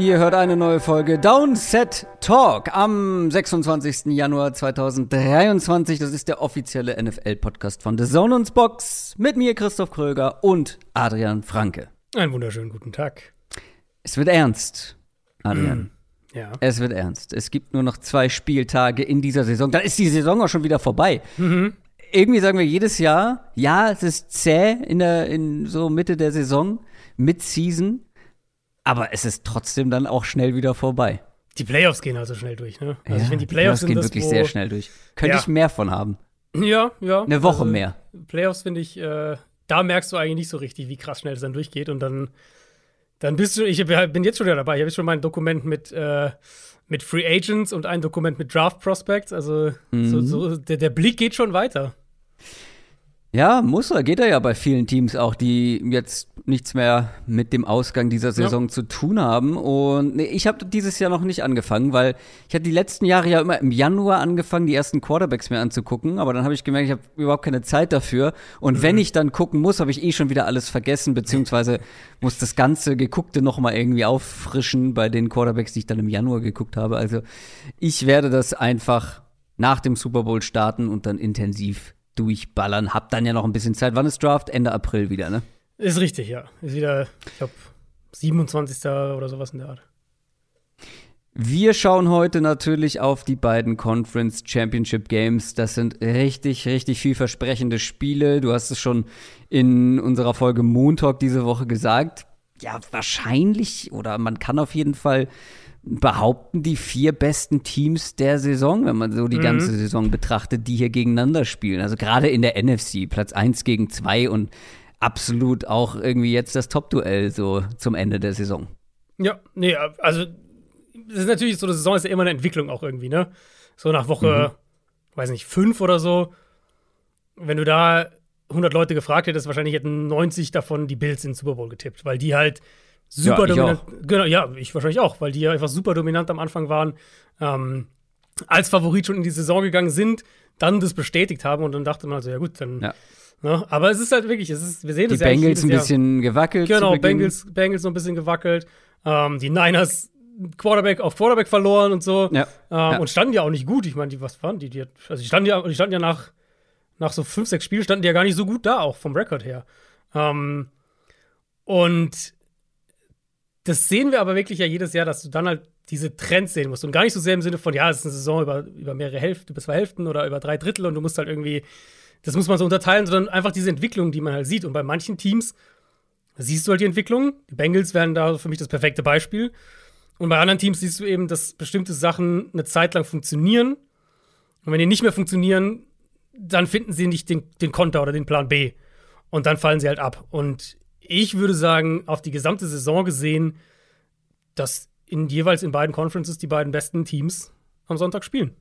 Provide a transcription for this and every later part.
Ihr hört eine neue Folge Downset Talk am 26. Januar 2023. Das ist der offizielle NFL-Podcast von The Zone und Box mit mir, Christoph Kröger und Adrian Franke. Einen wunderschönen guten Tag. Es wird ernst, Adrian. Mm, ja. Es wird ernst. Es gibt nur noch zwei Spieltage in dieser Saison. Dann ist die Saison auch schon wieder vorbei. Mhm. Irgendwie sagen wir jedes Jahr, ja, es ist zäh in der in so Mitte der Saison, Mid-Season. Aber es ist trotzdem dann auch schnell wieder vorbei. Die Playoffs gehen also schnell durch, ne? Also ja, ich finde, die Playoffs sind gehen das, wirklich sehr schnell durch. Könnte Ja. ich mehr von haben. Ja, ja. Eine Woche also, mehr. Playoffs finde ich, äh, da merkst du eigentlich nicht so richtig, wie krass schnell es dann durchgeht. Und dann, dann bist du, ich bin jetzt schon wieder dabei. Ich habe jetzt schon mein Dokument mit, äh, mit Free Agents und ein Dokument mit Draft Prospects. Also Mhm. so, so, der, der Blick geht schon weiter. Ja, muss er, geht er ja bei vielen Teams auch, die jetzt nichts mehr mit dem Ausgang dieser Saison zu tun haben. Und nee, ich habe dieses Jahr noch nicht angefangen, weil ich hatte die letzten Jahre ja immer im Januar angefangen, die ersten Quarterbacks mir anzugucken. Aber dann habe ich gemerkt, ich habe überhaupt keine Zeit dafür. Und wenn ich dann gucken muss, habe ich eh schon wieder alles vergessen, beziehungsweise muss das ganze Geguckte noch mal irgendwie auffrischen bei den Quarterbacks, die ich dann im Januar geguckt habe. Also ich werde das einfach nach dem Super Bowl starten und dann intensiv durchballern. Hab dann ja noch ein bisschen Zeit. Wann ist Draft? Ende April wieder, ne? Ist richtig, ja. Ist wieder, ich glaube, 27. oder sowas in der Art. Wir schauen heute natürlich auf die beiden Conference Championship Games. Das sind richtig, richtig vielversprechende Spiele. Du hast es schon in unserer Folge Moon Talk diese Woche gesagt. Ja, wahrscheinlich oder man kann auf jeden Fall behaupten, die vier besten Teams der Saison, wenn man so die ganze Saison betrachtet, die hier gegeneinander spielen. Also gerade in der NFC, Platz 1 gegen 2 und absolut auch irgendwie jetzt das Top-Duell so zum Ende der Saison. Ja, nee, also es ist natürlich so, eine Saison ist ja immer eine Entwicklung auch irgendwie, ne? So nach Woche, weiß nicht, fünf oder so. Wenn du da 100 Leute gefragt hättest, wahrscheinlich hätten 90 davon die Bills in den Super Bowl getippt, weil die halt super Ja, dominant. Genau, ja, ich wahrscheinlich auch, weil die ja einfach super dominant am Anfang waren, ähm, als Favorit schon in die Saison gegangen sind, dann das bestätigt haben und dann dachte man also, ja gut, dann. Ja. Ne? Aber es ist halt wirklich, es ist, wir sehen Die das ja eigentlich Bengals ein Jahr. bisschen gewackelt. Genau. Bengals, Bengals so ein bisschen gewackelt. Ähm, die Niners Quarterback auf Quarterback verloren und so. Ja, Ähm, ja. Und standen ja auch nicht gut. Ich meine, die, was waren die? die also die standen ja, die standen ja nach, nach so fünf, sechs Spielen, standen die ja gar nicht so gut da, auch vom Rekord her. Ähm, und das sehen wir aber wirklich ja jedes Jahr, dass du dann halt diese Trends sehen musst. Und gar nicht so sehr im Sinne von, ja, es ist eine Saison über, über mehrere Hälften, über zwei Hälften oder über drei Drittel und du musst halt irgendwie, das muss man so unterteilen, sondern einfach diese Entwicklung, die man halt sieht. Und bei manchen Teams siehst du halt die Entwicklung. Die Bengals wären da für mich das perfekte Beispiel. Und bei anderen Teams siehst du eben, dass bestimmte Sachen eine Zeit lang funktionieren. Und wenn die nicht mehr funktionieren, dann finden sie nicht den, den Konter oder den Plan B. Und dann fallen sie halt ab. Und ich würde sagen, auf die gesamte Saison gesehen, dass in jeweils in beiden Conferences die beiden besten Teams am Sonntag spielen.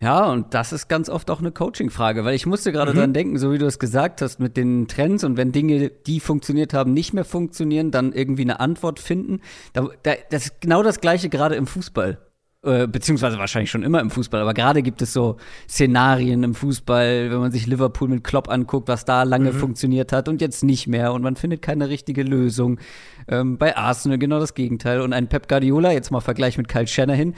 Ja, und das ist ganz oft auch eine Coaching-Frage, weil ich musste Mhm. gerade dran denken, so wie du es gesagt hast, mit den Trends und wenn Dinge, die funktioniert haben, nicht mehr funktionieren, dann irgendwie eine Antwort finden. Da, da, das ist genau das Gleiche gerade im Fußball. Äh, beziehungsweise wahrscheinlich schon immer im Fußball, aber gerade gibt es so Szenarien im Fußball, wenn man sich Liverpool mit Klopp anguckt, was da lange funktioniert hat und jetzt nicht mehr und man findet keine richtige Lösung. Ähm, bei Arsenal genau das Gegenteil und ein Pep Guardiola, jetzt mal Vergleich mit Kyle Shanahan,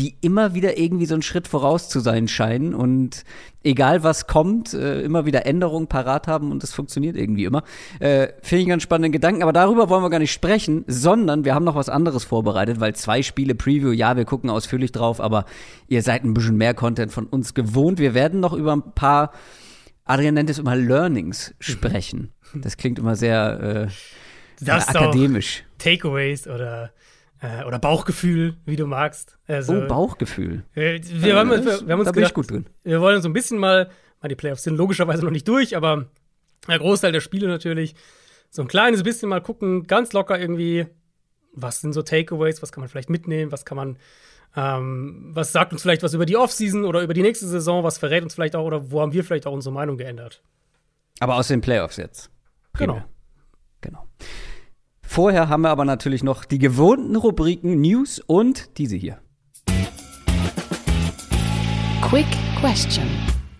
die immer wieder irgendwie so einen Schritt voraus zu sein scheinen und egal was kommt, äh, immer wieder Änderungen parat haben und es funktioniert irgendwie immer. Äh, Finde ich einen ganz spannenden Gedanken, aber darüber wollen wir gar nicht sprechen, sondern wir haben noch was anderes vorbereitet, weil zwei Spiele Preview, ja, wir gucken ausführlich drauf, aber ihr seid ein bisschen mehr Content von uns gewohnt. Wir werden noch über ein paar, Adrian nennt es immer Learnings sprechen. Das klingt immer sehr äh, auch akademisch. Takeaways oder, äh, oder Bauchgefühl, wie du magst. Also, Oh, Bauchgefühl. äh, wir, haben, wir, wir haben uns da bin ich gut drin. wir wollen so ein bisschen mal, mal die Playoffs sind logischerweise noch nicht durch, aber der Großteil der Spiele natürlich so ein kleines bisschen mal gucken, ganz locker irgendwie, was sind so Takeaways, was kann man vielleicht mitnehmen, was kann man, ähm, was sagt uns vielleicht was über die Offseason oder über die nächste Saison, was verrät uns vielleicht auch oder wo haben wir vielleicht auch unsere Meinung geändert. Aber aus den Playoffs jetzt. Genau. Genau. Vorher haben wir aber natürlich noch die gewohnten Rubriken News und diese hier. Quick Question.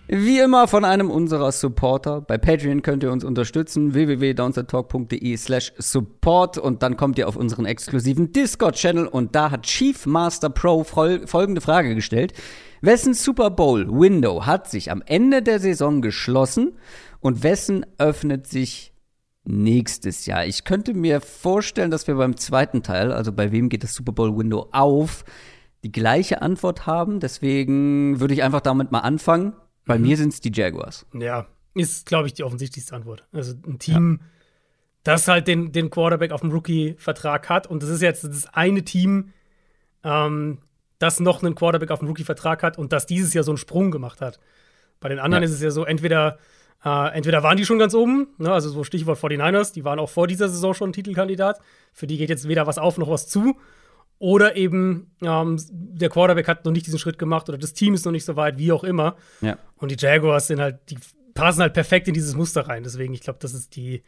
Wie immer von einem unserer Supporter. Bei Patreon könnt ihr uns unterstützen. www.downsettalk.de slash support und dann kommt ihr auf unseren exklusiven Discord-Channel und da hat Chief Master Pro fol folgende Frage gestellt. Wessen Super Bowl Window hat sich am Ende der Saison geschlossen und wessen öffnet sich nächstes Jahr? Ich könnte mir vorstellen, dass wir beim zweiten Teil, also bei wem geht das Super Bowl Window auf, die gleiche Antwort haben. Deswegen würde ich einfach damit mal anfangen. Bei Mhm. mir sind es die Jaguars. Ja, ist, glaube ich, die offensichtlichste Antwort. Also ein Team, das halt den, den Quarterback auf dem Rookie-Vertrag hat. Und das ist jetzt das eine Team, ähm, das noch einen Quarterback auf dem Rookie-Vertrag hat und das dieses Jahr so einen Sprung gemacht hat. Bei den anderen Ja. ist es ja so, entweder, äh, entweder waren die schon ganz oben, ne, also so Stichwort 49ers, die waren auch vor dieser Saison schon Titelkandidat. Für die geht jetzt weder was auf noch was zu. Oder eben ähm, der Quarterback hat noch nicht diesen Schritt gemacht oder das Team ist noch nicht so weit, wie auch immer. Ja. Und die Jaguars sind halt, die passen halt perfekt in dieses Muster rein. Deswegen, ich glaube, das ist die.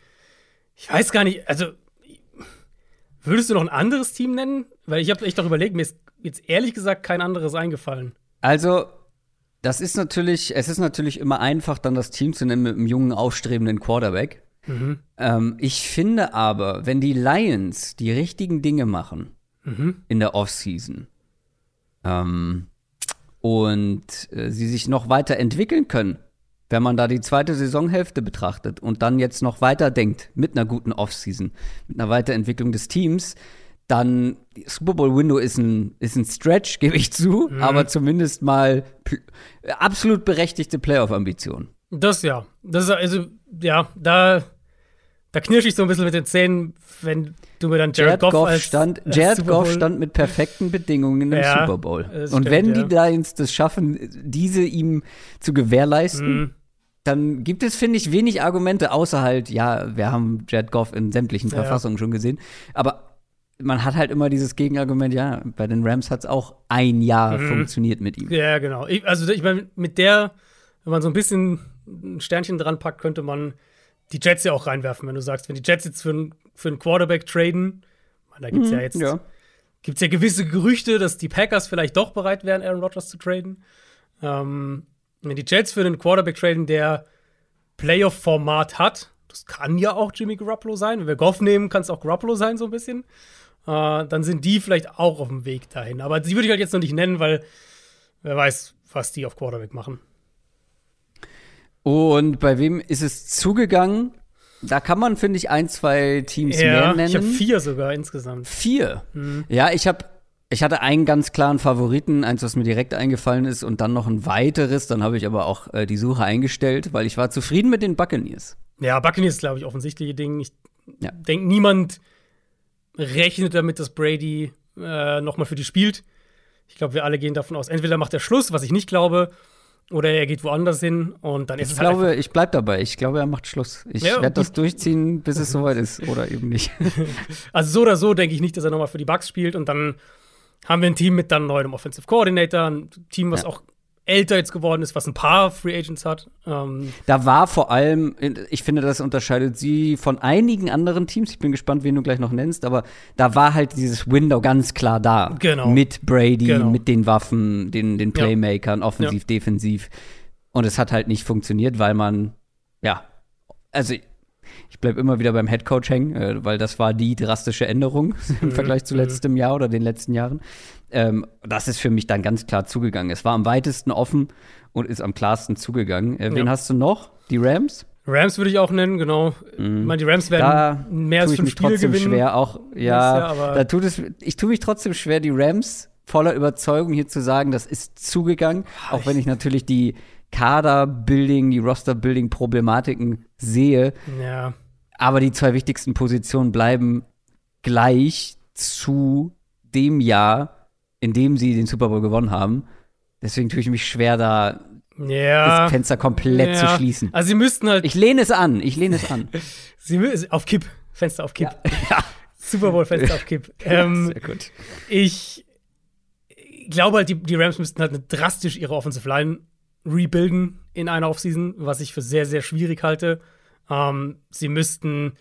Ich weiß gar nicht, also würdest du noch ein anderes Team nennen? Weil ich habe echt doch überlegt, mir ist jetzt ehrlich gesagt kein anderes eingefallen. Also, das ist natürlich, es ist natürlich immer einfach, dann das Team zu nennen mit einem jungen, aufstrebenden Quarterback. Mhm. Ähm, ich finde aber, wenn die Lions die richtigen Dinge machen Mhm. in der Offseason ähm, und äh, sie sich noch weiter entwickeln können, wenn man da die zweite Saisonhälfte betrachtet und dann jetzt noch weiter denkt mit einer guten Offseason, mit einer Weiterentwicklung des Teams, dann Super Bowl Window ist ein, ist ein Stretch, gebe ich zu, aber zumindest mal absolut berechtigte Playoff-Ambitionen. Das ja. Das also, ja, da, da knirsch ich so ein bisschen mit den Zähnen, wenn du mir dann Jared, Jared Goff, Goff, als, stand, als Jared Super Goff stand mit perfekten Bedingungen im Ja, Super Bowl. Und stimmt, wenn ja. die Lions das schaffen, diese ihm zu gewährleisten, Mhm. dann gibt es, finde ich, wenig Argumente, außer halt, ja, wir haben Jared Goff in sämtlichen Ja. Verfassungen schon gesehen. Aber man hat halt immer dieses Gegenargument, ja, bei den Rams hat es auch ein Jahr Mhm. funktioniert mit ihm. Ja, genau. Ich, also ich meine, mit der, wenn man so ein bisschen ein Sternchen dran packt, könnte man die Jets ja auch reinwerfen, wenn du sagst, wenn die Jets jetzt für, einen- für einen Quarterback traden, da gibt es ja jetzt Mhm, Ja. gibt's ja gewisse Gerüchte, dass die Packers vielleicht doch bereit wären, Aaron Rodgers zu traden. Ähm, wenn die Jets für einen Quarterback traden, der Playoff-Format hat, das kann ja auch Jimmy Garoppolo sein. Wenn wir Goff nehmen, kann es auch Garoppolo sein, so ein bisschen. Äh, dann sind die vielleicht auch auf dem Weg dahin. Aber die würde ich halt jetzt noch nicht nennen, weil wer weiß, was die auf Quarterback machen. Und bei wem ist es zugegangen? Da kann man, finde ich, ein, zwei Teams mehr Ja, nennen. ich habe vier sogar insgesamt. Vier. Mhm. Ja, ich habe ich hatte einen ganz klaren Favoriten, eins, was mir direkt eingefallen ist, und dann noch ein weiteres. Dann habe ich aber auch äh, die Suche eingestellt, weil ich war zufrieden mit den Buccaneers. Ja, Buccaneers ist, glaube ich, offensichtliche Ding. Ich Ja. denke, niemand rechnet damit, dass Brady äh, nochmal für die spielt. Ich glaube, wir alle gehen davon aus, entweder macht er Schluss, was ich nicht glaube, oder er geht woanders hin und dann ist Ich es halt glaube, ich bleib dabei. Ich glaube, er macht Schluss. Ich Ja, werde das durchziehen, bis es soweit ist. Oder eben nicht. also so oder so denke ich nicht, dass er nochmal für die Bucks spielt und dann haben wir ein Team mit dann neuem Offensive Coordinator, ein Team, was Ja. auch älter jetzt geworden ist, was ein paar Free Agents hat. Ähm, Da war vor allem, ich finde, das unterscheidet sie von einigen anderen Teams. Ich bin gespannt, wen du gleich noch nennst, aber da war halt dieses Window ganz klar da. Genau. Mit Brady, Genau. mit den Waffen, den, den Ja. Playmakern, offensiv, defensiv. Und es hat halt nicht funktioniert, weil man, ja, also ich bleibe immer wieder beim Headcoach hängen, äh, weil das war die drastische Änderung im Vergleich zu letztem Jahr oder den letzten Jahren. Ähm, das ist für mich dann ganz klar zugegangen. Es war am weitesten offen und ist am klarsten zugegangen. Äh, wen Ja. hast du noch? Die Rams? Rams würde ich auch nennen, genau. Ich meine, die Rams werden Mhm. Da mehr als fünf mich Spiele trotzdem gewinnen. schwer, auch ja, Ja, da tut es, ich tue mich trotzdem schwer, die Rams voller Überzeugung hier zu sagen, das ist zugegangen, auch wenn ich natürlich die Kader-Building, die Roster-Building-Problematiken sehe, Ja. aber die zwei wichtigsten Positionen bleiben gleich zu dem Jahr, in dem sie den Super Bowl gewonnen haben. Deswegen tue ich mich schwer, da Ja. das Fenster komplett ja. zu schließen. Also sie müssten halt, Ich lehne es an, ich lehne es an. sie auf Kipp, Fenster auf Kipp. ja. Super Bowl Fenster auf Kipp. Ähm, Sehr gut. ich glaube halt, die, die Rams müssten halt drastisch ihre Offensive Line rebuilden in einer Offseason, was ich für sehr, sehr schwierig halte. Ähm, sie müssten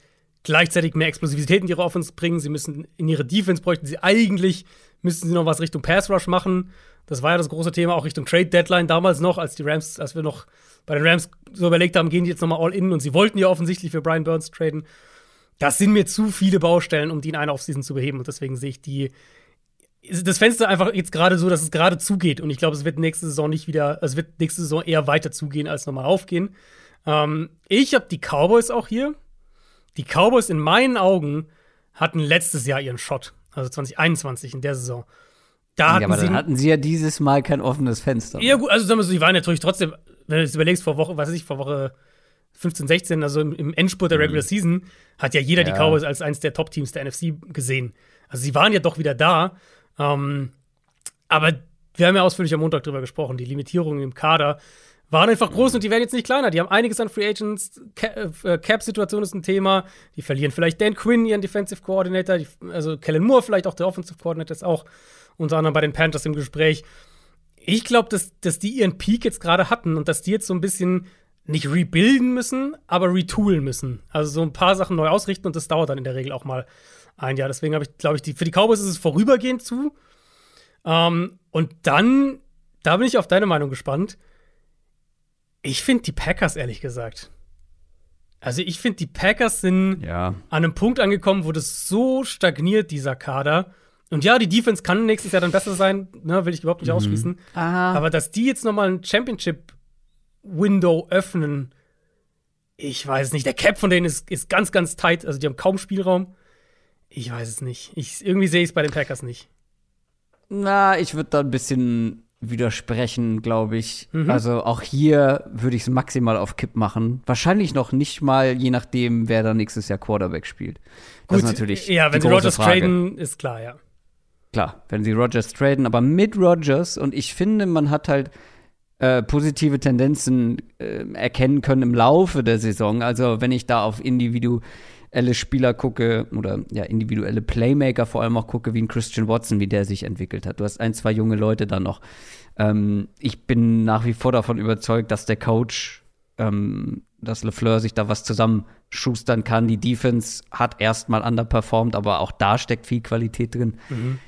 gleichzeitig mehr Explosivität in ihre Offense bringen. Sie müssen in ihre Defense bräuchten sie eigentlich, müssten sie noch was Richtung Pass Rush machen. Das war ja das große Thema, auch Richtung Trade Deadline damals noch, als die Rams, als wir noch bei den Rams so überlegt haben, gehen die jetzt nochmal all in und sie wollten ja offensichtlich für Brian Burns traden. Das sind mir zu viele Baustellen, um die in einer Offseason zu beheben und deswegen sehe ich die das Fenster einfach jetzt gerade so, dass es gerade zugeht und ich glaube, es wird nächste Saison nicht wieder, es wird nächste Saison eher weiter zugehen als nochmal aufgehen. Ähm, ich habe die Cowboys auch hier. Die Cowboys in meinen Augen hatten letztes Jahr ihren Shot, also 2021 in der Saison. Da hatten ja, aber dann hatten sie ja dieses Mal kein offenes Fenster. Ja, gut, also sagen wir so, die waren natürlich trotzdem, wenn du es überlegst, vor Woche, was weiß ich, vor Woche 15, 16, also im, im Endspurt der mhm. Regular Season, hat ja jeder ja. die Cowboys als eines der Top-Teams der NFC gesehen. Also sie waren ja doch wieder da. Ähm, aber wir haben ja ausführlich am Montag drüber gesprochen, die Limitierungen im Kader waren einfach groß und die werden jetzt nicht kleiner. Die haben einiges an Free Agents. Äh, Cap-Situation ist ein Thema. Die verlieren vielleicht Dan Quinn, ihren Defensive Coordinator. Die, also Kellen Moore, vielleicht auch der Offensive Coordinator, ist auch unter anderem bei den Panthers im Gespräch. Ich glaube, dass, dass die ihren Peak jetzt gerade hatten und dass die jetzt so ein bisschen nicht rebuilden müssen, aber retoolen müssen. Also so ein paar Sachen neu ausrichten und das dauert dann in der Regel auch mal ein Jahr. Deswegen habe ich, glaube ich, die, für die Cowboys ist es vorübergehend zu. Ähm, und dann, da bin ich auf deine Meinung gespannt ich finde die Packers, ehrlich gesagt. Also ich finde, die Packers sind ja. an einem Punkt angekommen, wo das so stagniert, dieser Kader. Und ja, die Defense kann nächstes Jahr dann besser sein, ne, will ich überhaupt nicht mhm. ausschließen. Aha. Aber dass die jetzt noch mal ein Championship-Window öffnen, ich weiß es nicht. Der Cap von denen ist, ist ganz, ganz tight. Also die haben kaum Spielraum. Ich weiß es nicht. Ich, irgendwie sehe ich es bei den Packers nicht. Na, ich würde da ein bisschen widersprechen, glaube ich. Mhm. Also auch hier würde ich es maximal auf Kipp machen. Wahrscheinlich noch nicht mal, je nachdem, wer da nächstes Jahr Quarterback spielt. Das Gut, ist natürlich ja, wenn sie Rogers Frage. traden, ist klar, ja. Klar, wenn sie Rogers traden, aber mit Rogers und ich finde, man hat halt äh, positive Tendenzen äh, erkennen können im Laufe der Saison. Also wenn ich da auf Individu Spieler gucke oder ja, individuelle Playmaker vor allem auch gucke, wie ein Christian Watson, wie der sich entwickelt hat. Du hast ein, zwei junge Leute da noch. Ähm, ich bin nach wie vor davon überzeugt, dass der Coach, ähm, dass LeFleur sich da was zusammenschustern kann. Die Defense hat erstmal underperformed, aber auch da steckt viel Qualität drin. Mhm.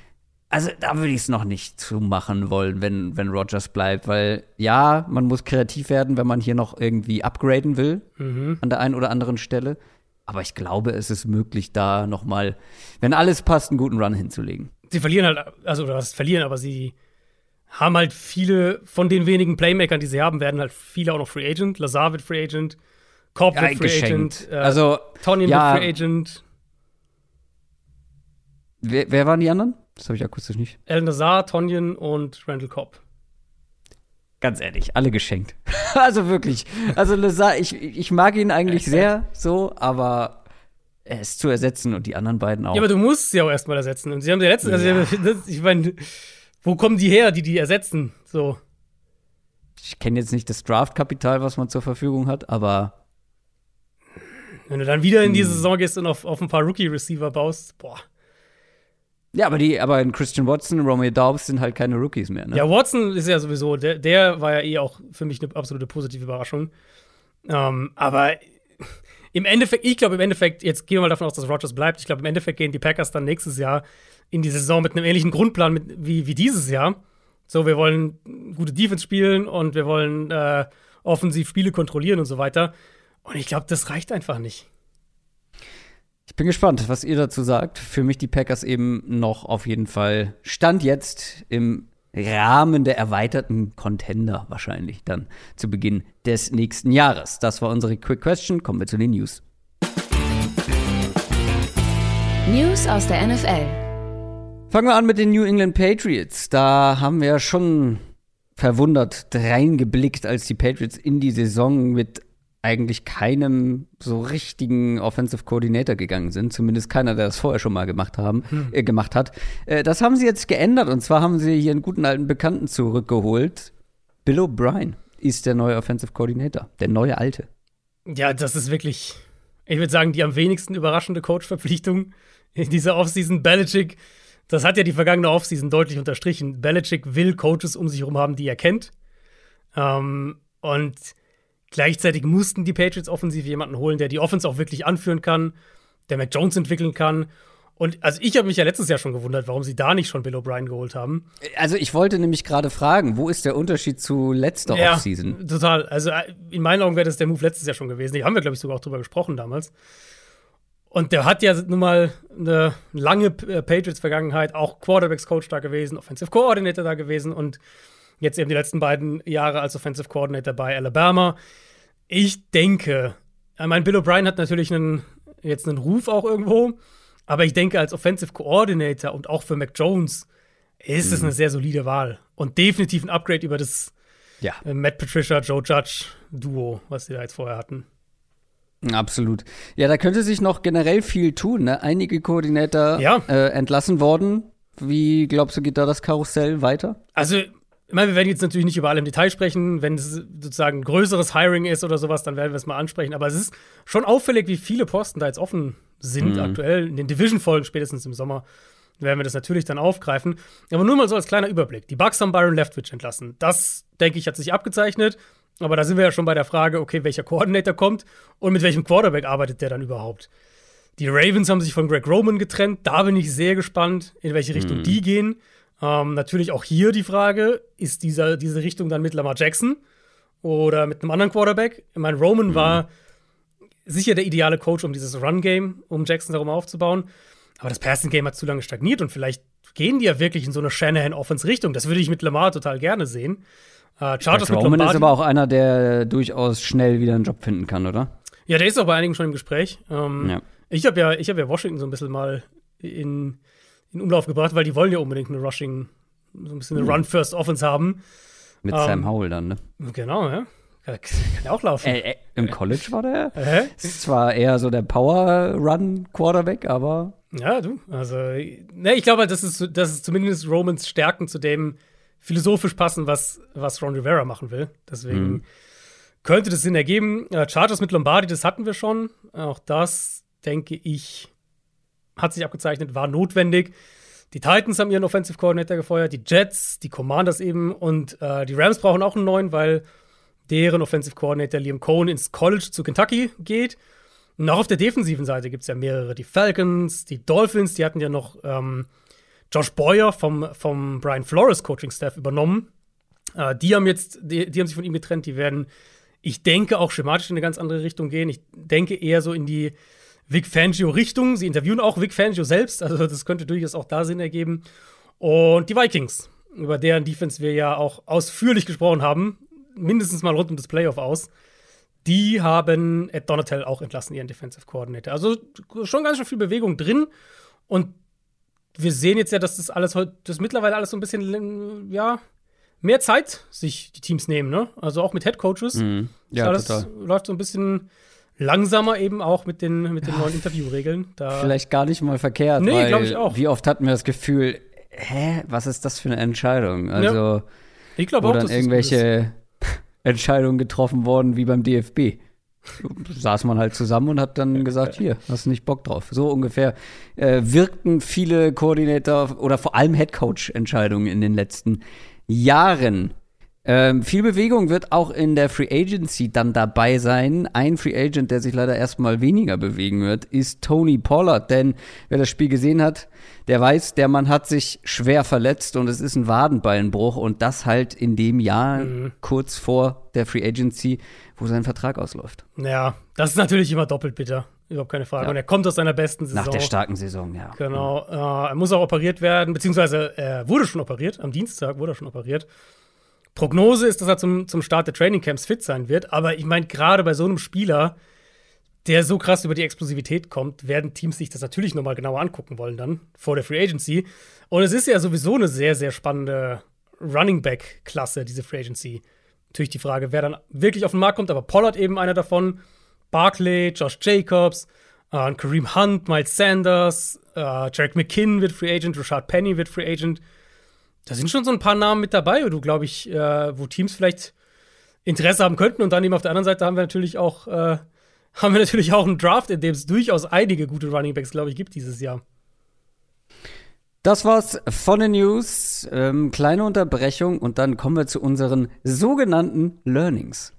Also da würde ich es noch nicht zumachen wollen, wenn, wenn Rogers bleibt, weil ja, man muss kreativ werden, wenn man hier noch irgendwie upgraden will mhm. an der einen oder anderen Stelle. Aber ich glaube, es ist möglich, da noch mal, wenn alles passt, einen guten Run hinzulegen. Sie verlieren halt, also oder was verlieren, aber sie haben halt viele von den wenigen Playmakern, die sie haben, werden halt viele auch noch Free Agent. Lazar wird Free Agent, Korb wird Free geschenkt. Agent, äh, also Tonyan ja, wird Free Agent. Wer, wer waren die anderen? Das habe ich akustisch nicht. El Nazar, Tonyan und Randall Cobb. Ganz ehrlich, alle geschenkt. also wirklich. Also Lazar, ich, ich mag ihn eigentlich sehr so, aber er ist zu ersetzen und die anderen beiden auch. Ja, aber du musst sie auch erstmal ersetzen. Und sie haben die letzten, also ja. also ich meine, wo kommen die her, die die ersetzen? So. Ich kenne jetzt nicht das Draftkapital, was man zur Verfügung hat, aber wenn du dann wieder in die hm. Saison gehst und auf, auf ein paar Rookie-Receiver baust, boah. Ja, aber die, aber Christian Watson, Romeo Daubs sind halt keine Rookies mehr. Ne? Ja, Watson ist ja sowieso, der, der war ja eh auch für mich eine absolute positive Überraschung. Ähm, aber im Endeffekt, ich glaube im Endeffekt, jetzt gehen wir mal davon aus, dass Rogers bleibt. Ich glaube, im Endeffekt gehen die Packers dann nächstes Jahr in die Saison mit einem ähnlichen Grundplan mit, wie, wie dieses Jahr. So, wir wollen gute Defense spielen und wir wollen äh, offensiv Spiele kontrollieren und so weiter. Und ich glaube, das reicht einfach nicht. Ich bin gespannt, was ihr dazu sagt. Für mich die Packers eben noch auf jeden Fall Stand jetzt im Rahmen der erweiterten Contender wahrscheinlich dann zu Beginn des nächsten Jahres. Das war unsere Quick Question. Kommen wir zu den News. News aus der NFL. Fangen wir an mit den New England Patriots. Da haben wir schon verwundert reingeblickt, als die Patriots in die Saison mit eigentlich keinem so richtigen Offensive Coordinator gegangen sind. Zumindest keiner, der das vorher schon mal gemacht, haben, hm. äh, gemacht hat. Äh, das haben sie jetzt geändert. Und zwar haben sie hier einen guten alten Bekannten zurückgeholt. Bill O'Brien ist der neue Offensive Coordinator. Der neue alte. Ja, das ist wirklich, ich würde sagen, die am wenigsten überraschende Coach-Verpflichtung in dieser Offseason. Belichick, das hat ja die vergangene Offseason deutlich unterstrichen. Belichick will Coaches um sich herum haben, die er kennt. Ähm, und Gleichzeitig mussten die Patriots offensiv jemanden holen, der die Offense auch wirklich anführen kann, der Mac Jones entwickeln kann. Und also ich habe mich ja letztes Jahr schon gewundert, warum sie da nicht schon Bill O'Brien geholt haben. Also ich wollte nämlich gerade fragen, wo ist der Unterschied zu letzter Ja, Offseason? total. Also äh, in meinen Augen wäre das der Move letztes Jahr schon gewesen. Da haben wir, glaube ich, sogar auch drüber gesprochen damals. Und der hat ja nun mal eine lange äh, Patriots-Vergangenheit, auch Quarterbacks-Coach da gewesen, Offensive Coordinator da gewesen und jetzt eben die letzten beiden Jahre als Offensive Coordinator bei Alabama. Ich denke, ich meine, Bill O'Brien hat natürlich einen, jetzt einen Ruf auch irgendwo, aber ich denke, als Offensive Coordinator und auch für Mac Jones ist es eine sehr solide Wahl und definitiv ein Upgrade über das Ja, äh, Matt Patricia, Joe Judge Duo, was sie da jetzt vorher hatten. absolut. Ja, da könnte sich noch generell viel tun. Ne? Einige Koordinator Ja. äh, entlassen worden. Wie glaubst du, geht da das Karussell weiter? Also, ich meine, wir werden jetzt natürlich nicht über alle im Detail sprechen. Wenn es sozusagen ein größeres Hiring ist oder sowas, dann werden wir es mal ansprechen. Aber es ist schon auffällig, wie viele Posten da jetzt offen sind aktuell. In den Division-Folgen spätestens im Sommer werden wir das natürlich dann aufgreifen. Aber nur mal so als kleiner Überblick. Die Bucks haben Byron Leftwich entlassen. Das, denke ich, hat sich abgezeichnet. Aber da sind wir ja schon bei der Frage, okay, welcher Coordinator kommt und mit welchem Quarterback arbeitet der dann überhaupt? Die Ravens haben sich von Greg Roman getrennt. Da bin ich sehr gespannt, in welche Richtung die gehen. Ähm, natürlich auch hier die Frage, ist dieser, diese Richtung dann mit Lamar Jackson oder mit einem anderen Quarterback? Ich meine, Roman war sicher der ideale Coach, um dieses Run-Game, um Jackson darum aufzubauen. Aber das Passing-Game hat zu lange stagniert und vielleicht gehen die ja wirklich in so eine Shanahan-Offense-Richtung. Das würde ich mit Lamar total gerne sehen. Äh, Chargers mit Roman ist aber auch einer, der durchaus schnell wieder einen Job finden kann, oder? Ja, der ist auch bei einigen schon im Gespräch. Ähm, Ja. Ich habe ja, ich hab ja Washington so ein bisschen mal in, in Umlauf gebracht, weil die wollen ja unbedingt eine Rushing, so ein bisschen eine Run-First-Offense haben. Mit Ähm, Sam Howell dann, ne? Genau, ja. Kann, ja auch laufen. Äh, äh, Im College war der? Hä? Ist zwar eher so der Power-Run-Quarterback, aber Ja, du. Also, ne, ich glaube, halt, das ist, das ist zumindest Romans Stärken zu dem philosophisch passen, was, was Ron Rivera machen will. Deswegen könnte das Sinn ergeben. Äh, Chargers mit Lombardi, das hatten wir schon. Auch das, denke ich, hat sich abgezeichnet, war notwendig. Die Titans haben ihren Offensive Coordinator gefeuert, die Jets, die Commanders eben und äh, die Rams brauchen auch einen neuen, weil deren Offensive Coordinator Liam Cohn ins College zu Kentucky geht. Und auch auf der defensiven Seite gibt es ja mehrere. Die Falcons, die Dolphins, die hatten ja noch ähm, Josh Boyer vom, vom Brian Flores Coaching-Staff übernommen. Äh, die haben jetzt, die, die haben sich von ihm getrennt. Die werden, ich denke, auch schematisch in eine ganz andere Richtung gehen. Ich denke eher so in die Vic Fangio-Richtung. Sie interviewen auch Vic Fangio selbst, also das könnte durchaus auch da Sinn ergeben. Und die Vikings, über deren Defense wir ja auch ausführlich gesprochen haben, mindestens mal rund um das Playoff aus. Die haben Ed Donatel auch entlassen, ihren Defensive Coordinator. Also schon ganz schön viel Bewegung drin. Und wir sehen jetzt ja, dass das alles heute, das mittlerweile alles so ein bisschen, ja, mehr Zeit sich die Teams nehmen, ne? Also auch mit Head Coaches. Mhm. Ja, alles total. läuft so ein bisschen langsamer eben auch mit den, mit den neuen Interviewregeln. Da vielleicht gar nicht mal verkehrt. Nee, weil glaub ich auch. Wie oft hatten wir das Gefühl, hä, was ist das für eine Entscheidung? Also, ich glaube auch, dann dass irgendwelche Entscheidungen getroffen worden, wie beim DFB. Saß man halt zusammen und hat dann gesagt, hier, hast nicht Bock drauf. So ungefähr äh, wirkten viele Koordinator oder vor allem Headcoach-Entscheidungen in den letzten Jahren. Ähm, viel Bewegung wird auch in der Free Agency dann dabei sein. Ein Free Agent, der sich leider erstmal weniger bewegen wird, ist Tony Pollard. Denn wer das Spiel gesehen hat, der weiß, der Mann hat sich schwer verletzt und es ist ein Wadenbeinbruch und das halt in dem Jahr kurz vor der Free Agency, wo sein Vertrag ausläuft. Ja, das ist natürlich immer doppelt bitter. Überhaupt keine Frage. Ja. Und er kommt aus seiner besten Saison. Nach der starken Saison, ja. Genau. Äh, er muss auch operiert werden, beziehungsweise er wurde schon operiert. Am Dienstag wurde er schon operiert. Prognose ist, dass er zum, zum Start der Trainingcamps fit sein wird. Aber ich meine, gerade bei so einem Spieler, der so krass über die Explosivität kommt, werden Teams sich das natürlich nochmal genauer angucken wollen dann vor der Free Agency. Und es ist ja sowieso eine sehr, sehr spannende Running Back-Klasse, diese Free Agency. Natürlich die Frage, wer dann wirklich auf den Markt kommt, aber Pollard eben einer davon. Barkley, Josh Jacobs, äh, Kareem Hunt, Miles Sanders, äh, Jarek McKinn wird Free Agent, Rashad Penny wird Free Agent. Da sind schon so ein paar Namen mit dabei, wo du, glaube ich, äh, wo Teams vielleicht Interesse haben könnten. Und dann eben auf der anderen Seite haben wir natürlich auch, äh, haben wir natürlich auch einen Draft, in dem es durchaus einige gute Running Backs, glaube ich, gibt dieses Jahr. Das war's von den News. Ähm, kleine Unterbrechung und dann kommen wir zu unseren sogenannten Learnings.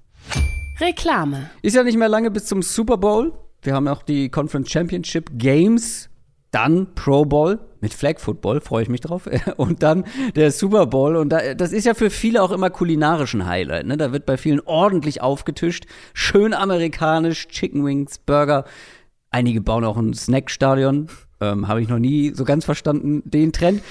Reklame. Ist ja nicht mehr lange bis zum Super Bowl. Wir haben auch die Conference Championship Games, dann Pro Bowl mit Flag Football, freue ich mich drauf. Und dann der Super Bowl. Und da, das ist ja für viele auch immer kulinarischen Highlight. Ne? Da wird bei vielen ordentlich aufgetischt. Schön amerikanisch, Chicken Wings, Burger. Einige bauen auch ein Snackstadion. Ähm, Habe ich noch nie so ganz verstanden, den Trend.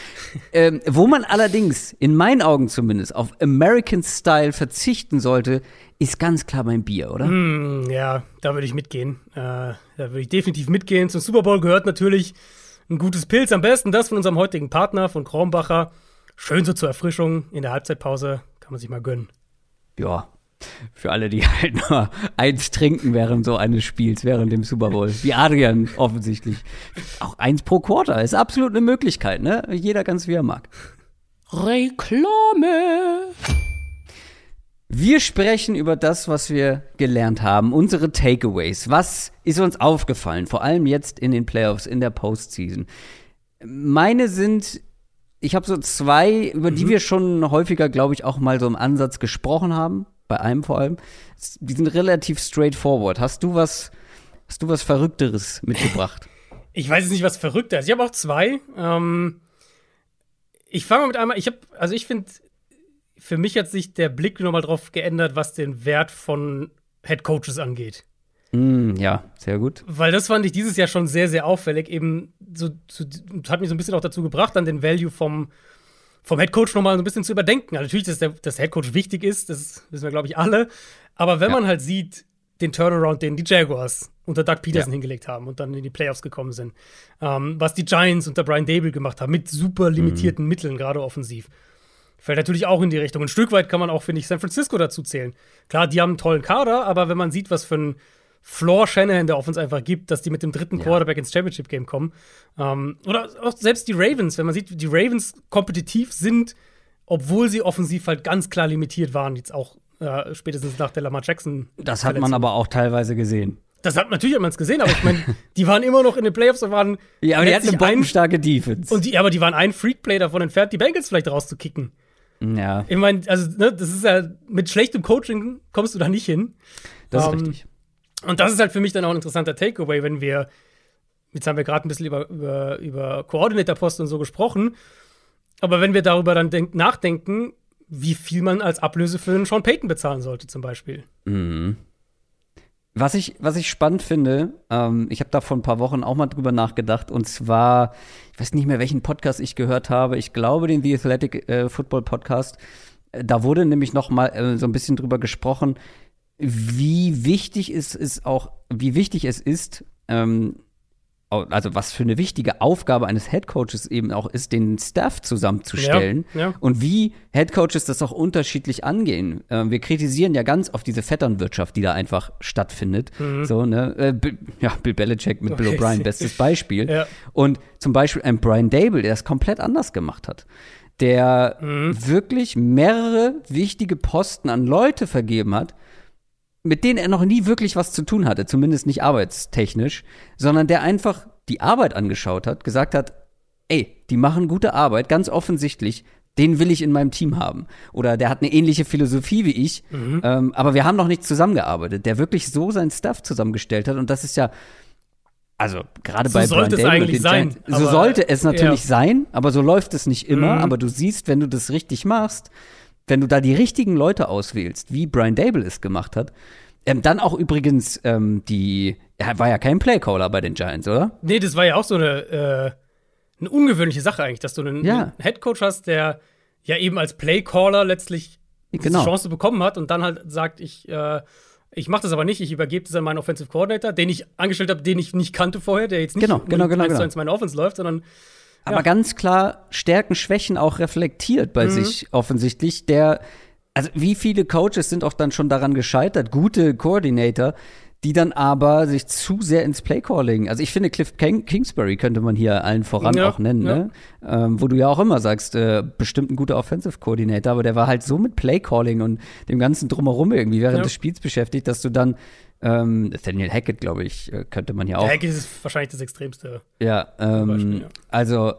ähm, wo man allerdings, in meinen Augen zumindest, auf American Style verzichten sollte, ist ganz klar mein Bier, oder? Mm, ja, da würde ich mitgehen. Äh, da würde ich definitiv mitgehen. Zum Super Bowl gehört natürlich ein gutes Pilz. Am besten das von unserem heutigen Partner, von Kronbacher. Schön so zur Erfrischung in der Halbzeitpause. Kann man sich mal gönnen. Ja, für alle, die halt nur eins trinken während so eines Spiels, während dem Super Bowl. Wie Adrian offensichtlich. Auch eins pro Quarter ist absolut eine Möglichkeit, ne? Jeder ganz wie er mag. Reklame. Wir sprechen über das, was wir gelernt haben, unsere Takeaways. Was ist uns aufgefallen, vor allem jetzt in den Playoffs, in der Postseason? Meine sind, ich habe so zwei, über die wir schon häufiger, glaube ich, auch mal so im Ansatz gesprochen haben bei einem vor allem. Die sind relativ straightforward. Hast du was, hast du was Verrückteres mitgebracht? Ich weiß jetzt nicht, was verrückter ist. Ich habe auch zwei. Ähm, ich fange mal mit einmal. Ich habe, also ich finde, für mich hat sich der Blick nochmal drauf geändert, was den Wert von Head Coaches angeht. Mm, ja, sehr gut. Weil das fand ich dieses Jahr schon sehr, sehr auffällig. Eben so, so hat mich so ein bisschen auch dazu gebracht, dann den Value vom, vom Headcoach nochmal so ein bisschen zu überdenken. Also natürlich, dass der, dass der Headcoach wichtig ist, das wissen wir, glaube ich, alle. Aber wenn Ja. man halt sieht, den Turnaround, den die Jaguars unter Doug Peterson Ja. hingelegt haben und dann in die Playoffs gekommen sind, ähm, was die Giants unter Brian Dable gemacht haben, mit super Mhm. limitierten Mitteln, gerade offensiv, fällt natürlich auch in die Richtung. Ein Stück weit kann man auch, finde ich, San Francisco dazu zählen. Klar, die haben einen tollen Kader, aber wenn man sieht, was für ein Floor Shanahan der Offense einfach gibt, dass die mit dem dritten Ja. Quarterback ins Championship Game kommen. Ähm, oder auch selbst die Ravens, wenn man sieht, die Ravens kompetitiv sind, obwohl sie offensiv halt ganz klar limitiert waren, jetzt auch äh, spätestens nach der Lamar Jackson. Das hat man aber auch teilweise gesehen. Das hat natürlich es gesehen, aber ich meine, die waren immer noch in den Playoffs und waren Ja, aber die hatten eine bombenstarke Defense. und die, aber die waren ein Freakplay davon entfernt, die Bengals vielleicht rauszukicken. Ja, Ich meine, also ne, das ist ja mit schlechtem Coaching kommst du da nicht hin. das ist Ähm, richtig. Und das ist halt für mich dann auch ein interessanter Takeaway, wenn wir, jetzt haben wir gerade ein bisschen über, über, über Koordinatorposten und so gesprochen, aber wenn wir darüber dann denk, nachdenken, wie viel man als Ablöse für einen Sean Payton bezahlen sollte, zum Beispiel. Mhm. Was ich, was ich spannend finde, ähm, ich habe da vor ein paar Wochen auch mal drüber nachgedacht, und zwar, ich weiß nicht mehr, welchen Podcast ich gehört habe, ich glaube den The Athletic äh, Football Podcast. Äh, Da wurde nämlich noch mal äh, so ein bisschen drüber gesprochen, wie wichtig es ist auch, wie wichtig es ist, ähm, also was für eine wichtige Aufgabe eines Headcoaches eben auch ist, den Staff zusammenzustellen Ja, ja. und wie Headcoaches das auch unterschiedlich angehen. Ähm, wir kritisieren ja ganz oft diese Vetternwirtschaft, die da einfach stattfindet. So, ne? Äh, Bill- ja, Bill Belichick mit Bill Mhm. Okay. O'Brien, bestes Beispiel. Ja. Und zum Beispiel ein Brian Dable, der es komplett anders gemacht hat. Der Mhm. wirklich mehrere wichtige Posten an Leute vergeben hat, mit denen er noch nie wirklich was zu tun hatte, zumindest nicht arbeitstechnisch, sondern der einfach die Arbeit angeschaut hat, gesagt hat, ey, die machen gute Arbeit, ganz offensichtlich, den will ich in meinem Team haben. Oder der hat eine ähnliche Philosophie wie ich, Mhm. ähm, aber wir haben noch nicht zusammengearbeitet. Der wirklich so sein Stuff zusammengestellt hat und das ist ja, also gerade So bei sollte Brian es eigentlich sein, Giants, so sollte es natürlich ja. sein, aber so läuft es nicht immer. Mhm. Aber du siehst, wenn du das richtig machst, wenn du da die richtigen Leute auswählst, wie Brian Dable es gemacht hat, ähm, dann auch übrigens ähm, die, er war ja kein Playcaller bei den Giants, oder? Nee, das war ja auch so eine, äh, eine ungewöhnliche Sache eigentlich, dass du einen, Ja. einen Headcoach hast, der ja eben als Playcaller letztlich Genau. diese Chance bekommen hat und dann halt sagt, ich, äh, ich mache das aber nicht, ich übergebe das an meinen Offensive Coordinator, den ich angestellt habe, den ich nicht kannte vorher, der jetzt nicht Genau, genau, genau, eins zu genau. eins meine Offense läuft, sondern aber Ja. ganz klar Stärken, Schwächen auch reflektiert bei sich offensichtlich. Der, also wie viele Coaches sind auch dann schon daran gescheitert, gute Coordinator, die dann aber sich zu sehr ins Playcalling. Also ich finde, Cliff King Kingsbury könnte man hier allen voran Ja, auch nennen, ne? Ähm, wo du ja auch immer sagst, äh, bestimmt ein guter Offensive Coordinator, aber der war halt so mit Playcalling und dem ganzen drumherum irgendwie während Ja. des Spiels beschäftigt, dass du dann ähm, Daniel Hackett, glaube ich, äh, könnte man hier auch Hackett ist wahrscheinlich das Extremste. ja, ähm, Beispiel, ja. also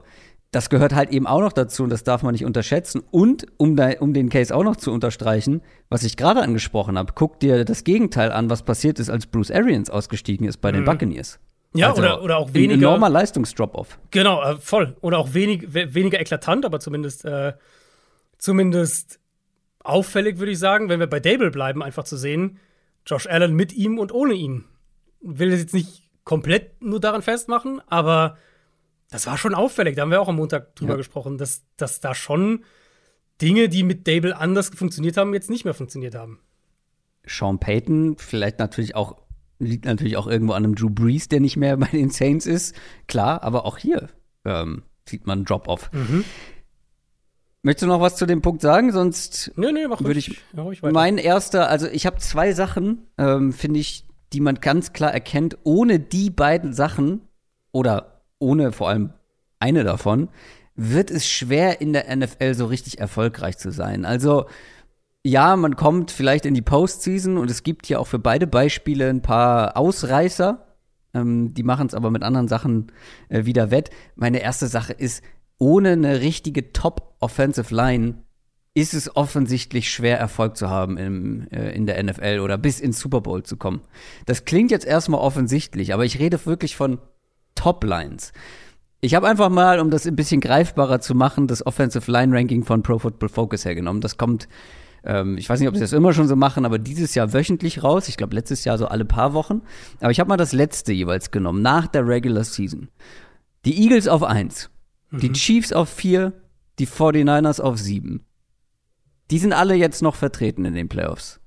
das gehört halt eben auch noch dazu und das darf man nicht unterschätzen. Und um, da, um den Case auch noch zu unterstreichen, was ich gerade angesprochen habe, guck dir das Gegenteil an, was passiert ist, als Bruce Arians ausgestiegen ist bei den Buccaneers. Ja, Also, oder, oder auch Ein weniger. enormer Leistungsdrop-off. Genau, äh, voll. Oder auch wenig, we weniger eklatant, aber zumindest, äh, zumindest auffällig, würde ich sagen, wenn wir bei Dable bleiben, einfach zu sehen, Josh Allen mit ihm und ohne ihn. Will das jetzt nicht komplett nur daran festmachen, aber das war schon auffällig. Da haben wir auch am Montag drüber Ja. gesprochen, dass, dass da schon Dinge, die mit Dable anders funktioniert haben, jetzt nicht mehr funktioniert haben. Sean Payton, vielleicht natürlich auch, liegt natürlich auch irgendwo an einem Drew Brees, der nicht mehr bei den Saints ist. Klar, aber auch hier ähm, sieht man einen Drop-off. Möchtest du noch was zu dem Punkt sagen? Sonst Nee, nee, mach Würde ich- ja, weiter. Mein erster, also ich habe zwei Sachen, ähm, finde ich, die man ganz klar erkennt. Ohne die beiden Sachen oder ohne vor allem eine davon, wird es schwer in der NFL so richtig erfolgreich zu sein. Also ja, man kommt vielleicht in die Postseason und es gibt hier auch für beide Beispiele ein paar Ausreißer. Ähm, die machen es aber mit anderen Sachen äh, wieder wett. Meine erste Sache ist, ohne eine richtige Top-Offensive Line ist es offensichtlich schwer, Erfolg zu haben im, äh, in der NFL oder bis ins Super Bowl zu kommen. Das klingt jetzt erstmal offensichtlich, aber ich rede wirklich von Top-Lines. Ich habe einfach mal, um das ein bisschen greifbarer zu machen, das Offensive Line Ranking von Pro Football Focus hergenommen. Das kommt, ähm, ich weiß nicht, ob sie das immer schon so machen, aber dieses Jahr wöchentlich raus. Ich glaube, letztes Jahr so alle paar Wochen. Aber ich habe mal das letzte jeweils genommen, nach der Regular Season. Die Eagles auf 1, die Chiefs auf 4, die 49ers auf 7. Die sind alle jetzt noch vertreten in den Playoffs.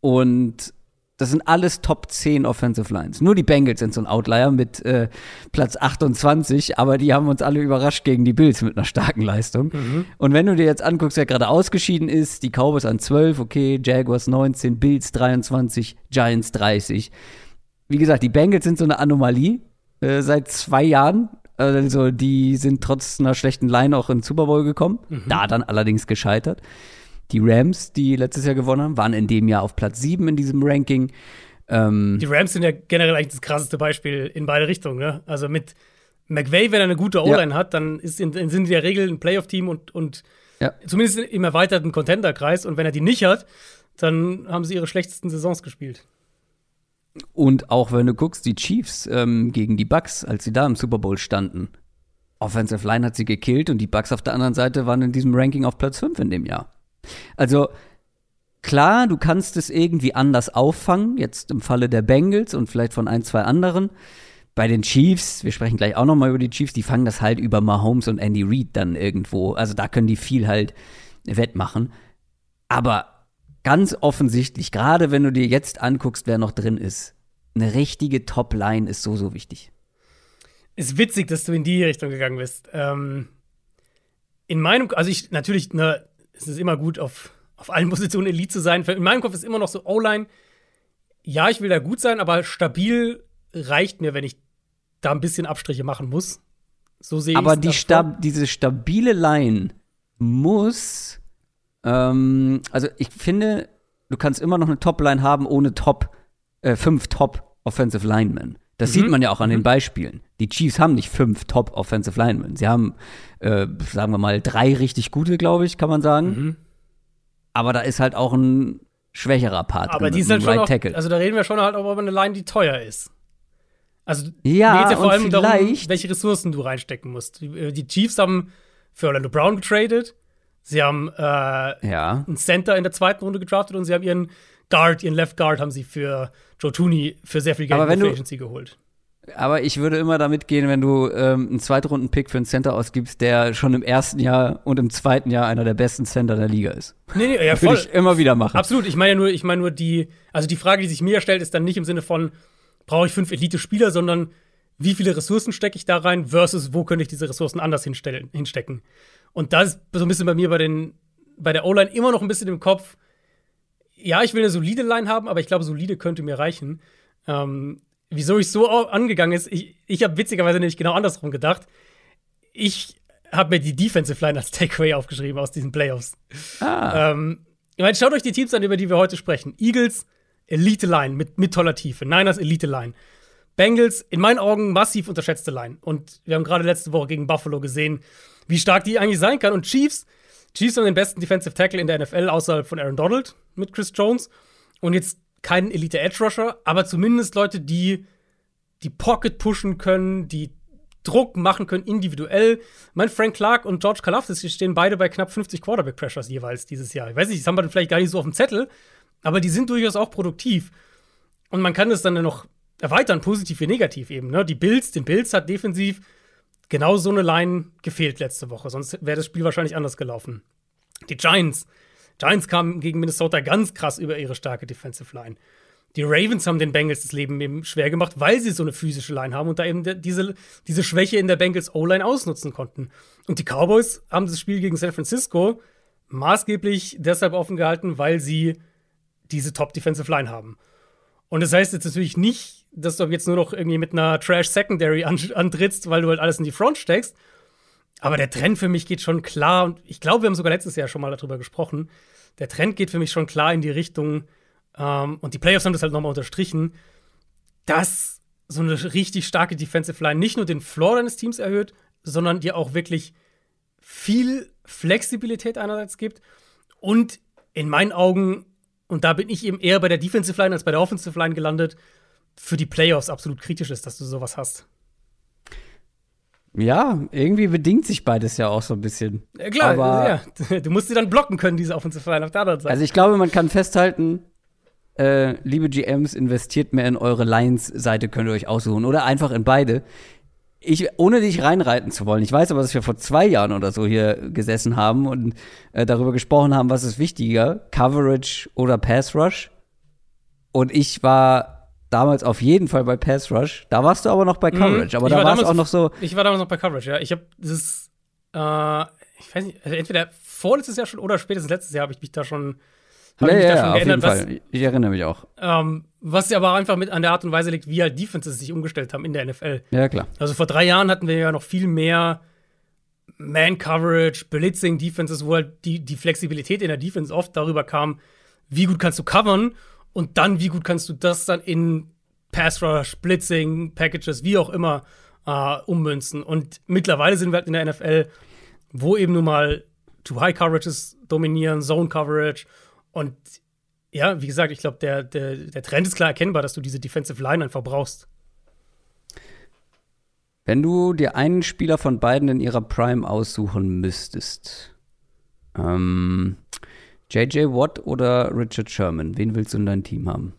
Und das sind alles Top 10 Offensive Lines. Nur die Bengals sind so ein Outlier mit äh, Platz 28, aber die haben uns alle überrascht gegen die Bills mit einer starken Leistung. Und wenn du dir jetzt anguckst, wer gerade ausgeschieden ist, die Cowboys an 12, okay, Jaguars 19, Bills 23, Giants 30. Wie gesagt, die Bengals sind so eine Anomalie äh, seit zwei Jahren. Also die sind trotz einer schlechten Line auch in den Super Bowl gekommen. Da dann allerdings gescheitert. Die Rams, die letztes Jahr gewonnen haben, waren in dem Jahr auf Platz 7 in diesem Ranking. Ähm, Die Rams sind ja generell eigentlich das krasseste Beispiel in beide Richtungen. Ne? Also mit McVay, wenn er eine gute O-Line hat, dann ist in, sind in der Regel ein Playoff-Team und, und Ja. zumindest im erweiterten Contender-Kreis. Und wenn er die nicht hat, dann haben sie ihre schlechtesten Saisons gespielt. Und auch wenn du guckst, die Chiefs ähm, gegen die Bucks, als sie da im Super Bowl standen. Offensive Line hat sie gekillt und die Bucks auf der anderen Seite waren in diesem Ranking auf Platz 5 in dem Jahr. Also klar, du kannst es irgendwie anders auffangen, jetzt im Falle der Bengals und vielleicht von ein, zwei anderen. Bei den Chiefs, wir sprechen gleich auch noch mal über die Chiefs, die fangen das halt über Mahomes und Andy Reid dann irgendwo. Also da können die viel halt wettmachen. Aber ganz offensichtlich, gerade wenn du dir jetzt anguckst, wer noch drin ist, eine richtige Top-Line ist so, so wichtig. Ist witzig, dass du in die Richtung gegangen bist. Ähm, in meinem, also ich, natürlich, ne, es ist immer gut, auf, auf allen Positionen Elite zu sein. In meinem Kopf ist immer noch so O-Line. Ja, ich will da gut sein, aber stabil reicht mir, wenn ich da ein bisschen Abstriche machen muss. So sehe ich Aber die Stab diese stabile Line muss, ähm, also ich finde, du kannst immer noch eine Top-Line haben ohne Top, äh, fünf Top-Offensive Linemen. Das sieht man ja auch an den Beispielen. Die Chiefs haben nicht fünf Top-Offensive Linemen. Sie haben, äh, sagen wir mal, drei richtig gute, glaube ich, kann man sagen. Aber da ist halt auch ein schwächerer Part. Aber die halt einem schon Right auch, also da reden wir schon halt auch über eine Line, die teuer ist. Also Ja, mir geht's ja vor allem darum, welche Ressourcen du reinstecken musst. Die, äh, die Chiefs haben für Orlando Brown getradet. Sie haben äh, ja. einen Center in der zweiten Runde gedraftet und sie haben ihren Guard, ihren Left Guard haben sie für Joe Tooney für sehr viel Geld in der Agency geholt. Aber ich würde immer damit gehen, wenn du ähm, einen Zweitrunden-Pick für einen Center ausgibst, der schon im ersten Jahr und im zweiten Jahr einer der besten Center der Liga ist. Nee, nee, ja, Würde voll. ich immer wieder machen. Absolut. Ich meine ja nur, ich meine nur die, also die Frage, die sich mir stellt, ist dann nicht im Sinne von, brauche ich fünf Elite-Spieler, sondern wie viele Ressourcen stecke ich da rein versus wo könnte ich diese Ressourcen anders hinstellen, hinstecken. Und das ist so ein bisschen bei mir bei den, bei der O-Line immer noch ein bisschen im Kopf. Ja, ich will eine solide Line haben, aber ich glaube, solide könnte mir reichen. Ähm, wieso ich so angegangen ist, ich, ich habe witzigerweise nämlich genau andersrum gedacht. Ich habe mir die Defensive Line als Takeaway aufgeschrieben aus diesen Playoffs. Ah, Ähm, ich meine, schaut euch die Teams an, über die wir heute sprechen. Eagles, Elite Line mit, mit toller Tiefe. Niners, Elite Line. Bengals in meinen Augen massiv unterschätzte Line. Und wir haben gerade letzte Woche gegen Buffalo gesehen, wie stark die eigentlich sein kann. Und Chiefs, Chiefs haben den besten Defensive Tackle in der NFL außerhalb von Aaron Donald mit Chris Jones. Und jetzt keinen Elite Edge Rusher, aber zumindest Leute, die die Pocket pushen können, die Druck machen können individuell. Mein Frank Clark und George Kalafdis stehen beide bei knapp 50 Quarterback Pressures jeweils dieses Jahr. Ich weiß nicht, das haben wir vielleicht gar nicht so auf dem Zettel, aber die sind durchaus auch produktiv. Und man kann das dann noch erweitern, positiv wie negativ eben. Ne? Die Bills, den Bills hat defensiv genau so eine Line gefehlt letzte Woche, sonst wäre das Spiel wahrscheinlich anders gelaufen. Die Giants, Giants kamen gegen Minnesota ganz krass über ihre starke Defensive Line. Die Ravens haben den Bengals das Leben eben schwer gemacht, weil sie so eine physische Line haben und da eben diese, diese Schwäche in der Bengals O-Line ausnutzen konnten. Und die Cowboys haben das Spiel gegen San Francisco maßgeblich deshalb offen gehalten, weil sie diese Top Defensive Line haben. Und das heißt jetzt natürlich nicht, dass du jetzt nur noch irgendwie mit einer Trash Secondary antrittst, weil du halt alles in die Front steckst. Aber der Trend für mich geht schon klar, und ich glaube, wir haben sogar letztes Jahr schon mal darüber gesprochen. Der Trend geht für mich schon klar in die Richtung, ähm, und die Playoffs haben das halt nochmal unterstrichen, dass so eine richtig starke Defensive Line nicht nur den Floor deines Teams erhöht, sondern dir auch wirklich viel Flexibilität einerseits gibt und in meinen Augen, und da bin ich eben eher bei der Defensive Line als bei der Offensive Line gelandet, für die Playoffs absolut kritisch ist, dass du sowas hast. Ja, irgendwie bedingt sich beides ja auch so ein bisschen. Ja, klar, Aber, ja. du musst sie dann blocken können, diese Offensive Line auf der anderen Seite. Also ich glaube, man kann festhalten, äh, liebe GMs, investiert mehr in eure Lions-Seite, könnt ihr euch aussuchen. Oder einfach in beide. Ich, ohne dich reinreiten zu wollen, ich weiß aber, dass wir vor zwei Jahren oder so hier gesessen haben und äh, darüber gesprochen haben, was ist wichtiger, Coverage oder Pass Rush. Und ich war damals auf jeden Fall bei Pass Rush. Da warst du aber noch bei mhm. Coverage. Aber ich da war es auch noch so. Ich war damals noch bei Coverage, ja. Ich habe das, äh, ich weiß nicht, also entweder vorletztes Jahr schon oder spätestens letztes Jahr habe ich mich da schon habe ja, ich mich ja, da schon auf geändert. Jeden Fall. ich erinnere mich auch. Ähm, was aber einfach mit an der Art und Weise liegt, wie halt Defenses sich umgestellt haben in der NFL. Ja, klar. Also vor drei Jahren hatten wir ja noch viel mehr Man-Coverage, Blitzing, Defenses, wo halt die, die Flexibilität in der Defense oft darüber kam, wie gut kannst du covern und dann, wie gut kannst du das dann in Pass Rush, Blitzing, Packages, wie auch immer äh, ummünzen. Und mittlerweile sind wir halt in der NFL, wo eben nun mal Too-High-Coverages dominieren, Zone-Coverage und ja, wie gesagt, ich glaube, der, der, der Trend ist klar erkennbar, dass du diese Defensive Line einfach brauchst. Wenn du dir einen Spieler von beiden in ihrer Prime aussuchen müsstest, ähm, JJ Watt oder Richard Sherman, wen willst du in dein Team haben?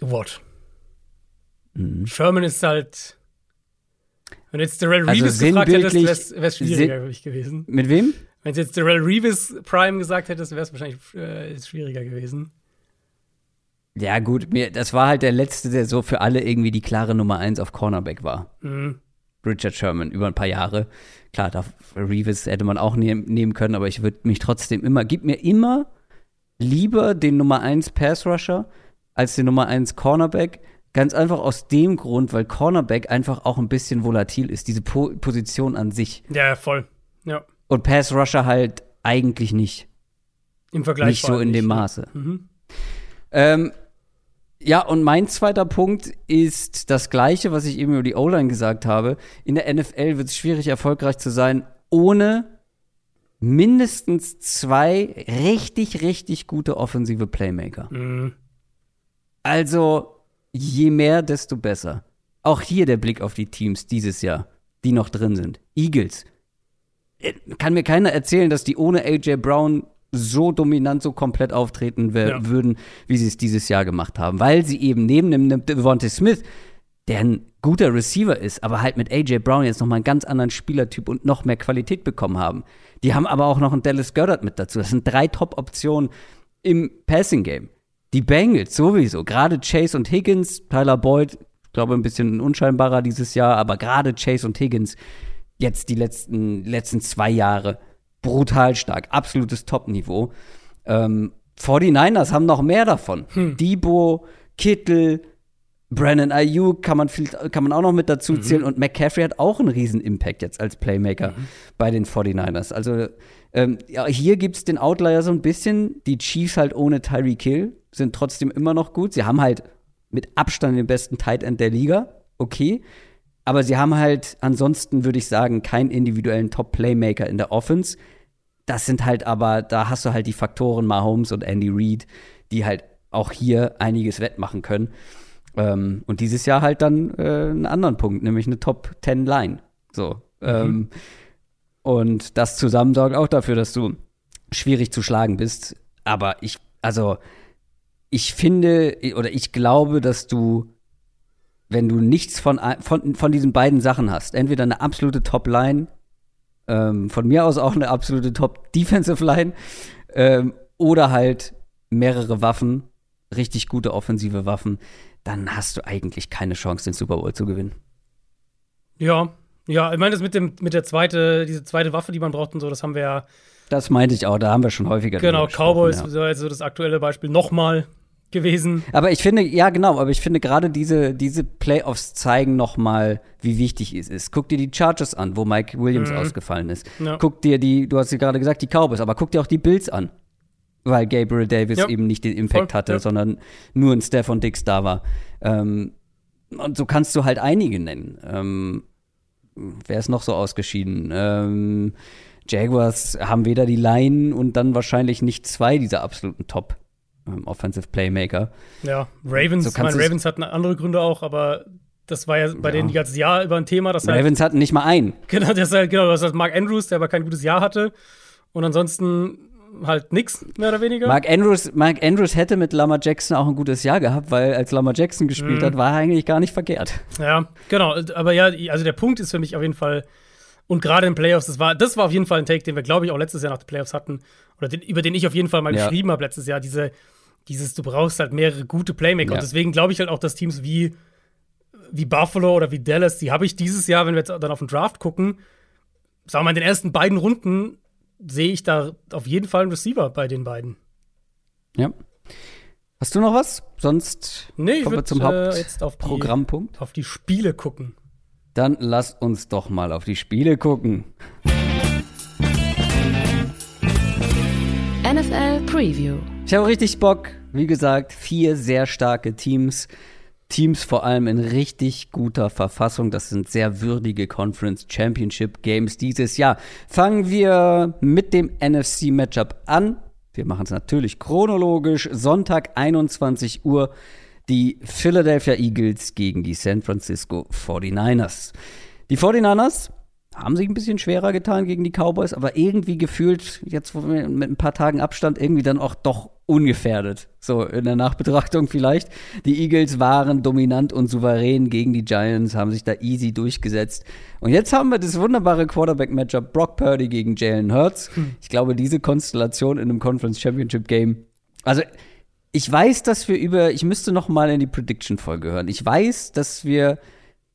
Watt. Mhm. Sherman ist halt. Wenn jetzt Darrell also Reeves gefragt hättest, wäre es schwieriger für mich gewesen. Mit wem? Wenn es jetzt Darrell Reeves Prime gesagt hättest, wäre es wahrscheinlich äh, schwieriger gewesen. Ja, gut, mir, das war halt der letzte, der so für alle irgendwie die klare Nummer 1 auf Cornerback war. Mhm. Richard Sherman über ein paar Jahre. Klar, da Reeves hätte man auch nehm, nehmen können, aber ich würde mich trotzdem immer, gib mir immer lieber den Nummer 1 Pass Rusher als den Nummer 1 Cornerback. Ganz einfach aus dem Grund, weil Cornerback einfach auch ein bisschen volatil ist, diese po Position an sich. Ja, voll. Ja. Und Pass Rusher halt eigentlich nicht. Im Vergleich nicht so in dem Maße. Mhm. Ähm, ja, und mein zweiter Punkt ist das gleiche, was ich eben über die O-Line gesagt habe. In der NFL wird es schwierig, erfolgreich zu sein, ohne mindestens zwei richtig, richtig gute offensive Playmaker. Mhm. Also, je mehr, desto besser. Auch hier der Blick auf die Teams dieses Jahr, die noch drin sind. Eagles, kann mir keiner erzählen, dass die ohne AJ Brown so dominant, so komplett auftreten ja. würden, wie sie es dieses Jahr gemacht haben. Weil sie eben neben dem Devontae Smith, der ein guter Receiver ist, aber halt mit AJ Brown jetzt nochmal einen ganz anderen Spielertyp und noch mehr Qualität bekommen haben. Die haben aber auch noch einen Dallas Goddard mit dazu. Das sind drei Top-Optionen im Passing-Game. Die Bengals sowieso, gerade Chase und Higgins, Tyler Boyd, ich glaube ein bisschen unscheinbarer dieses Jahr, aber gerade Chase und Higgins, jetzt die letzten, letzten zwei Jahre brutal stark. Absolutes Top-Niveau. Ähm, 49ers haben noch mehr davon. Hm. Debo, Kittel, Brandon Ayuk kann man, viel, kann man auch noch mit dazu mhm. zählen. Mhm. Und McCaffrey hat auch einen riesen Impact jetzt als Playmaker mhm. bei den 49ers. Also ähm, ja, hier gibt es den Outlier so ein bisschen. Die Chiefs halt ohne Tyree Kill sind trotzdem immer noch gut. Sie haben halt mit Abstand den besten Tight End der Liga, okay. Aber sie haben halt ansonsten, würde ich sagen, keinen individuellen Top-Playmaker in der Offense. Das sind halt aber, da hast du halt die Faktoren Mahomes und Andy Reid, die halt auch hier einiges wettmachen können. Ähm, und dieses Jahr halt dann äh, einen anderen Punkt, nämlich eine Top 10 Line. So. Mhm. Ähm, und das zusammen sorgt auch dafür, dass du schwierig zu schlagen bist. Aber ich, also, ich finde oder ich glaube, dass du, wenn du nichts von, von, von diesen beiden Sachen hast, entweder eine absolute Top-Line, ähm, von mir aus auch eine absolute Top-Defensive-Line, ähm, oder halt mehrere Waffen, richtig gute offensive Waffen, dann hast du eigentlich keine Chance, den Super Bowl zu gewinnen. Ja, ja, ich meine, das mit dem, mit der zweite, diese zweite Waffe, die man braucht und so, das haben wir ja. Das meinte ich auch, da haben wir schon häufiger Genau, Cowboys, ja. also das aktuelle Beispiel nochmal gewesen. Aber ich finde, ja genau, aber ich finde gerade diese, diese Playoffs zeigen nochmal, wie wichtig es ist. Guck dir die Chargers an, wo Mike Williams mhm. ausgefallen ist. Ja. Guck dir die, du hast ja gerade gesagt, die Cowboys, aber guck dir auch die Bills an weil Gabriel Davis ja. eben nicht den Impact Voll, hatte, ja. sondern nur ein Stefan Dix da war. Ähm, und so kannst du halt einige nennen. Ähm, wer ist noch so ausgeschieden? Ähm, Jaguars haben weder die Line und dann wahrscheinlich nicht zwei dieser absoluten Top ähm, Offensive Playmaker. Ja, Ravens, so ich meine, Ravens hatten andere Gründe auch, aber das war ja bei ja. denen die ganze Jahr über ein Thema. Dass halt Ravens halt, hatten nicht mal einen. Genau, das halt, genau, das ist halt Mark Andrews, der aber kein gutes Jahr hatte. Und ansonsten halt nix, mehr oder weniger. Mark Andrews, Mark Andrews hätte mit Lama Jackson auch ein gutes Jahr gehabt, weil als Lama Jackson gespielt mhm. hat, war er eigentlich gar nicht verkehrt. Ja, genau. Aber ja, also der Punkt ist für mich auf jeden Fall, und gerade in Playoffs, das war, das war auf jeden Fall ein Take, den wir, glaube ich, auch letztes Jahr nach den Playoffs hatten, oder den, über den ich auf jeden Fall mal ja. geschrieben habe letztes Jahr, diese, dieses, du brauchst halt mehrere gute Playmaker. Ja. Und deswegen glaube ich halt auch, dass Teams wie, wie Buffalo oder wie Dallas, die habe ich dieses Jahr, wenn wir jetzt dann auf den Draft gucken, sagen wir mal, in den ersten beiden Runden sehe ich da auf jeden Fall einen Receiver bei den beiden. Ja. Hast du noch was? Sonst nee, kommen wir zum äh, jetzt auf. Auf die Spiele gucken. Dann lass uns doch mal auf die Spiele gucken. NFL Preview. Ich habe richtig Bock. Wie gesagt, vier sehr starke Teams. Teams vor allem in richtig guter Verfassung. Das sind sehr würdige Conference Championship Games dieses Jahr. Fangen wir mit dem NFC Matchup an. Wir machen es natürlich chronologisch. Sonntag 21 Uhr die Philadelphia Eagles gegen die San Francisco 49ers. Die 49ers haben sich ein bisschen schwerer getan gegen die Cowboys, aber irgendwie gefühlt, jetzt mit ein paar Tagen Abstand, irgendwie dann auch doch ungefährdet. So in der Nachbetrachtung vielleicht. Die Eagles waren dominant und souverän gegen die Giants, haben sich da easy durchgesetzt. Und jetzt haben wir das wunderbare Quarterback-Matchup Brock Purdy gegen Jalen Hurts. Hm. Ich glaube, diese Konstellation in einem Conference Championship Game. Also ich weiß, dass wir über, ich müsste noch mal in die Prediction-Folge hören. Ich weiß, dass wir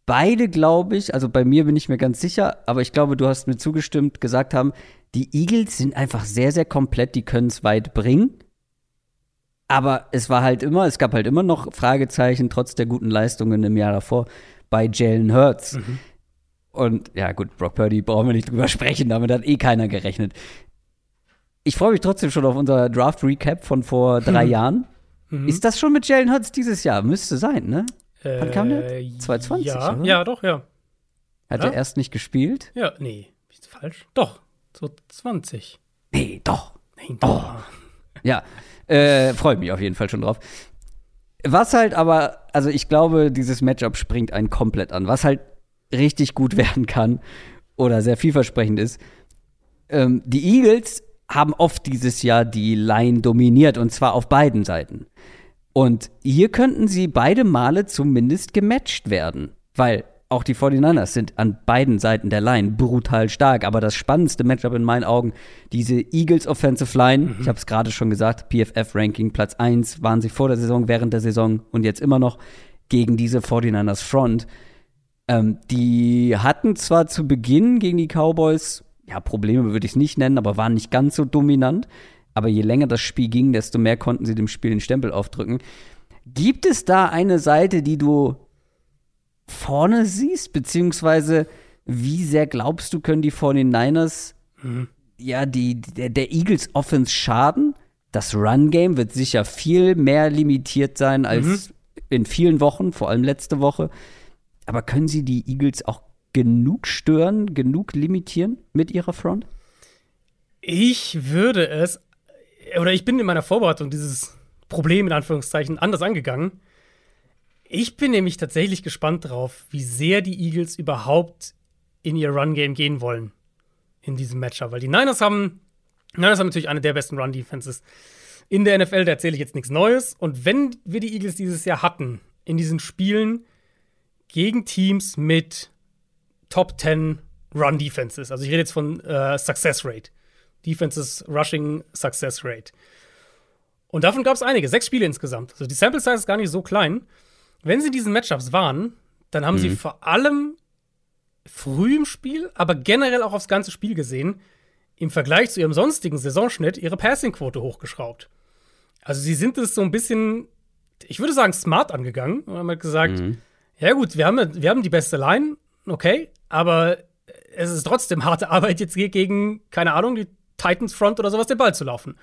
beide, glaube ich, also bei mir bin ich mir ganz sicher, aber ich glaube, du hast mir zugestimmt, gesagt haben, die Eagles sind einfach sehr, sehr komplett, die können es weit bringen. Aber es war halt immer, es gab halt immer noch Fragezeichen, trotz der guten Leistungen im Jahr davor, bei Jalen Hurts. Mhm. Und ja, gut, Brock Purdy brauchen wir nicht drüber sprechen, damit hat eh keiner gerechnet. Ich freue mich trotzdem schon auf unser Draft-Recap von vor drei mhm. Jahren. Mhm. Ist das schon mit Jalen Hurts dieses Jahr? Müsste sein, ne? Äh, Wann kam der? 2020, ja, oder? Ja, doch, ja. Hat ja? er erst nicht gespielt? Ja, nee, ist falsch. Doch, 2020. Nee, doch. Nee, doch. Oh. Ja, äh, freue mich auf jeden Fall schon drauf. Was halt aber, also ich glaube, dieses Matchup springt einen komplett an. Was halt richtig gut werden kann oder sehr vielversprechend ist, ähm, die Eagles haben oft dieses Jahr die Line dominiert und zwar auf beiden Seiten. Und hier könnten sie beide Male zumindest gematcht werden, weil auch die 49ers sind an beiden Seiten der Line brutal stark. Aber das spannendste Matchup in meinen Augen, diese Eagles Offensive Line, mhm. ich habe es gerade schon gesagt, PFF-Ranking Platz 1 waren sie vor der Saison, während der Saison und jetzt immer noch gegen diese 49ers Front. Ähm, die hatten zwar zu Beginn gegen die Cowboys, ja, Probleme würde ich es nicht nennen, aber waren nicht ganz so dominant. Aber je länger das Spiel ging, desto mehr konnten sie dem Spiel den Stempel aufdrücken. Gibt es da eine Seite, die du vorne siehst? Beziehungsweise, wie sehr glaubst du, können die 49ers mhm. ja, die, der, der Eagles Offense schaden? Das Run-Game wird sicher viel mehr limitiert sein als mhm. in vielen Wochen, vor allem letzte Woche. Aber können sie die Eagles auch genug stören, genug limitieren mit ihrer Front? Ich würde es, oder ich bin in meiner Vorbereitung dieses Problem in Anführungszeichen anders angegangen. Ich bin nämlich tatsächlich gespannt drauf, wie sehr die Eagles überhaupt in ihr Run-Game gehen wollen in diesem Matchup. Weil die Niners haben, Niners haben natürlich eine der besten Run-Defenses in der NFL. Da erzähle ich jetzt nichts Neues. Und wenn wir die Eagles dieses Jahr hatten, in diesen Spielen gegen Teams mit Top 10 Run-Defenses, also ich rede jetzt von äh, Success Rate, Defenses Rushing Success Rate. Und davon gab es einige, sechs Spiele insgesamt. Also die Sample Size ist gar nicht so klein. Wenn sie in diesen Matchups waren, dann haben mhm. sie vor allem früh im Spiel, aber generell auch aufs ganze Spiel gesehen, im Vergleich zu ihrem sonstigen Saisonschnitt ihre Passing-Quote hochgeschraubt. Also sie sind es so ein bisschen, ich würde sagen, smart angegangen und haben halt gesagt, mhm. ja gut, wir haben, wir haben die beste Line, okay, aber es ist trotzdem harte Arbeit jetzt gegen, keine Ahnung, die Titans Front oder sowas den Ball zu laufen.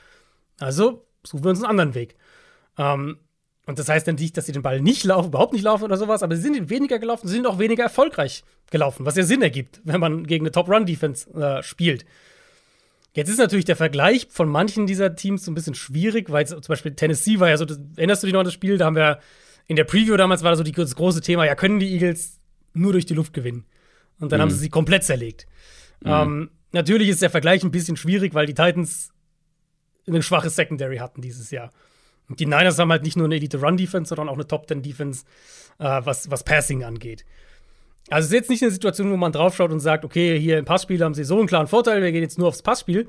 Also suchen wir uns einen anderen Weg. Ähm, und das heißt dann nicht, dass sie den Ball nicht laufen, überhaupt nicht laufen oder sowas, aber sie sind weniger gelaufen, sie sind auch weniger erfolgreich gelaufen, was ja Sinn ergibt, wenn man gegen eine Top-Run-Defense äh, spielt. Jetzt ist natürlich der Vergleich von manchen dieser Teams so ein bisschen schwierig, weil zum Beispiel Tennessee war ja so, das, erinnerst du dich noch an das Spiel? Da haben wir in der Preview damals war da so die, das große Thema, ja, können die Eagles nur durch die Luft gewinnen? Und dann mhm. haben sie sie komplett zerlegt. Mhm. Ähm, natürlich ist der Vergleich ein bisschen schwierig, weil die Titans eine schwache Secondary hatten dieses Jahr. Und die Niners haben halt nicht nur eine Elite-Run-Defense, sondern auch eine Top-10-Defense, äh, was, was Passing angeht. Also es ist jetzt nicht eine Situation, wo man draufschaut und sagt, okay, hier im Passspiel haben sie so einen klaren Vorteil, wir gehen jetzt nur aufs Passspiel.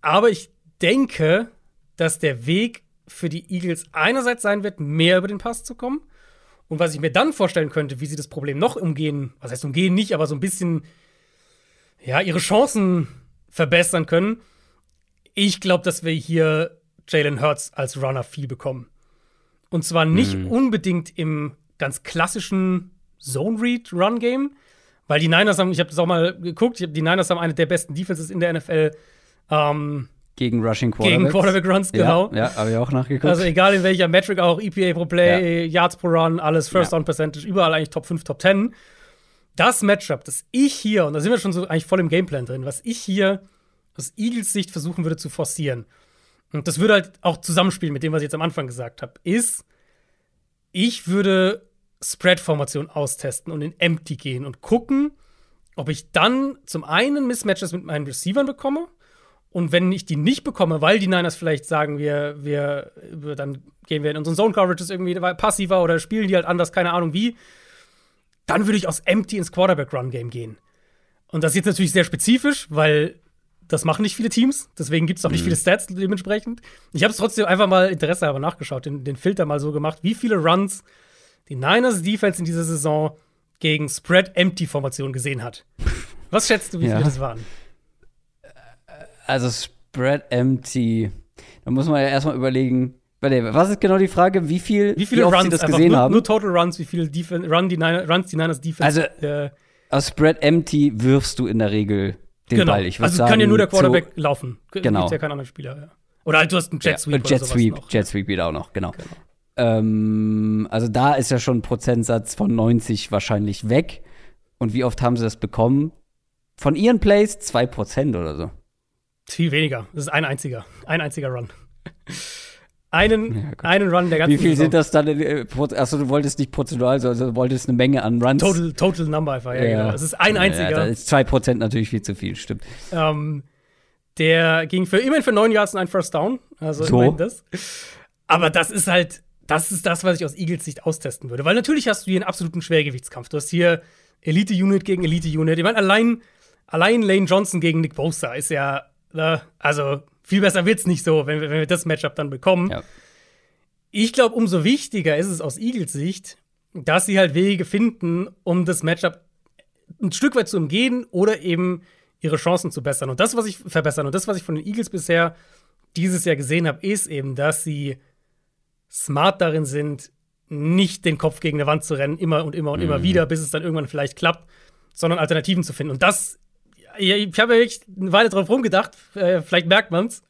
Aber ich denke, dass der Weg für die Eagles einerseits sein wird, mehr über den Pass zu kommen. Und was ich mir dann vorstellen könnte, wie sie das Problem noch umgehen, was heißt umgehen nicht, aber so ein bisschen, ja, ihre Chancen verbessern können. Ich glaube, dass wir hier Jalen Hurts als Runner viel bekommen. Und zwar nicht mhm. unbedingt im ganz klassischen Zone-Read-Run-Game, weil die Niners haben, ich habe das auch mal geguckt, die Niners haben eine der besten Defenses in der NFL. Ähm, gegen Rushing Quarterback. Gegen Quarterback Runs, genau. Ja, ja habe ich auch nachgeguckt. Also egal in welcher Metric auch, EPA pro Play, ja. Yards pro Run, alles First Down Percentage, überall eigentlich Top 5, Top 10. Das Matchup, das ich hier, und da sind wir schon so eigentlich voll im Gameplan drin, was ich hier aus Eagles Sicht versuchen würde zu forcieren, und das würde halt auch zusammenspielen mit dem, was ich jetzt am Anfang gesagt habe, ist, ich würde Spread-Formation austesten und in Empty gehen und gucken, ob ich dann zum einen Mismatches mit meinen Receivern bekomme. Und wenn ich die nicht bekomme, weil die Niners vielleicht sagen, wir, wir, dann gehen wir in unseren Zone Coverages irgendwie passiver oder spielen die halt anders, keine Ahnung wie, dann würde ich aus Empty ins Quarterback-Run-Game gehen. Und das ist jetzt natürlich sehr spezifisch, weil das machen nicht viele Teams, deswegen gibt es auch nicht mhm. viele Stats dementsprechend. Ich habe es trotzdem einfach mal Interesse aber nachgeschaut, den, den Filter mal so gemacht, wie viele Runs die Niners Defense in dieser Saison gegen Spread-Empty-Formation gesehen hat. Was schätzt du, wie ja. viele das waren? Also Spread-Empty, da muss man ja erstmal überlegen, was ist genau die Frage? Wie viel wie viele wie Runs das gesehen nur, haben? Nur Total Runs, wie viele Defen Run die Niners, Runs die Niners Defense. Also äh, aus Spread Empty wirfst du in der Regel den genau. Ball. Ich also sagen, kann ja nur der Quarterback so, laufen. Genau. Gibt's ja kein anderer Spieler. Ja. Oder halt, du hast einen Jet Sweep. Ja, Jet Sweep, noch. Jet Sweep wieder auch noch, genau. genau. Ähm, also da ist ja schon ein Prozentsatz von 90 wahrscheinlich weg. Und wie oft haben sie das bekommen? Von ihren Plays 2% oder so. Viel weniger. Das ist ein einziger. Ein einziger Run. einen, ja, einen Run der ganzen Wie viel Saison. sind das dann? Äh, achso, du wolltest nicht prozentual, sondern du wolltest eine Menge an Runs. Total, total Number einfach, ja, ja. genau. Es ist ein einziger. Ja, da ist 2% natürlich viel zu viel, stimmt. Ähm, der ging für immerhin für neun Yards und ein First Down. Also so. immerhin das. Aber das ist halt, das ist das, was ich aus Eagles Sicht austesten würde. Weil natürlich hast du hier einen absoluten Schwergewichtskampf. Du hast hier Elite-Unit gegen Elite-Unit. Ich meine, allein, allein Lane Johnson gegen Nick Bosa ist ja, äh, also viel besser wird's nicht so, wenn wir, wenn wir das Matchup dann bekommen. Ja. Ich glaube, umso wichtiger ist es aus Eagles Sicht, dass sie halt Wege finden, um das Matchup ein Stück weit zu umgehen oder eben ihre Chancen zu bessern. Und das, was ich verbessern und das, was ich von den Eagles bisher dieses Jahr gesehen habe, ist eben, dass sie smart darin sind, nicht den Kopf gegen eine Wand zu rennen, immer und immer und mhm. immer wieder, bis es dann irgendwann vielleicht klappt, sondern Alternativen zu finden. Und das ich habe ja wirklich eine Weile drauf rumgedacht, äh, vielleicht merkt man es.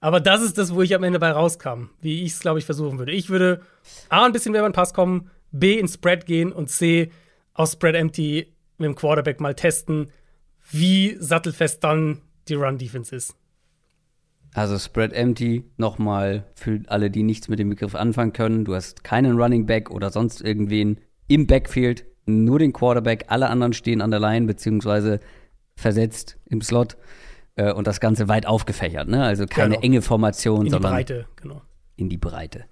Aber das ist das, wo ich am Ende bei rauskam, wie ich es, glaube ich, versuchen würde. Ich würde A, ein bisschen mehr den Pass kommen, B in Spread gehen und C aus Spread Empty mit dem Quarterback mal testen, wie sattelfest dann die Run-Defense ist. Also Spread Empty, nochmal für alle, die nichts mit dem Begriff anfangen können. Du hast keinen Running Back oder sonst irgendwen im Backfield, nur den Quarterback. Alle anderen stehen an der Line beziehungsweise versetzt im Slot äh, und das Ganze weit aufgefächert. Ne? Also keine Genau. enge Formation, In die sondern Breite, genau. in die Breite.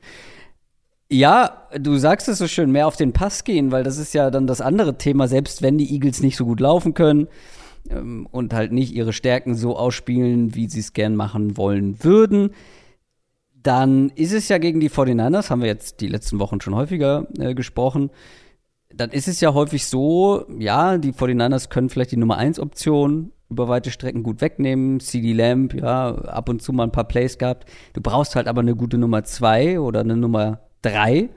Ja, du sagst es so schön, mehr auf den Pass gehen, weil das ist ja dann das andere Thema, selbst wenn die Eagles nicht so gut laufen können ähm, und halt nicht ihre Stärken so ausspielen, wie sie es gern machen wollen würden, dann ist es ja gegen die 49ers, haben wir jetzt die letzten Wochen schon häufiger äh, gesprochen, dann ist es ja häufig so, ja, die 49ers können vielleicht die Nummer 1 Option über weite Strecken gut wegnehmen. CD Lamb, ja, ab und zu mal ein paar Plays gehabt. Du brauchst halt aber eine gute Nummer 2 oder eine Nummer 3.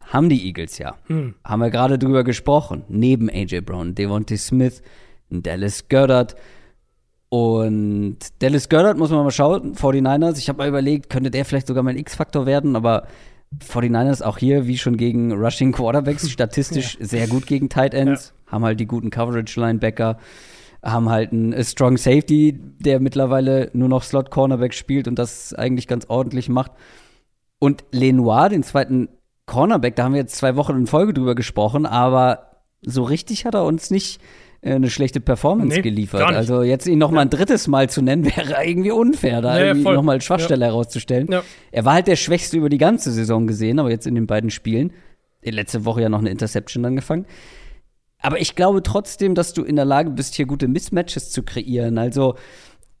Haben die Eagles ja. Haben wir gerade drüber gesprochen. Neben AJ Brown, Devontae Smith, Dallas Goddard. Und Dallas Goddard muss man mal schauen, 49ers. Ich habe mal überlegt, könnte der vielleicht sogar mein X-Faktor werden, aber 49ers auch hier, wie schon gegen Rushing Quarterbacks, statistisch sehr gut gegen Tight Ends, haben halt die guten Coverage-Linebacker, haben halt einen äh, Strong Safety, der mittlerweile nur noch Slot-Cornerback spielt und das eigentlich ganz ordentlich macht. Und Lenoir, den zweiten Cornerback, da haben wir jetzt zwei Wochen in Folge drüber gesprochen, aber so richtig hat er uns nicht eine schlechte Performance Nee, geliefert. Also jetzt ihn noch mal ein drittes Mal zu nennen, wäre irgendwie unfair, da Ja, ja, irgendwie noch mal Schwachstelle herauszustellen. Ja. Er war halt der Schwächste über die ganze Saison gesehen, aber jetzt in den beiden Spielen. Letzte Woche ja noch eine Interception dann gefangen. Aber ich glaube trotzdem, dass du in der Lage bist, hier gute Mismatches zu kreieren. Also,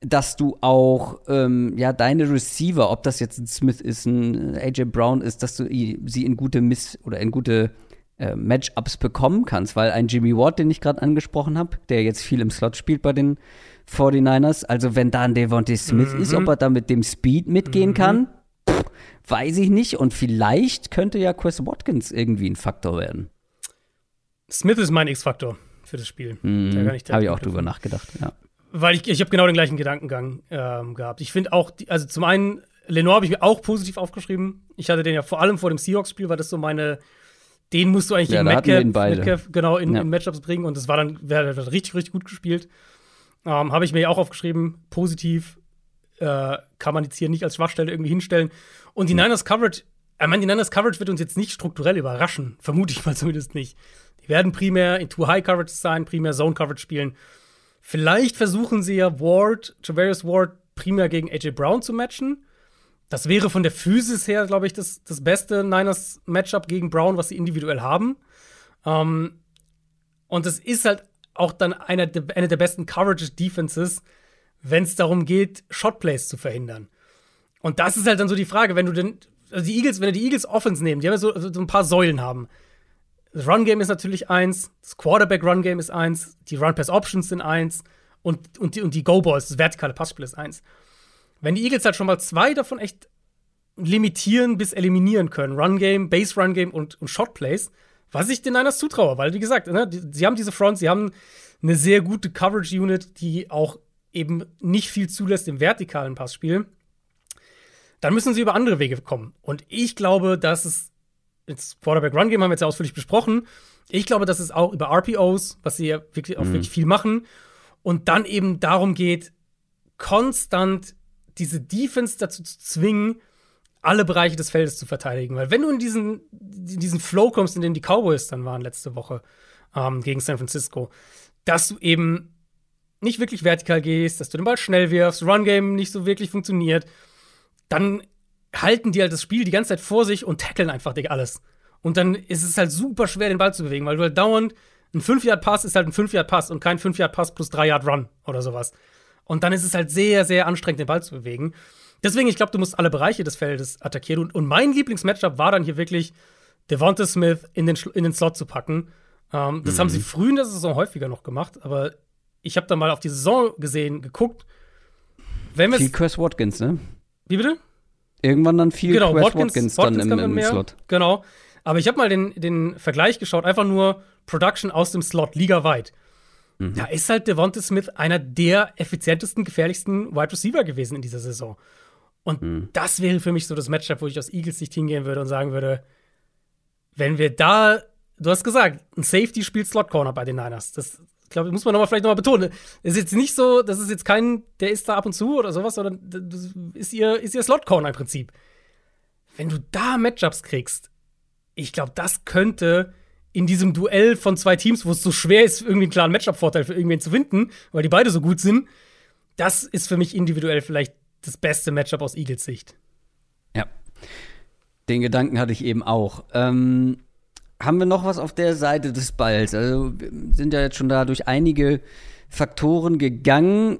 dass du auch ähm, ja deine Receiver, ob das jetzt ein Smith ist, ein AJ Brown ist, dass du sie in gute Miss oder in gute äh, Matchups bekommen kannst, weil ein Jimmy Ward, den ich gerade angesprochen habe, der jetzt viel im Slot spielt bei den 49ers, also wenn da ein Devontae Smith ist, ob er da mit dem Speed mitgehen kann, pff, weiß ich nicht. Und vielleicht könnte ja Chris Watkins irgendwie ein Faktor werden. Smith ist mein X-Faktor für das Spiel. Da kann Habe ich auch drüber nachgedacht, ja. Weil ich, ich habe genau den gleichen Gedankengang ähm, gehabt. Ich finde auch, die, also zum einen, Lenore habe ich mir auch positiv aufgeschrieben. Ich hatte den ja vor allem vor dem Seahawks-Spiel, war das so meine, den musst du eigentlich Ja, gegen Metcalf. Metcalf genau in, Ja. in Matchups bringen und das war dann, wäre hat richtig, richtig gut gespielt. Ähm, habe ich mir ja auch aufgeschrieben, positiv äh, kann man jetzt hier nicht als Schwachstelle irgendwie hinstellen. Und die Niners Coverage, ich meine, die Niners Coverage wird uns jetzt nicht strukturell überraschen, vermute ich mal zumindest nicht. Die werden primär in Too High Coverage sein, primär Zone Coverage spielen. Vielleicht versuchen sie ja Ward, Javarius Ward, primär gegen AJ Brown zu matchen. Das wäre von der Physis her, glaube ich, das, das beste Niners Matchup gegen Brown, was sie individuell haben. Ähm, und es ist halt auch dann einer der, eine der besten Coverage Defenses, wenn es darum geht, Shotplays zu verhindern. Und das ist halt dann so die Frage, wenn du denn, also die Eagles, wenn du die Eagles Offense nehmen, die haben ja so, so ein paar Säulen haben. Das Run-Game ist natürlich eins, das Quarterback-Run-Game ist eins, die Run-Pass-Options sind eins und, und die, und die Go-Balls, das vertikale Passspiel ist eins. Wenn die Eagles halt schon mal zwei davon echt limitieren bis eliminieren können, Run-Game, Base-Run-Game und, und Shot-Plays, was ich den Niners zutraue, weil, wie gesagt, ne, die, sie haben diese Front, sie haben eine sehr gute Coverage-Unit, die auch eben nicht viel zulässt im vertikalen Passspiel, dann müssen sie über andere Wege kommen. Und ich glaube, dass es jetzt Quarterback Run Game haben wir jetzt ja ausführlich besprochen. Ich glaube, dass es auch über RPOs, was sie ja wirklich auch wirklich viel machen, und dann eben darum geht, konstant diese Defense dazu zu zwingen, alle Bereiche des Feldes zu verteidigen. Weil wenn du in diesen, in diesen Flow kommst, in dem die Cowboys dann waren letzte Woche ähm, gegen San Francisco, dass du eben nicht wirklich vertikal gehst, dass du den Ball schnell wirfst, Run-Game nicht so wirklich funktioniert, dann halten die halt das Spiel die ganze Zeit vor sich und tackeln einfach Digga, alles. Und dann ist es halt super schwer, den Ball zu bewegen, weil du halt dauernd ein 5-Yard-Pass ist halt ein 5-Yard-Pass und kein 5-Yard-Pass plus 3-Yard-Run oder sowas. Und dann ist es halt sehr, sehr anstrengend, den Ball zu bewegen. Deswegen, ich glaube, du musst alle Bereiche des Feldes attackieren. Und, und mein Lieblingsmatchup war dann hier wirklich, Devonta Smith in den, in den Slot zu packen. Ähm, das haben sie früh in der Saison häufiger noch gemacht, aber ich habe dann mal auf die Saison gesehen, geguckt. Wenn wir Viel Chris Watkins, ne? Wie bitte? Irgendwann dann viel Genau, Chris Watkins, Watkins, Watkins dann kann im, im mehr. Slot. Genau. Aber ich habe mal den, den Vergleich geschaut, einfach nur Production aus dem Slot, ligaweit. Mhm. Da ist halt Devonta Smith einer der effizientesten, gefährlichsten Wide Receiver gewesen in dieser Saison. Und Mhm. das wäre für mich so das Matchup, wo ich aus Eagles Sicht hingehen würde und sagen würde, wenn wir da, du hast gesagt, ein Safety spielt Slot Corner bei den Niners. Das glaube, muss man noch mal vielleicht noch mal betonen. Es ist jetzt nicht so, das ist jetzt kein, der ist da ab und zu oder sowas, sondern das ist ihr, ist ihr Slot Corner im Prinzip. Wenn du da Matchups kriegst, ich glaube, das könnte in diesem Duell von zwei Teams, wo es so schwer ist, irgendwie einen klaren Matchup-Vorteil für irgendwen zu finden, weil die beide so gut sind, das ist für mich individuell vielleicht das beste Matchup aus Eagles Sicht. Ja. Den Gedanken hatte ich eben auch. Ähm, haben wir noch was auf der Seite des Balls? Also, sind ja jetzt schon da durch einige Faktoren gegangen.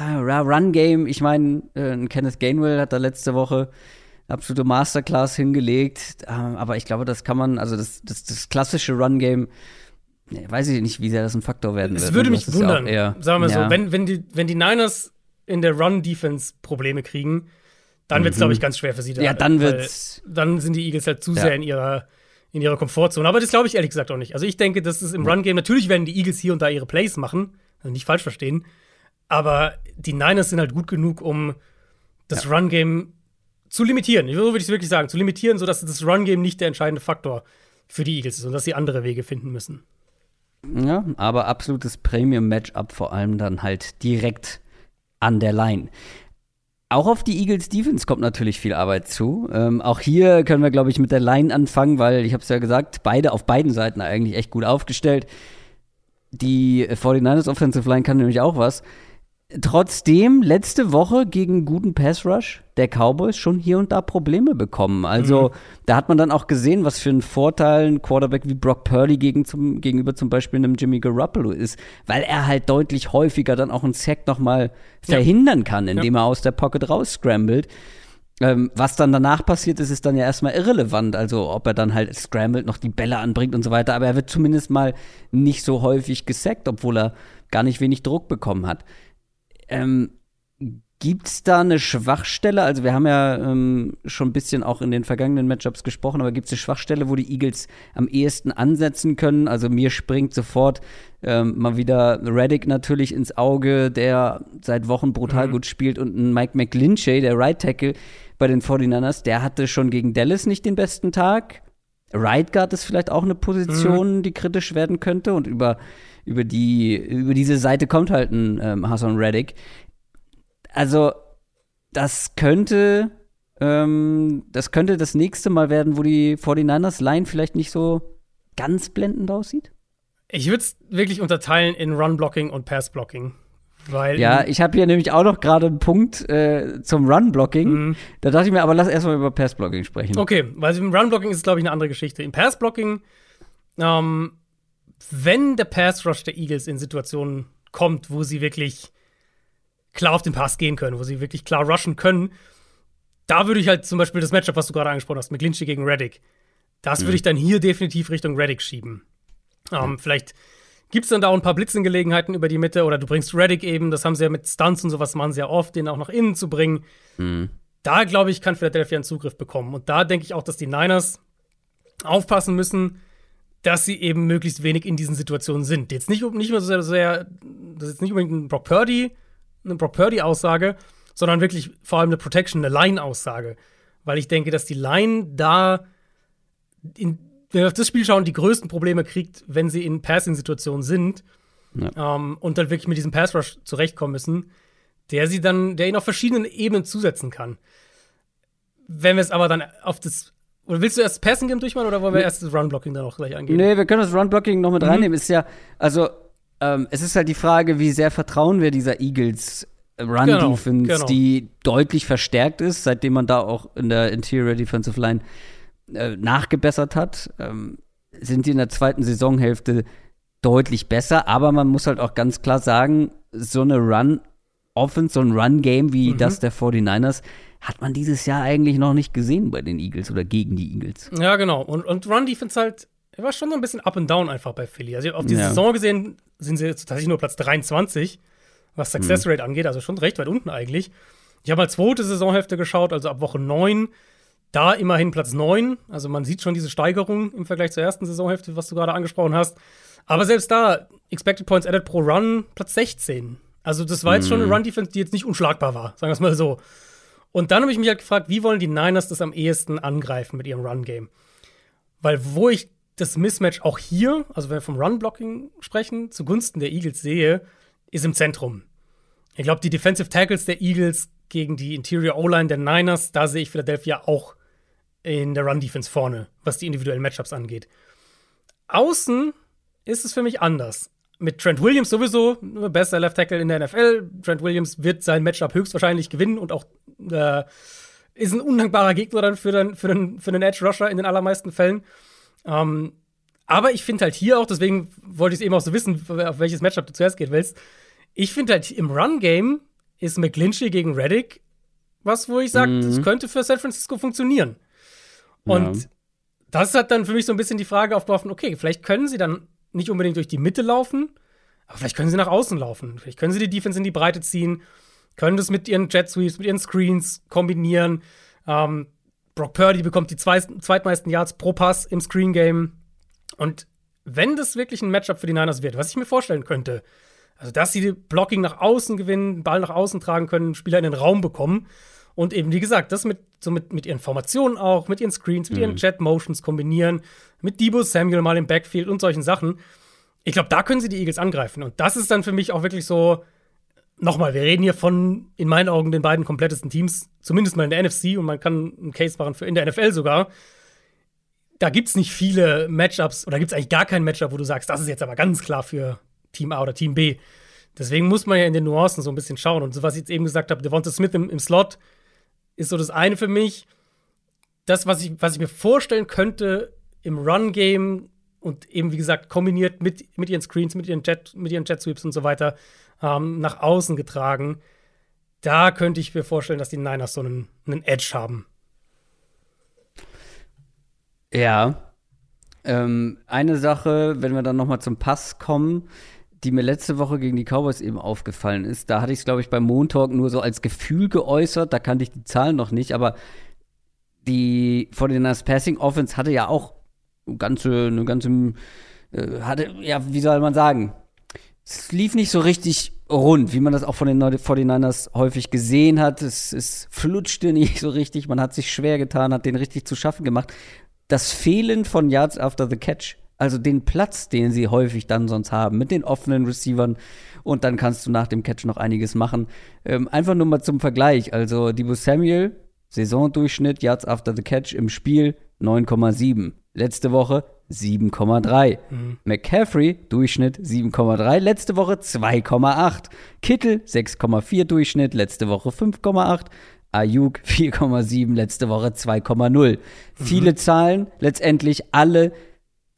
Run Game, ich meine, äh, Kenneth Gainwell hat da letzte Woche absolute Masterclass hingelegt. Ähm, aber ich glaube, das kann man, also das, das, das klassische Run Game, nee, weiß ich nicht, wie sehr das ein Faktor werden wird. Es würde ne? mich wundern, ja eher, sagen wir ja. so, wenn, wenn, die, wenn die Niners in der Run-Defense Probleme kriegen, dann wird es, glaube ich, ganz schwer für sie. Da, ja, dann wird's. Dann sind die Eagles halt zu Ja. sehr in ihrer, in ihrer Komfortzone. Aber das glaube ich ehrlich gesagt auch nicht. Also ich denke, das ist im Run-Game, natürlich werden die Eagles hier und da ihre Plays machen, also nicht falsch verstehen. Aber die Niners sind halt gut genug, um das Run-Game zu limitieren. So würde ich es wirklich sagen, zu limitieren, sodass das Run-Game nicht der entscheidende Faktor für die Eagles ist und dass sie andere Wege finden müssen. Ja, aber absolutes Premium-Matchup, vor allem dann halt direkt an der Line. Auch auf die Eagles Defense kommt natürlich viel Arbeit zu. Ähm, auch hier können wir, glaube ich, mit der Line anfangen, weil ich habe es ja gesagt, beide auf beiden Seiten eigentlich echt gut aufgestellt. Die 49ers Offensive Line kann nämlich auch was. Trotzdem letzte Woche gegen guten Pass Rush der Cowboys schon hier und da Probleme bekommen. Also da hat man dann auch gesehen, was für ein Vorteil ein Quarterback wie Brock Purdy gegen zum, gegenüber zum Beispiel einem Jimmy Garoppolo ist, weil er halt deutlich häufiger dann auch einen Sack noch mal verhindern kann, indem er aus der Pocket rausscrambled. Ähm, was dann danach passiert ist, ist dann ja erstmal irrelevant. Also, ob er dann halt scrambled, noch die Bälle anbringt und so weiter. Aber er wird zumindest mal nicht so häufig gesackt, obwohl er gar nicht wenig Druck bekommen hat. Ähm, Gibt's da eine Schwachstelle? Also wir haben ja ähm, schon ein bisschen auch in den vergangenen Matchups gesprochen, aber gibt's eine Schwachstelle, wo die Eagles am ehesten ansetzen können? Also mir springt sofort ähm, mal wieder Reddick natürlich ins Auge, der seit Wochen brutal Mhm. gut spielt und ein Mike McGlinchey, der Right Tackle bei den 49ers, der hatte schon gegen Dallas nicht den besten Tag. Right Guard ist vielleicht auch eine Position, die kritisch werden könnte und über über die über diese Seite kommt halt ein ähm, Hassan Reddick. Also das könnte ähm, das könnte das nächste Mal werden, wo die 49ers Line vielleicht nicht so ganz blendend aussieht. Ich würde es wirklich unterteilen in Run-Blocking und Pass-Blocking. Weil Ja, ich habe hier nämlich auch noch gerade einen Punkt äh, zum Run-Blocking. Mhm. Da dachte ich mir, aber lass erstmal über Pass-Blocking sprechen. Okay, weil im Run-Blocking ist es, glaube ich, eine andere Geschichte. Im Pass-Blocking, ähm, wenn der Pass-Rush der Eagles in Situationen kommt, wo sie wirklich klar auf den Pass gehen können, wo sie wirklich klar rushen können, da würde ich halt zum Beispiel das Matchup, was du gerade angesprochen hast, McGlinchey gegen Reddick, das würde ich dann hier definitiv Richtung Reddick schieben. Ähm, Vielleicht gibt es dann da auch ein paar Blitzengelegenheiten über die Mitte oder du bringst Reddick eben, das haben sie ja mit Stunts und sowas machen sie ja oft, den auch nach innen zu bringen. Da, glaube ich, kann Philadelphia einen Zugriff bekommen. Und da denke ich auch, dass die Niners aufpassen müssen, dass sie eben möglichst wenig in diesen Situationen sind. Jetzt nicht, nicht mehr so sehr, sehr das ist jetzt nicht unbedingt ein Brock Purdy, eine Brock Purdy-Aussage, sondern wirklich vor allem eine Protection, eine Line-Aussage. Weil ich denke, dass die Line da, in, wenn wir auf das Spiel schauen, die größten Probleme kriegt, wenn sie in Passing-Situationen sind ähm, und dann wirklich mit diesem Pass-Rush zurechtkommen müssen, der sie dann, der ihnen auf verschiedenen Ebenen zusetzen kann. Wenn wir es aber dann auf das oder willst du erst Passing Game durchmachen oder wollen wir erst das Run-Blocking dann auch gleich angehen? Nee, wir können das Run-Blocking noch mit Mhm. reinnehmen. Ist ja, also, ähm, es ist halt die Frage, wie sehr vertrauen wir dieser Eagles Run-Defense, Genau, genau. die deutlich verstärkt ist, seitdem man da auch in der Interior Defensive Line äh, nachgebessert hat. Ähm, sind die in der zweiten Saisonhälfte deutlich besser, aber man muss halt auch ganz klar sagen, so eine Run-Offense, so ein Run-Game wie Mhm. das der 49ers, hat man dieses Jahr eigentlich noch nicht gesehen bei den Eagles oder gegen die Eagles. Ja, genau. Und, und Run-Defense halt, er war schon so ein bisschen up and down einfach bei Philly. Also auf die Ja. Saison gesehen sind sie jetzt tatsächlich nur Platz 23, was Success Mhm. Rate angeht, also schon recht weit unten eigentlich. Ich habe mal zweite Saisonhälfte geschaut, also ab Woche 9, da immerhin Platz 9. Also man sieht schon diese Steigerung im Vergleich zur ersten Saisonhälfte, was du gerade angesprochen hast. Aber selbst da, Expected Points Added pro Run, Platz 16. Also das war jetzt schon Mhm. eine Run-Defense, die jetzt nicht unschlagbar war, sagen wir es mal so. Und dann habe ich mich halt gefragt, wie wollen die Niners das am ehesten angreifen mit ihrem Run-Game? Weil wo ich das Mismatch auch hier, also wenn wir vom Run-Blocking sprechen, zugunsten der Eagles sehe, ist im Zentrum. Ich glaube, die Defensive Tackles der Eagles gegen die Interior O-Line der Niners, da sehe ich Philadelphia auch in der Run-Defense vorne, was die individuellen Matchups angeht. Außen ist es für mich anders. Mit Trent Williams sowieso, bester Left Tackle in der NFL. Trent Williams wird sein Matchup höchstwahrscheinlich gewinnen und auch äh, ist ein undankbarer Gegner dann für den, für den, für den Edge Rusher in den allermeisten Fällen. Ähm, aber ich finde halt hier auch, deswegen wollte ich es eben auch so wissen, auf welches Matchup du zuerst gehen willst. Ich finde halt im Run-Game ist McGlinchey gegen Reddick was, wo ich sage, mhm. das könnte für San Francisco funktionieren. Und ja. das hat dann für mich so ein bisschen die Frage aufgeworfen, okay, vielleicht können sie dann nicht unbedingt durch die Mitte laufen, aber vielleicht können sie nach außen laufen. Vielleicht können sie die Defense in die Breite ziehen, können das mit ihren Jet Sweeps, mit ihren Screens kombinieren. Ähm, Brock Purdy bekommt die zwei, zweitmeisten Yards pro Pass im Screen Game. Und wenn das wirklich ein Matchup für die Niners wird, was ich mir vorstellen könnte, also dass sie Blocking nach außen gewinnen, Ball nach außen tragen können, Spieler in den Raum bekommen und eben, wie gesagt, das mit, so mit, mit ihren Formationen auch, mit ihren Screens, mit mhm. ihren Jet Motions kombinieren, mit Debo Samuel mal im Backfield und solchen Sachen. Ich glaube, da können sie die Eagles angreifen. Und das ist dann für mich auch wirklich so, nochmal, wir reden hier von, in meinen Augen, den beiden komplettesten Teams, zumindest mal in der NFC und man kann einen Case machen für in der NFL sogar. Da gibt es nicht viele Matchups oder gibt es eigentlich gar kein Matchup, wo du sagst, das ist jetzt aber ganz klar für Team A oder Team B. Deswegen muss man ja in den Nuancen so ein bisschen schauen. Und so, was ich jetzt eben gesagt habe, Devonta Smith im, im Slot, ist so das eine für mich. Das, was ich, was ich mir vorstellen könnte im Run-Game und eben, wie gesagt, kombiniert mit, mit ihren Screens, mit ihren Jet, mit ihren Jet Sweeps und so weiter, ähm, nach außen getragen. Da könnte ich mir vorstellen, dass die Niners so einen, einen Edge haben. Ja. Ähm, eine Sache, wenn wir dann noch mal zum Pass kommen, die mir letzte Woche gegen die Cowboys eben aufgefallen ist. Da hatte ich es, glaube ich, beim Montag nur so als Gefühl geäußert. Da kannte ich die Zahlen noch nicht, aber die 49ers Passing Offense hatte ja auch eine ganze, eine ganze, äh, hatte, ja, wie soll man sagen? Es lief nicht so richtig rund, wie man das auch von den 49ers häufig gesehen hat. Es, es flutschte nicht so richtig, man hat sich schwer getan, hat den richtig zu schaffen gemacht. Das Fehlen von Yards after the Catch also den Platz, den sie häufig dann sonst haben, mit den offenen Receivern. Und dann kannst du nach dem Catch noch einiges machen. Ähm, einfach nur mal zum Vergleich. Also Debo Samuel, Saisondurchschnitt, Yards after the Catch im Spiel 9,7. Letzte Woche 7,3. Mhm. McCaffrey, Durchschnitt 7,3. Letzte Woche 2,8. Kittel, 6,4 Durchschnitt. Letzte Woche 5,8. Ayuk 4,7, letzte Woche 2,0. Mhm. Viele Zahlen, letztendlich alle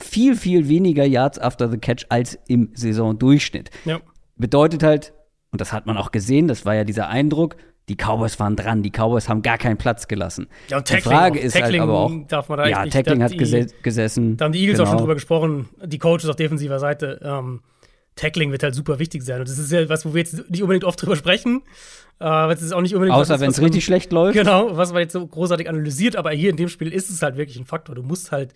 viel, viel weniger Yards after the catch als im Saisondurchschnitt. Ja. Bedeutet halt, und das hat man auch gesehen, das war ja dieser Eindruck, die Cowboys waren dran, die Cowboys haben gar keinen Platz gelassen. Ja, und Tackling, die Frage ist halt Tackling halt aber auch, darf man da ja, nicht, Tackling hat die, gesessen. Da haben die Eagles genau. auch schon drüber gesprochen, die Coaches auf defensiver Seite. Ähm, Tackling wird halt super wichtig sein. Und das ist ja was, wo wir jetzt nicht unbedingt oft drüber sprechen. Äh, ist auch nicht unbedingt Außer wenn es richtig schlecht läuft. Genau, was man jetzt so großartig analysiert. Aber hier in dem Spiel ist es halt wirklich ein Faktor. Du musst halt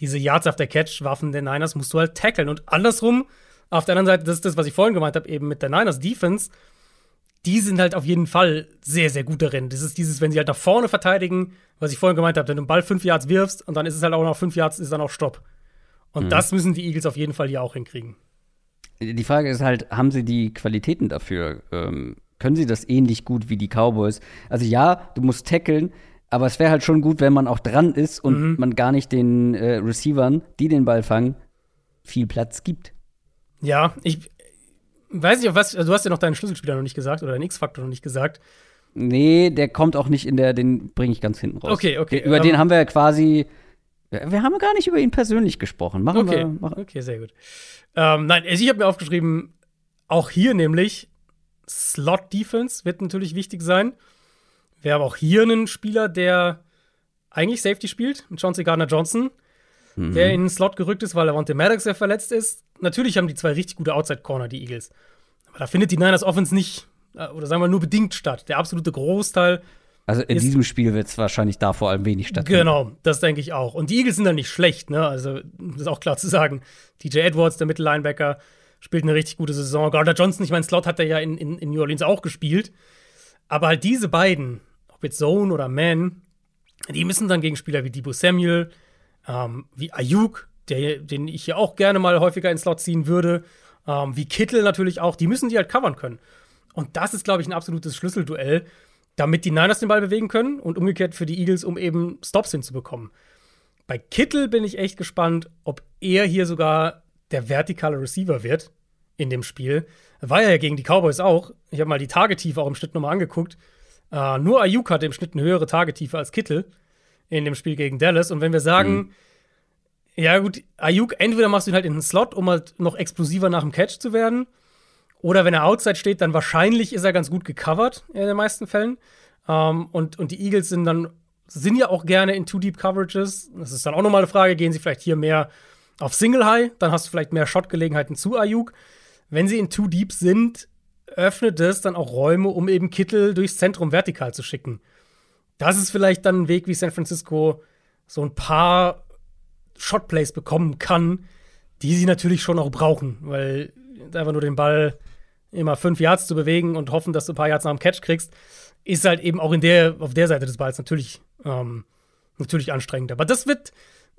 diese Yards after Catch Waffen der Niners musst du halt tackeln. Und andersrum, auf der anderen Seite, das ist das, was ich vorhin gemeint habe, eben mit der Niners Defense, die sind halt auf jeden Fall sehr, sehr gut darin. Das ist dieses, wenn sie halt nach vorne verteidigen, was ich vorhin gemeint habe, wenn du den Ball fünf Yards wirfst und dann ist es halt auch noch fünf Yards, ist dann auch Stopp. Und mhm. das müssen die Eagles auf jeden Fall hier auch hinkriegen. Die Frage ist halt, haben sie die Qualitäten dafür? Ähm, können sie das ähnlich gut wie die Cowboys? Also ja, du musst tackeln, aber es wäre halt schon gut, wenn man auch dran ist und mhm. man gar nicht den äh, Receivern, die den Ball fangen, viel Platz gibt. Ja, ich weiß nicht, auf was, also du hast ja noch deinen Schlüsselspieler noch nicht gesagt oder deinen X-Faktor noch nicht gesagt. Nee, der kommt auch nicht in der, den bringe ich ganz hinten raus. Okay, okay. Über um, den ähm, haben wir ja quasi, wir haben gar nicht über ihn persönlich gesprochen. Machen okay, wir. Machen. Okay, sehr gut. Ähm, nein, also ich habe mir aufgeschrieben, auch hier nämlich Slot Defense wird natürlich wichtig sein. Wir haben auch hier einen Spieler, der eigentlich Safety spielt, mit Chauncey Gardner-Johnson, mhm. der in den Slot gerückt ist, weil Avante Maddox ja verletzt ist. Natürlich haben die zwei richtig gute Outside-Corner, die Eagles. Aber da findet die Niners Offense nicht, äh, oder sagen wir nur bedingt statt. Der absolute Großteil also in diesem Spiel wird es wahrscheinlich da vor allem wenig stattfinden. Genau, das denke ich auch. Und die Eagles sind dann nicht schlecht, ne? Also, das ist auch klar zu sagen. DJ Edwards, der Mittellinebacker, spielt eine richtig gute Saison. Gardner Johnson, ich meine, Slot hat er ja in, in, in New Orleans auch gespielt. Aber halt diese beiden, ob jetzt Zone oder Man, die müssen dann gegen Spieler wie Debo Samuel, ähm, wie Ayuk, der, den ich hier auch gerne mal häufiger ins Slot ziehen würde, ähm, wie Kittel natürlich auch, die müssen die halt covern können. Und das ist, glaube ich, ein absolutes Schlüsselduell, damit die Niners den Ball bewegen können und umgekehrt für die Eagles, um eben Stops hinzubekommen. Bei Kittel bin ich echt gespannt, ob er hier sogar der vertikale Receiver wird in dem Spiel. War ja gegen die Cowboys auch. Ich habe mal die Tagetiefe auch im Schnitt nochmal angeguckt. Äh, nur Ayuk hatte im Schnitt eine höhere Tagetiefe als Kittel in dem Spiel gegen Dallas. Und wenn wir sagen, mhm. ja gut, Ayuk, entweder machst du ihn halt in den Slot, um halt noch explosiver nach dem Catch zu werden. Oder wenn er outside steht, dann wahrscheinlich ist er ganz gut gecovert in den meisten Fällen. Ähm, und, und die Eagles sind dann, sind ja auch gerne in Two-Deep-Coverages. Das ist dann auch nochmal eine Frage, gehen sie vielleicht hier mehr auf Single High, dann hast du vielleicht mehr Shot-Gelegenheiten zu Ayuk. Wenn sie in Too Deep sind, öffnet es dann auch Räume, um eben Kittel durchs Zentrum vertikal zu schicken. Das ist vielleicht dann ein Weg, wie San Francisco so ein paar Shotplays bekommen kann, die sie natürlich schon auch brauchen, weil einfach nur den Ball immer fünf Yards zu bewegen und hoffen, dass du ein paar Yards nach dem Catch kriegst, ist halt eben auch in der, auf der Seite des Balls natürlich, ähm, natürlich anstrengend. Aber das wird,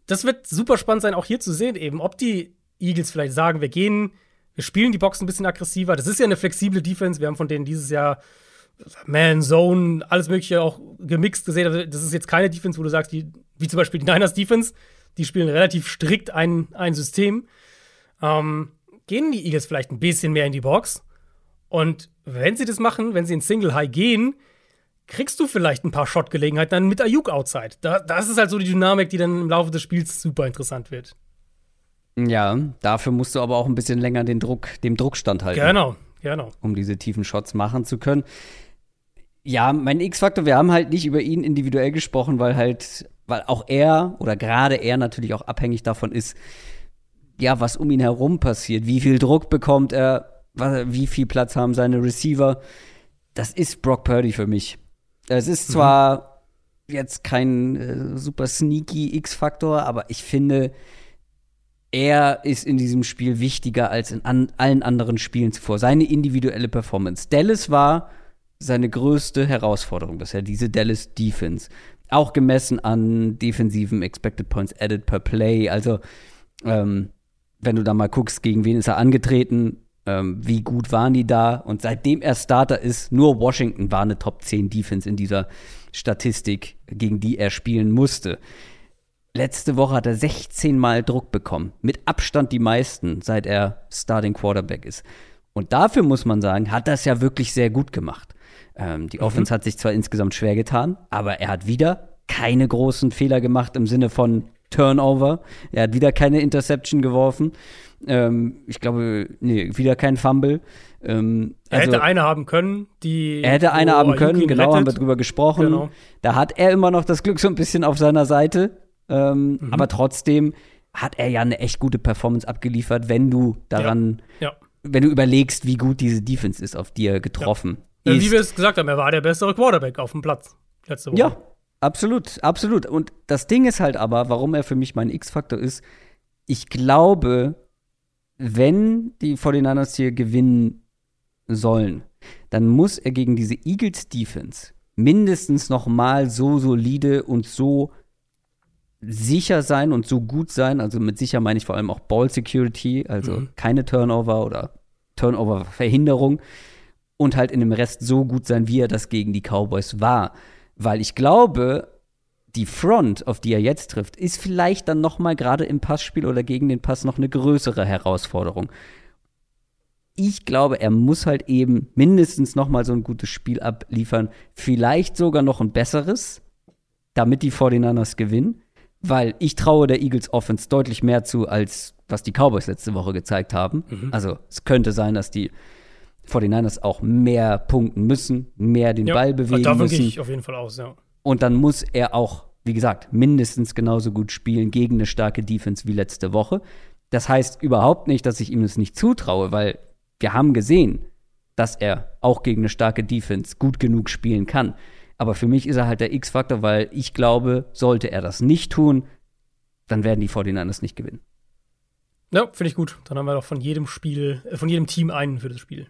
das wird super spannend sein, auch hier zu sehen, eben, ob die Eagles vielleicht sagen, wir gehen, wir spielen die Box ein bisschen aggressiver. Das ist ja eine flexible Defense. Wir haben von denen dieses Jahr Man, Zone, alles Mögliche auch gemixt gesehen. Also, das ist jetzt keine Defense, wo du sagst, die, wie zum Beispiel die Niners Defense, die spielen relativ strikt ein, ein System. Ähm, gehen die Eagles vielleicht ein bisschen mehr in die Box. Und wenn sie das machen, wenn sie in Single High gehen, kriegst du vielleicht ein paar Shot-Gelegenheiten dann mit Ayuk outside. Da, das ist halt so die Dynamik, die dann im Laufe des Spiels super interessant wird. Ja, dafür musst du aber auch ein bisschen länger den Druck, dem Druck standhalten. Genau, genau. Um diese tiefen Shots machen zu können. Ja, mein X-Faktor, wir haben halt nicht über ihn individuell gesprochen, weil halt, weil auch er oder gerade er natürlich auch abhängig davon ist, ja, was um ihn herum passiert, wie viel Druck bekommt er, wie viel Platz haben seine Receiver. Das ist Brock Purdy für mich. Es ist zwar mhm. jetzt kein äh, super sneaky X-Faktor, aber ich finde, er ist in diesem Spiel wichtiger als in an allen anderen Spielen zuvor. Seine individuelle Performance. Dallas war seine größte Herausforderung bisher, diese Dallas Defense. Auch gemessen an defensiven Expected Points Added per Play. Also, ähm, wenn du da mal guckst, gegen wen ist er angetreten, ähm, wie gut waren die da. Und seitdem er Starter ist, nur Washington war eine Top 10 Defense in dieser Statistik, gegen die er spielen musste. Letzte Woche hat er 16 Mal Druck bekommen. Mit Abstand die meisten, seit er Starting Quarterback ist. Und dafür muss man sagen, hat das ja wirklich sehr gut gemacht. Ähm, die mhm. Offense hat sich zwar insgesamt schwer getan, aber er hat wieder keine großen Fehler gemacht im Sinne von Turnover. Er hat wieder keine Interception geworfen. Ähm, ich glaube, nee, wieder kein Fumble. Ähm, er also, hätte eine haben können, die. Er hätte eine haben können, genau, rettet. haben wir drüber gesprochen. Genau. Da hat er immer noch das Glück so ein bisschen auf seiner Seite. Ähm, mhm. Aber trotzdem hat er ja eine echt gute Performance abgeliefert, wenn du daran, ja. Ja. wenn du überlegst, wie gut diese Defense ist, auf die er getroffen ja. ist. Wie wir es gesagt haben, er war der bessere Quarterback auf dem Platz letzte Woche. Ja, absolut, absolut. Und das Ding ist halt aber, warum er für mich mein X-Faktor ist, ich glaube, wenn die 49ers hier gewinnen sollen, dann muss er gegen diese Eagles Defense mindestens noch mal so solide und so sicher sein und so gut sein. Also mit sicher meine ich vor allem auch Ball Security, also mhm. keine Turnover oder Turnover-Verhinderung und halt in dem Rest so gut sein, wie er das gegen die Cowboys war. Weil ich glaube, die Front, auf die er jetzt trifft, ist vielleicht dann noch mal gerade im Passspiel oder gegen den Pass noch eine größere Herausforderung. Ich glaube, er muss halt eben mindestens noch mal so ein gutes Spiel abliefern, vielleicht sogar noch ein besseres, damit die 49ers gewinnen, weil ich traue der Eagles Offense deutlich mehr zu, als was die Cowboys letzte Woche gezeigt haben. Mhm. Also es könnte sein, dass die 49ers auch mehr punkten müssen, mehr den ja, Ball bewegen davon müssen. Davon gehe ich auf jeden Fall aus, ja. Und dann muss er auch wie gesagt, mindestens genauso gut spielen gegen eine starke Defense wie letzte Woche. Das heißt überhaupt nicht, dass ich ihm das nicht zutraue, weil wir haben gesehen, dass er auch gegen eine starke Defense gut genug spielen kann. Aber für mich ist er halt der X-Faktor, weil ich glaube, sollte er das nicht tun, dann werden die 49ers nicht gewinnen. Ja, finde ich gut. Dann haben wir doch von jedem Spiel, äh, von jedem Team einen für das Spiel.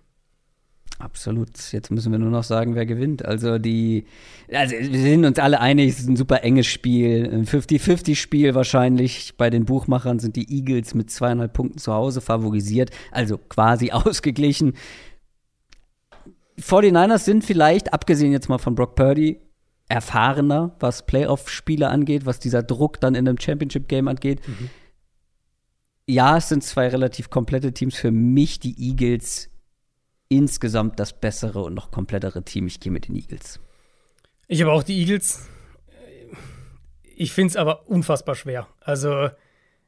Absolut. Jetzt müssen wir nur noch sagen, wer gewinnt. Also die, also wir sind uns alle einig, es ist ein super enges Spiel, ein 50-50-Spiel wahrscheinlich. Bei den Buchmachern sind die Eagles mit zweieinhalb Punkten zu Hause favorisiert, also quasi ausgeglichen. 49ers sind vielleicht, abgesehen jetzt mal von Brock Purdy, erfahrener, was Playoff-Spiele angeht, was dieser Druck dann in einem Championship-Game angeht. Mhm. Ja, es sind zwei relativ komplette Teams. Für mich die Eagles insgesamt das bessere und noch komplettere Team. Ich gehe mit den Eagles. Ich habe auch die Eagles. Ich finde es aber unfassbar schwer. Also,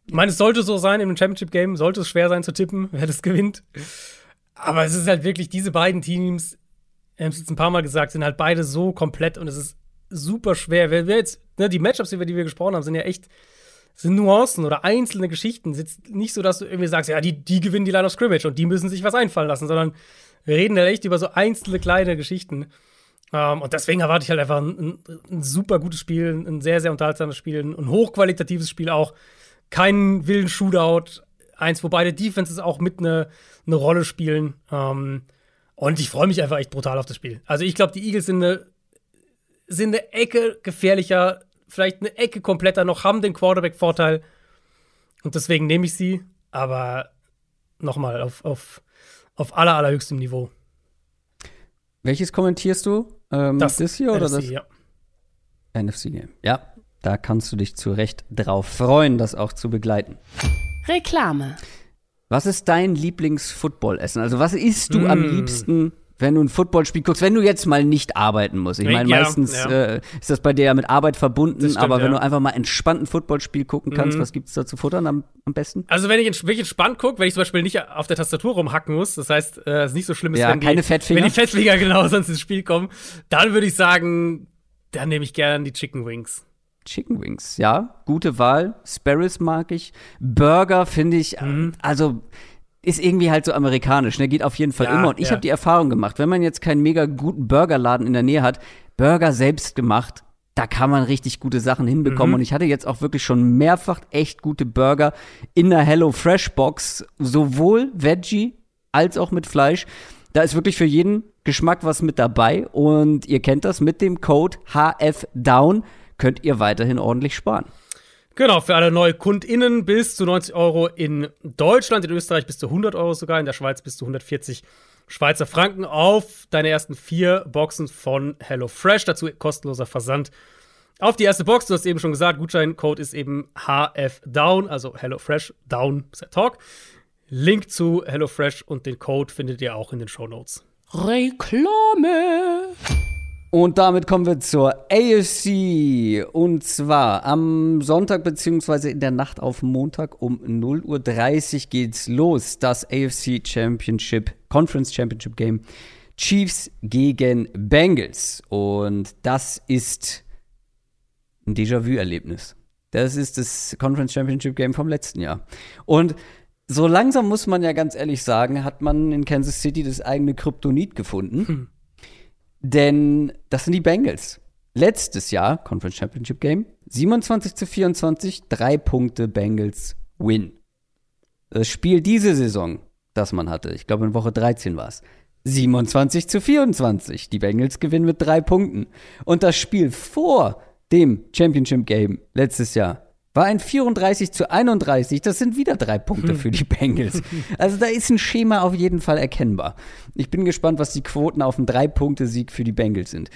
ich meine, es sollte so sein im Championship-Game, sollte es schwer sein zu tippen, wer das gewinnt. Aber es ist halt wirklich, diese beiden Teams, wir haben es jetzt ein paar Mal gesagt, sind halt beide so komplett und es ist super schwer. Wer, wer jetzt, ne, die Matchups, über die wir gesprochen haben, sind ja echt, sind Nuancen oder einzelne Geschichten. Es ist nicht so, dass du irgendwie sagst, ja, die, die gewinnen die Line of Scrimmage und die müssen sich was einfallen lassen, sondern wir reden ja echt über so einzelne kleine Geschichten. Um, ähm, und deswegen erwarte ich halt einfach ein, ein, ein, super gutes Spiel, ein sehr, sehr unterhaltsames Spiel, ein hochqualitatives Spiel auch. Kein wilden Shootout. Eins, wo beide Defenses auch mit eine ne Rolle spielen. Um, ähm, und ich freue mich einfach echt brutal auf das Spiel. Also ich glaube, die Eagles sind eine, sind eine Ecke gefährlicher, vielleicht eine Ecke kompletter noch, haben den Quarterback-Vorteil. Und deswegen nehme ich sie. Aber nochmal auf, auf auf aller, allerhöchstem Niveau. Welches kommentierst du? Ähm, das, das hier oder NFC, das? Ja. NFC-Game. Ja, da kannst du dich zu Recht drauf freuen, das auch zu begleiten. Reklame. Was ist dein Lieblings-Football-Essen? Also, was isst du mm. am liebsten wenn du ein Footballspiel guckst, wenn du jetzt mal nicht arbeiten musst. Ich meine, ja, meistens ja. Äh, ist das bei dir ja mit Arbeit verbunden, stimmt, aber wenn ja. du einfach mal entspannt ein Footballspiel gucken kannst, mhm. was gibt's da zu futtern am, am besten? Also wenn ich wirklich entspannt gucke, wenn ich zum Beispiel nicht auf der Tastatur rumhacken muss, das heißt, äh, es ist nicht so schlimm ist, ja, wenn, keine die, Fettfinger. wenn die Fettfinger genau sonst ins Spiel kommen, dann würde ich sagen, dann nehme ich gerne die Chicken Wings. Chicken Wings, ja, gute Wahl. Sparrows mag ich. Burger finde ich, mhm. also ist irgendwie halt so amerikanisch, ne? Geht auf jeden Fall ja, immer. Und ich ja. habe die Erfahrung gemacht, wenn man jetzt keinen mega guten Burgerladen in der Nähe hat, Burger selbst gemacht, da kann man richtig gute Sachen hinbekommen. Mhm. Und ich hatte jetzt auch wirklich schon mehrfach echt gute Burger in der Hello Fresh Box, sowohl Veggie als auch mit Fleisch. Da ist wirklich für jeden Geschmack was mit dabei. Und ihr kennt das mit dem Code HFDOWN könnt ihr weiterhin ordentlich sparen. Genau, für alle NeukundInnen bis zu 90 Euro in Deutschland, in Österreich bis zu 100 Euro sogar, in der Schweiz bis zu 140 Schweizer Franken auf deine ersten vier Boxen von HelloFresh. Dazu kostenloser Versand auf die erste Box. Du hast eben schon gesagt, Gutscheincode ist eben HFDown, also HelloFresh Down Talk. Link zu HelloFresh und den Code findet ihr auch in den Show Notes. Reklame. Und damit kommen wir zur AFC. Und zwar am Sonntag beziehungsweise in der Nacht auf Montag um 0.30 Uhr geht's los. Das AFC Championship, Conference Championship Game. Chiefs gegen Bengals. Und das ist ein Déjà-vu-Erlebnis. Das ist das Conference Championship Game vom letzten Jahr. Und so langsam muss man ja ganz ehrlich sagen, hat man in Kansas City das eigene Kryptonit gefunden. Hm. Denn das sind die Bengals. Letztes Jahr, Conference Championship Game, 27 zu 24, drei Punkte Bengals Win. Das Spiel diese Saison, das man hatte, ich glaube in Woche 13 war es, 27 zu 24. Die Bengals gewinnen mit drei Punkten. Und das Spiel vor dem Championship Game letztes Jahr war ein 34 zu 31. Das sind wieder drei Punkte für die Bengals. Also da ist ein Schema auf jeden Fall erkennbar. Ich bin gespannt, was die Quoten auf einen Drei-Punkte-Sieg für die Bengals sind.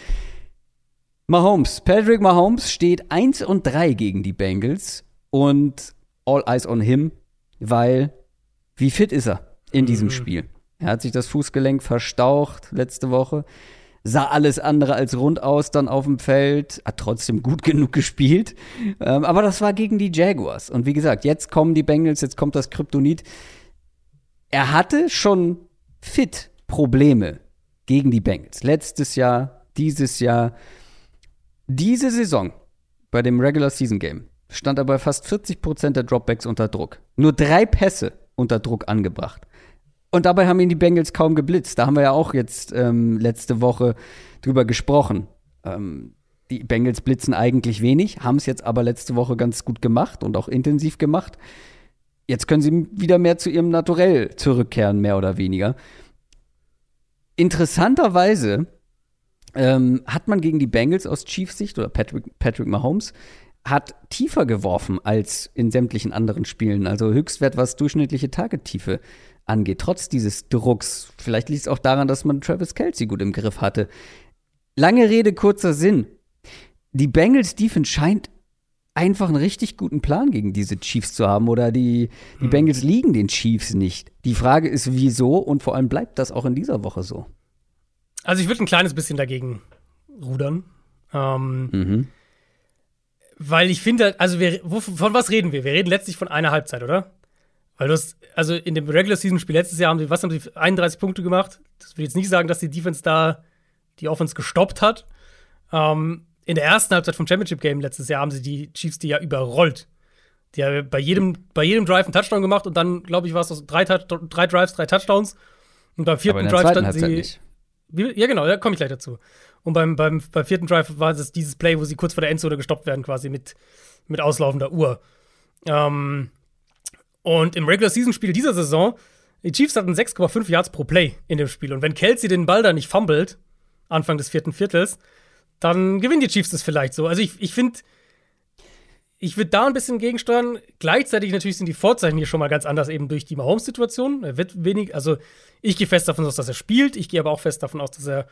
Mahomes, Patrick Mahomes steht 1 und 3 gegen die Bengals und all eyes on him, weil wie fit ist er in diesem mhm. Spiel? Er hat sich das Fußgelenk verstaucht letzte Woche sah alles andere als rund aus dann auf dem Feld, hat trotzdem gut genug gespielt. Ähm, aber das war gegen die Jaguars. Und wie gesagt, jetzt kommen die Bengals, jetzt kommt das Kryptonit. Er hatte schon fit Probleme gegen die Bengals. Letztes Jahr, dieses Jahr. Diese Saison bei dem Regular Season Game stand er bei fast 40 Prozent der Dropbacks unter Druck. Nur drei Pässe unter Druck angebracht. Und dabei haben ihn die Bengals kaum geblitzt. Da haben wir ja auch jetzt ähm, letzte Woche drüber gesprochen. Ähm, die Bengals blitzen eigentlich wenig, haben es jetzt aber letzte Woche ganz gut gemacht und auch intensiv gemacht. Jetzt können sie wieder mehr zu ihrem Naturell zurückkehren, mehr oder weniger. interessanterweise ähm, hat man gegen die Bengals aus Chiefs Sicht oder Patrick, Patrick Mahomes hat tiefer geworfen als in sämtlichen anderen Spielen. Also Höchstwert, was durchschnittliche Tagetiefe angeht, trotz dieses Drucks. Vielleicht liegt es auch daran, dass man Travis Kelsey gut im Griff hatte. Lange Rede, kurzer Sinn. Die Bengals Defense scheint einfach einen richtig guten Plan gegen diese Chiefs zu haben oder die, die hm. Bengals liegen den Chiefs nicht. Die Frage ist, wieso und vor allem bleibt das auch in dieser Woche so? Also ich würde ein kleines bisschen dagegen rudern. Ähm, mhm. Weil ich finde, also wir, wo, von was reden wir? Wir reden letztlich von einer Halbzeit, oder? Weil du hast, also in dem Regular Season Spiel letztes Jahr haben sie, was haben sie, 31 Punkte gemacht. Das will jetzt nicht sagen, dass die Defense da die Offense gestoppt hat. Ähm, in der ersten Halbzeit vom Championship Game letztes Jahr haben sie die Chiefs die ja überrollt. Die haben bei jedem, bei jedem Drive einen Touchdown gemacht und dann, glaube ich, war es so drei, drei Drives, drei Touchdowns. Und beim vierten Drive standen sie. Nicht. Ja, genau, da komme ich gleich dazu. Und beim, beim, beim vierten Drive war es dieses Play, wo sie kurz vor der Endzone gestoppt werden, quasi mit, mit auslaufender Uhr. Ähm, und im Regular Season Spiel dieser Saison, die Chiefs hatten 6,5 Yards pro Play in dem Spiel. Und wenn Kelsey den Ball da nicht fummelt, Anfang des vierten Viertels, dann gewinnen die Chiefs das vielleicht so. Also ich, ich finde, ich würde da ein bisschen gegensteuern. Gleichzeitig natürlich sind die Vorzeichen hier schon mal ganz anders, eben durch die Mahomes-Situation. Er wird wenig, also ich gehe fest davon aus, dass er spielt. Ich gehe aber auch fest davon aus, dass er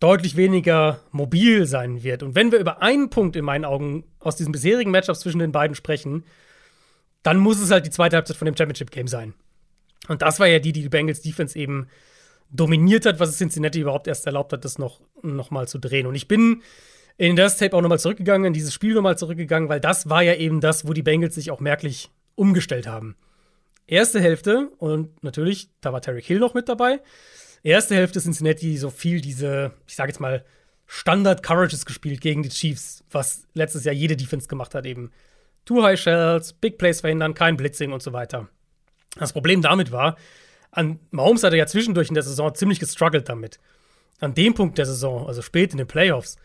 deutlich weniger mobil sein wird. Und wenn wir über einen Punkt in meinen Augen aus diesen bisherigen Matchups zwischen den beiden sprechen, dann muss es halt die zweite Halbzeit von dem Championship Game sein. Und das war ja die, die die Bengals Defense eben dominiert hat, was es Cincinnati überhaupt erst erlaubt hat, das noch, noch mal zu drehen. Und ich bin in das Tape auch noch mal zurückgegangen, in dieses Spiel noch mal zurückgegangen, weil das war ja eben das, wo die Bengals sich auch merklich umgestellt haben. Erste Hälfte, und natürlich, da war Terry Hill noch mit dabei. Erste Hälfte Cincinnati so viel diese, ich sage jetzt mal, Standard-Coverages gespielt gegen die Chiefs, was letztes Jahr jede Defense gemacht hat, eben. Two High Shells, Big Plays verhindern, kein Blitzing und so weiter. Das Problem damit war, an Mahomes hatte ja zwischendurch in der Saison ziemlich gestruggelt damit. An dem Punkt der Saison, also spät in den Playoffs,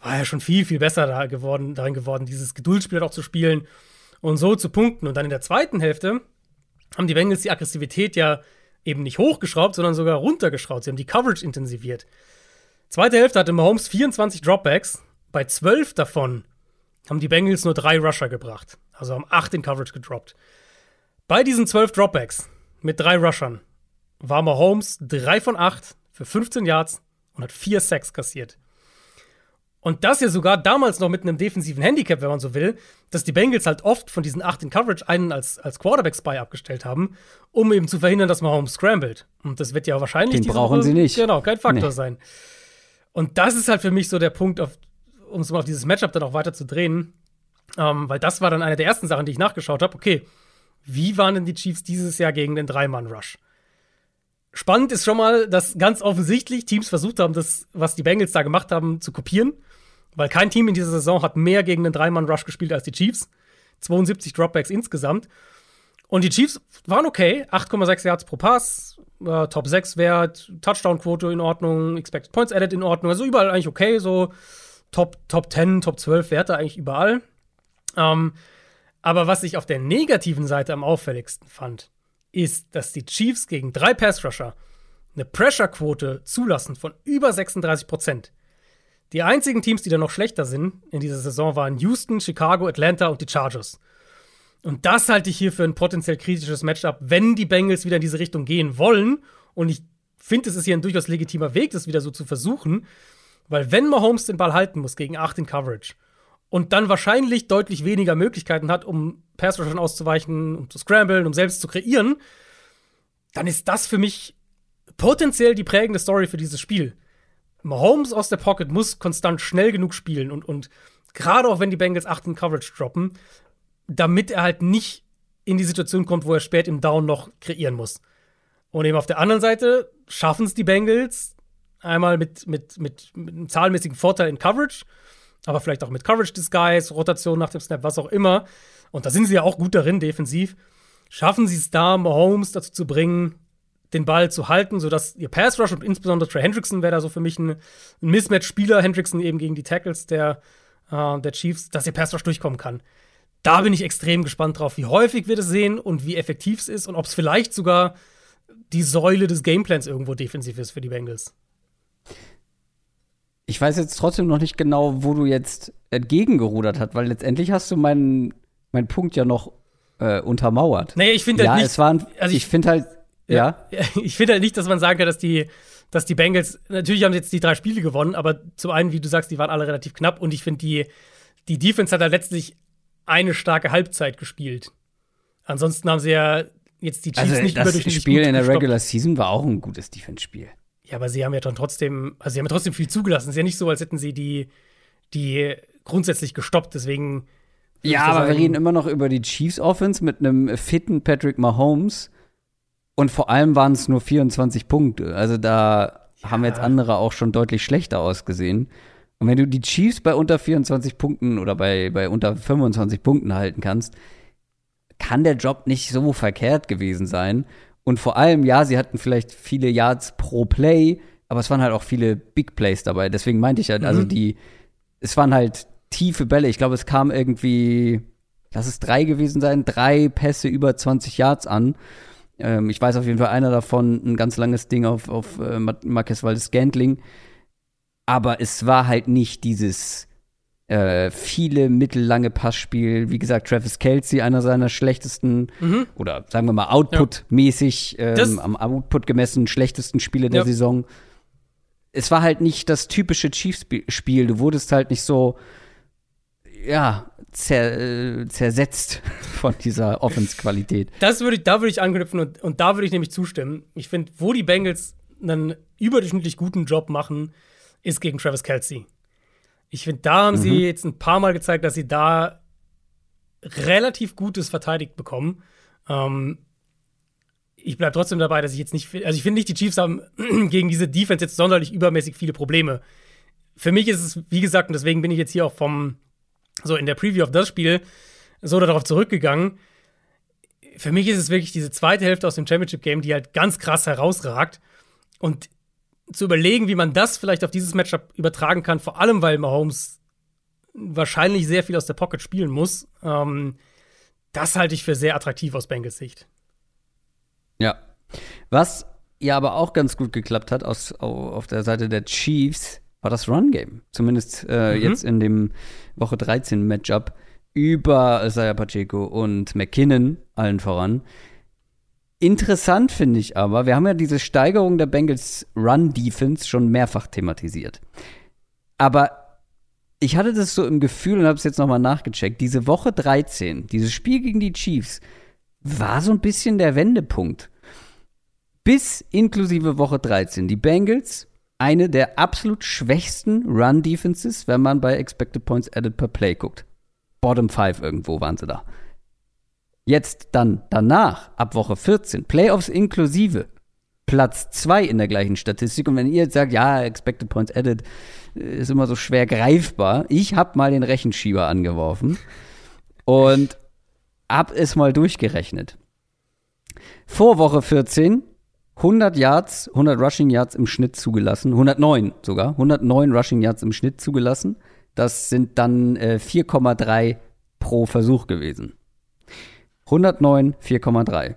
war er schon viel, viel besser da geworden, darin geworden, dieses Geduldsspiel auch zu spielen und so zu punkten. Und dann in der zweiten Hälfte haben die Bengals die Aggressivität ja eben nicht hochgeschraubt, sondern sogar runtergeschraubt. Sie haben die Coverage intensiviert. Zweite Hälfte hatte Mahomes 24 Dropbacks. Bei 12 davon haben die Bengals nur drei Rusher gebracht. Also haben acht in Coverage gedroppt. Bei diesen 12 Dropbacks mit drei Rushern war Mahomes 3 von 8 für 15 Yards und hat 4 Sacks kassiert. Und das ja sogar damals noch mit einem defensiven Handicap, wenn man so will, dass die Bengals halt oft von diesen 8 in Coverage einen als, als Quarterback-Spy abgestellt haben, um eben zu verhindern, dass Mahomes scrambled. Und das wird ja wahrscheinlich. Den brauchen Woche, sie nicht. Genau, kein Faktor nee. sein. Und das ist halt für mich so der Punkt, um es mal auf dieses Matchup dann auch weiter zu drehen. Ähm, weil das war dann eine der ersten Sachen, die ich nachgeschaut habe. Okay, wie waren denn die Chiefs dieses Jahr gegen den Dreimann-Rush? Spannend ist schon mal, dass ganz offensichtlich Teams versucht haben, das, was die Bengals da gemacht haben, zu kopieren. Weil kein Team in dieser Saison hat mehr gegen den Dreimann-Rush gespielt als die Chiefs. 72 Dropbacks insgesamt. Und die Chiefs waren okay. 8,6 Yards pro Pass, äh, Top 6 Wert, Touchdown-Quote in Ordnung, Expected Points Added in Ordnung. Also überall eigentlich okay. So Top, Top 10, Top 12 Werte eigentlich überall. Ähm, aber was ich auf der negativen Seite am auffälligsten fand, ist, dass die Chiefs gegen drei Pass-Rusher eine Pressure-Quote zulassen von über 36 Prozent. Die einzigen Teams, die da noch schlechter sind in dieser Saison, waren Houston, Chicago, Atlanta und die Chargers. Und das halte ich hier für ein potenziell kritisches Matchup, wenn die Bengals wieder in diese Richtung gehen wollen. Und ich finde, es ist hier ein durchaus legitimer Weg, das wieder so zu versuchen. Weil wenn Mahomes den Ball halten muss gegen 8 in Coverage und dann wahrscheinlich deutlich weniger Möglichkeiten hat, um Pass-Rushern auszuweichen, um zu scramblen, um selbst zu kreieren, dann ist das für mich potenziell die prägende Story für dieses Spiel. Mahomes aus der Pocket muss konstant schnell genug spielen und, und gerade auch wenn die Bengals 8 in Coverage droppen, damit er halt nicht in die Situation kommt, wo er spät im Down noch kreieren muss. Und eben auf der anderen Seite schaffen es die Bengals einmal mit, mit, mit, mit einem zahlenmäßigen Vorteil in Coverage, aber vielleicht auch mit Coverage Disguise, Rotation nach dem Snap, was auch immer, und da sind sie ja auch gut darin, defensiv, schaffen sie es da, Mahomes dazu zu bringen, den Ball zu halten, sodass ihr Pass Rush und insbesondere Trey Hendrickson wäre da so für mich ein, ein Mismatch-Spieler, Hendrickson eben gegen die Tackles der, äh, der Chiefs, dass ihr Pass Rush durchkommen kann. Da bin ich extrem gespannt drauf, wie häufig wir das sehen und wie effektiv es ist und ob es vielleicht sogar die Säule des Gameplans irgendwo defensiv ist für die Bengals. Ich weiß jetzt trotzdem noch nicht genau, wo du jetzt entgegengerudert hast, weil letztendlich hast du meinen, meinen Punkt ja noch äh, untermauert. Naja, ich finde ja, halt nicht. es waren, also ich, ich- finde halt, ja. Ich finde halt nicht, dass man sagen kann, dass die, dass die Bengals, natürlich haben sie jetzt die drei Spiele gewonnen, aber zum einen, wie du sagst, die waren alle relativ knapp und ich finde, die, die Defense hat da letztlich eine starke Halbzeit gespielt. Ansonsten haben sie ja jetzt die Chiefs Also nicht das überdurchschnittlich Spiel in der gestoppt. Regular Season war auch ein gutes Defense-Spiel. Ja, aber sie haben ja dann trotzdem, also sie haben ja trotzdem viel zugelassen. Es ist ja nicht so, als hätten sie die, die grundsätzlich gestoppt. Deswegen. Ja, aber wir sagen- reden immer noch über die Chiefs Offense mit einem fitten Patrick Mahomes. Und vor allem waren es nur 24 Punkte. Also da haben jetzt andere auch schon deutlich schlechter ausgesehen. Und wenn du die Chiefs bei unter 24 Punkten oder bei, bei unter 25 Punkten halten kannst, kann der Job nicht so verkehrt gewesen sein. Und vor allem, ja, sie hatten vielleicht viele Yards pro Play, aber es waren halt auch viele Big Plays dabei. Deswegen meinte ich halt, also die, es waren halt tiefe Bälle. Ich glaube, es kam irgendwie, lass es drei gewesen sein, drei Pässe über 20 Yards an. Ähm, ich weiß auf jeden Fall einer davon, ein ganz langes Ding auf, auf äh, Mar- Marquez Valdes Scantling. Aber es war halt nicht dieses äh, viele mittellange Passspiel. Wie gesagt, Travis Kelsey, einer seiner schlechtesten oder sagen wir mal Output-mäßig, ähm, am Output gemessen, schlechtesten Spiele der Ja. Saison. Es war halt nicht das typische Chiefs-Spiel. Du wurdest halt nicht so, ja, zer, äh, zersetzt von dieser Offense-Qualität. Das würde ich, da würde ich anknüpfen und, und da würde ich nämlich zustimmen. Ich finde, wo die Bengals einen überdurchschnittlich guten Job machen, ist gegen Travis Kelsey. Ich finde, da haben sie jetzt ein paar Mal gezeigt, dass sie da relativ Gutes verteidigt bekommen. Ähm, ich bleibe trotzdem dabei, dass ich jetzt nicht, also ich finde nicht, die Chiefs haben gegen diese Defense jetzt sonderlich übermäßig viele Probleme. Für mich ist es, wie gesagt, und deswegen bin ich jetzt hier auch vom, so in der Preview auf das Spiel, so darauf zurückgegangen. Für mich ist es wirklich diese zweite Hälfte aus dem Championship-Game, die halt ganz krass herausragt. Und zu überlegen, wie man das vielleicht auf dieses Matchup übertragen kann, vor allem weil Mahomes wahrscheinlich sehr viel aus der Pocket spielen muss, ähm, das halte ich für sehr attraktiv aus Bengals Sicht. Ja. Was ja aber auch ganz gut geklappt hat aus, au- auf der Seite der Chiefs, war das Run-Game. Zumindest äh, jetzt in dem Woche 13 Matchup über Isaiah Pacheco und McKinnon allen voran. Interessant finde ich aber, wir haben ja diese Steigerung der Bengals Run-Defense schon mehrfach thematisiert. Aber ich hatte das so im Gefühl und habe es jetzt nochmal nachgecheckt. Diese Woche 13, dieses Spiel gegen die Chiefs, war so ein bisschen der Wendepunkt. Bis inklusive Woche 13. Die Bengals, eine der absolut schwächsten Run-Defenses, wenn man bei Expected Points Added per Play guckt. Bottom 5 irgendwo waren sie da. Jetzt dann danach, ab Woche 14, Playoffs inklusive, Platz 2 in der gleichen Statistik. Und wenn ihr jetzt sagt, ja, Expected Points Added äh, ist immer so schwer greifbar, ich habe mal den Rechenschieber angeworfen und hab es mal durchgerechnet. Vor Woche 14 100 Yards, 100 Rushing Yards im Schnitt zugelassen, 109 sogar, 109 Rushing Yards im Schnitt zugelassen. Das sind dann äh, 4,3 pro Versuch gewesen. 109, 4,3.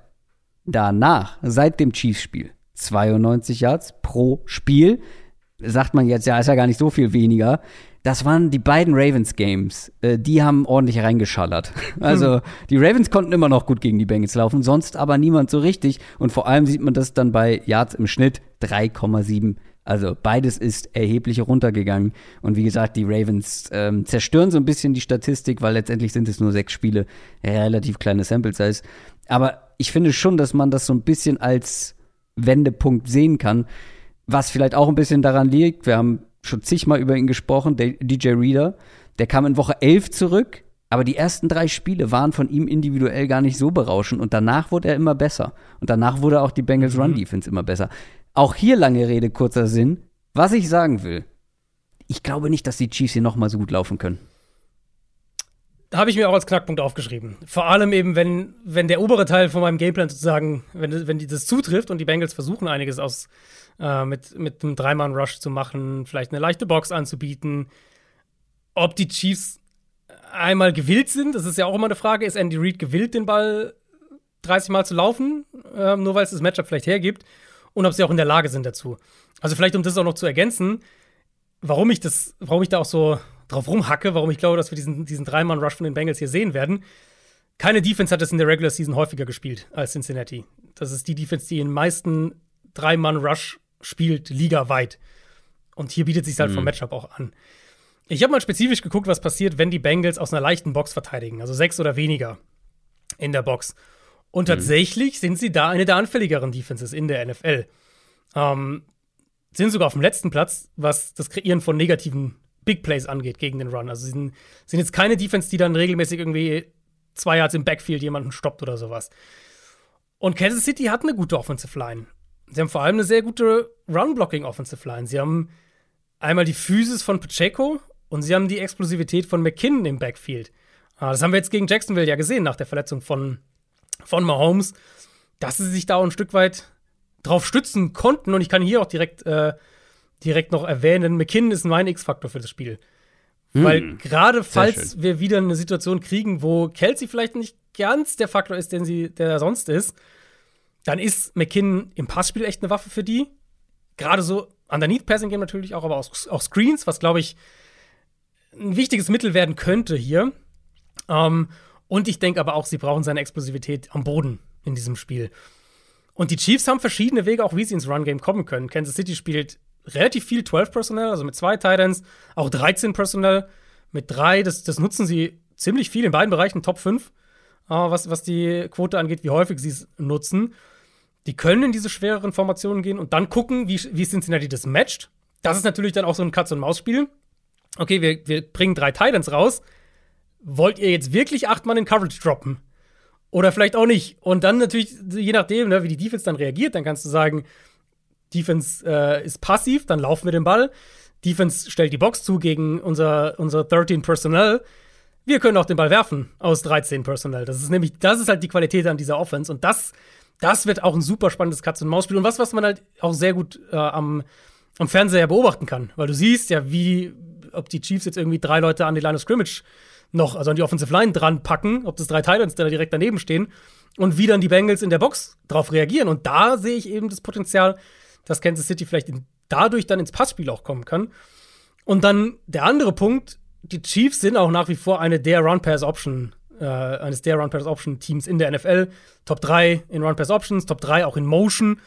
Danach, seit dem Chiefs-Spiel, 92 Yards pro Spiel. Sagt man jetzt, ja, ist ja gar nicht so viel weniger. Das waren die beiden Ravens-Games. Äh, die haben ordentlich reingeschallert. Also, die Ravens konnten immer noch gut gegen die Bengals laufen, sonst aber niemand so richtig. Und vor allem sieht man das dann bei Yards im Schnitt 3,7. Also, beides ist erheblich runtergegangen. Und wie gesagt, die Ravens ähm, zerstören so ein bisschen die Statistik, weil letztendlich sind es nur sechs Spiele, relativ kleine Sample Size. Aber ich finde schon, dass man das so ein bisschen als Wendepunkt sehen kann. Was vielleicht auch ein bisschen daran liegt, wir haben schon zigmal über ihn gesprochen, der DJ Reader, der kam in Woche 11 zurück, aber die ersten drei Spiele waren von ihm individuell gar nicht so berauschend und danach wurde er immer besser. Und danach wurde auch die Bengals Run Defense immer besser. Auch hier lange Rede, kurzer Sinn. Was ich sagen will, ich glaube nicht, dass die Chiefs hier nochmal so gut laufen können. Da habe ich mir auch als Knackpunkt aufgeschrieben. Vor allem eben, wenn, wenn der obere Teil von meinem Gameplan sozusagen, wenn, wenn das zutrifft und die Bengals versuchen, einiges aus äh, mit, mit einem Dreimann-Rush zu machen, vielleicht eine leichte Box anzubieten. Ob die Chiefs einmal gewillt sind, das ist ja auch immer eine Frage. Ist Andy Reid gewillt, den Ball 30 Mal zu laufen, äh, nur weil es das Matchup vielleicht hergibt und ob sie auch in der Lage sind dazu. Also vielleicht, um das auch noch zu ergänzen, warum ich das, warum ich da auch so drauf rumhacke, warum ich glaube, dass wir diesen, diesen Dreimann-Rush von den Bengals hier sehen werden. Keine Defense hat es in der Regular Season häufiger gespielt als Cincinnati. Das ist die Defense, die in meisten Dreimann-Rush spielt, ligaweit. Und hier bietet sich halt mhm. vom Matchup auch an. Ich habe mal spezifisch geguckt, was passiert, wenn die Bengals aus einer leichten Box verteidigen, also sechs oder weniger in der Box. Und mhm. tatsächlich sind sie da eine der anfälligeren Defenses in der NFL. Ähm, sind sogar auf dem letzten Platz, was das Kreieren von negativen Big Plays angeht gegen den Run. Also sie sind, sind jetzt keine Defense, die dann regelmäßig irgendwie zwei Yards im Backfield jemanden stoppt oder sowas. Und Kansas City hat eine gute Offensive Line. Sie haben vor allem eine sehr gute Run-Blocking Offensive Line. Sie haben einmal die Physis von Pacheco und sie haben die Explosivität von McKinnon im Backfield. Ah, das haben wir jetzt gegen Jacksonville ja gesehen nach der Verletzung von, von Mahomes, dass sie sich da ein Stück weit drauf stützen konnten. Und ich kann hier auch direkt, äh, direkt noch erwähnen, McKinnon ist mein X-Faktor für das Spiel. Hm. Weil gerade falls wir wieder eine Situation kriegen, wo Kelsey vielleicht nicht ganz der Faktor ist, den sie, der sonst ist, dann ist McKinnon im Passspiel echt eine Waffe für die. Gerade so underneath Passing Game natürlich auch, aber auch, auch Screens, was glaube ich ein wichtiges Mittel werden könnte hier. Ähm, und ich denke aber auch, sie brauchen seine Explosivität am Boden in diesem Spiel. Und die Chiefs haben verschiedene Wege, auch wie sie ins Run-Game kommen können. Kansas City spielt relativ viel 12 Personnel, also mit zwei Titans, auch 13 Personnel mit drei. Das, das nutzen sie ziemlich viel in beiden Bereichen, Top 5, äh, was, was die Quote angeht, wie häufig sie es nutzen. Die können in diese schwereren Formationen gehen und dann gucken, wie, wie Cincinnati das matcht. Das ist natürlich dann auch so ein Katz-und-Maus-Spiel. Okay, wir, wir bringen drei Titans raus. Wollt ihr jetzt wirklich acht Mann in Coverage droppen? Oder vielleicht auch nicht. Und dann natürlich, je nachdem, ne, wie die Defense dann reagiert, dann kannst du sagen, Defense äh, ist passiv, dann laufen wir den Ball. Defense stellt die Box zu gegen unser, unser 13 Personnel. Wir können auch den Ball werfen aus 13 Personnel. Das ist nämlich, das ist halt die Qualität an dieser Offense. Und das, das wird auch ein super spannendes Katz-und-Maus-Spiel. Und was, was man halt auch sehr gut äh, am, am Fernseher beobachten kann. Weil du siehst ja, wie, ob die Chiefs jetzt irgendwie drei Leute an die Line of Scrimmage noch, also an die Offensive Line dran packen, ob das drei Titans da direkt daneben stehen und wie dann die Bengals in der Box drauf reagieren. Und da sehe ich eben das Potenzial, dass Kansas City vielleicht in, dadurch dann ins Passspiel auch kommen kann. Und dann der andere Punkt, die Chiefs sind auch nach wie vor eine der Run-Pass-Option, äh, eines der Run-Pass-Option-Teams in der NFL. Top 3 in Run-Pass-Options, Top 3 auch in Motion.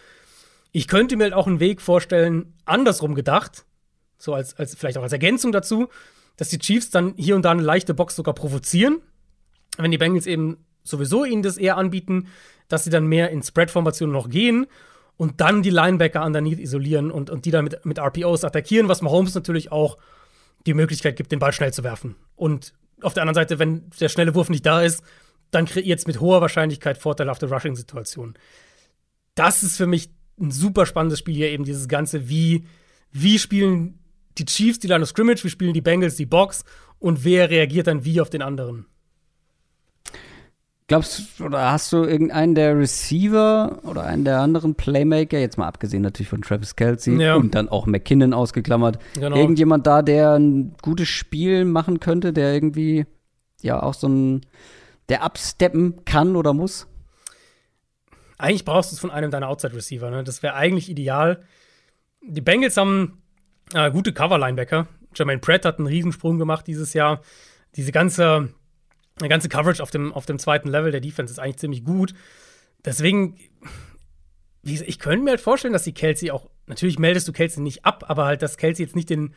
Ich könnte mir halt auch einen Weg vorstellen, andersrum gedacht, so als, als vielleicht auch als Ergänzung dazu, dass die Chiefs dann hier und da eine leichte Box sogar provozieren. Wenn die Bengals eben sowieso ihnen das eher anbieten, dass sie dann mehr in Spread-Formationen noch gehen und dann die Linebacker underneath isolieren und, und die dann mit, mit RPOs attackieren, was Mahomes natürlich auch die Möglichkeit gibt, den Ball schnell zu werfen. Und auf der anderen Seite, wenn der schnelle Wurf nicht da ist, dann kreiert es mit hoher Wahrscheinlichkeit vorteilhafte Rushing-Situationen. Das ist für mich ein super spannendes Spiel hier, eben dieses Ganze, wie, wie spielen die Chiefs die Line of Scrimmage, wie spielen die Bengals die Box und wer reagiert dann wie auf den anderen. Glaubst du, oder hast du irgendeinen der Receiver oder einen der anderen Playmaker, jetzt mal abgesehen natürlich von Travis Kelsey ja. und dann auch McKinnon ausgeklammert, genau. irgendjemand da, der ein gutes Spiel machen könnte, der irgendwie ja auch so ein, der absteppen kann oder muss? Eigentlich brauchst du es von einem deiner Outside-Receiver, ne? Das wäre eigentlich ideal. Die Bengals haben äh, gute Cover-Linebacker. Jermaine Pratt hat einen Riesensprung gemacht dieses Jahr. Diese ganze der ganze Coverage auf dem, auf dem zweiten Level der Defense ist eigentlich ziemlich gut. Deswegen, ich könnte mir halt vorstellen, dass die Kelsey auch, natürlich meldest du Kelsey nicht ab, aber halt, dass Kelsey jetzt nicht den,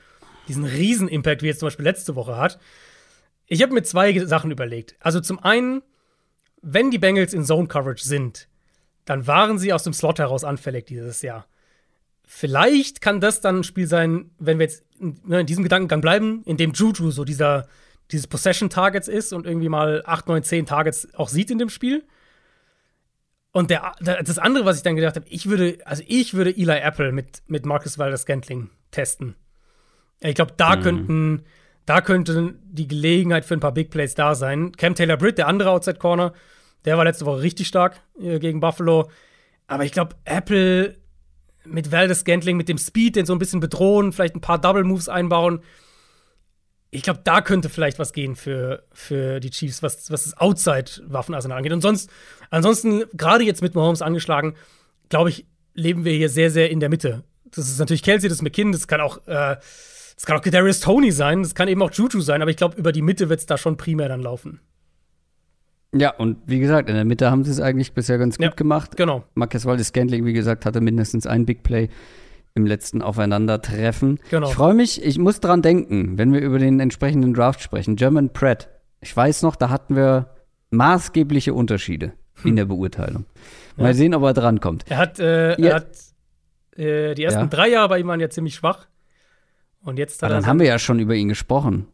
diesen Riesen-Impact wie jetzt zum Beispiel letzte Woche hat. Ich habe mir zwei Sachen überlegt. Also zum einen, wenn die Bengals in Zone Coverage sind, dann waren sie aus dem Slot heraus anfällig dieses Jahr. Vielleicht kann das dann ein Spiel sein, wenn wir jetzt ne, in diesem Gedankengang bleiben, in dem Juju so dieser dieses Possession Targets ist und irgendwie mal 8, 9, 10 Targets auch sieht in dem Spiel. Und der, das andere, was ich dann gedacht habe, ich würde, also ich würde Eli Apple mit, mit Marcus Walder Scantling testen. Ich glaube, da mhm. könnten, da könnte die Gelegenheit für ein paar Big Plays da sein. Cam Taylor Britt, der andere Outside Corner, der war letzte Woche richtig stark äh, gegen Buffalo. Aber ich glaube, Apple mit Valdez Scantling, mit dem Speed, den so ein bisschen bedrohen, vielleicht ein paar Double Moves einbauen ich glaube, da könnte vielleicht was gehen für, für die Chiefs, was, was das Outside-Waffenarsenal angeht. Und sonst, ansonsten, gerade jetzt mit Mahomes angeschlagen, glaube ich, leben wir hier sehr, sehr in der Mitte. Das ist natürlich Kelsey, das ist McKinn, das kann auch, äh, das kann auch Darius Tony sein, das kann eben auch Juju sein, aber ich glaube, über die Mitte wird es da schon primär dann laufen. Ja, und wie gesagt, in der Mitte haben sie es eigentlich bisher ganz gut Ja, gemacht. Genau. Marcus Waldes Scantling, wie gesagt, hatte mindestens ein Big Play im letzten Aufeinandertreffen. Genau. Ich freue mich, ich muss dran denken, wenn wir über den entsprechenden Draft sprechen. German Pratt. Ich weiß noch, da hatten wir maßgebliche Unterschiede in der Beurteilung. Mal Ja. sehen, ob er drankommt. Er hat, äh, Ja. er hat äh, die ersten drei Jahre bei ihm waren ja ziemlich schwach. Und jetzt hat Aber er. dann haben wir ja schon über ihn gesprochen.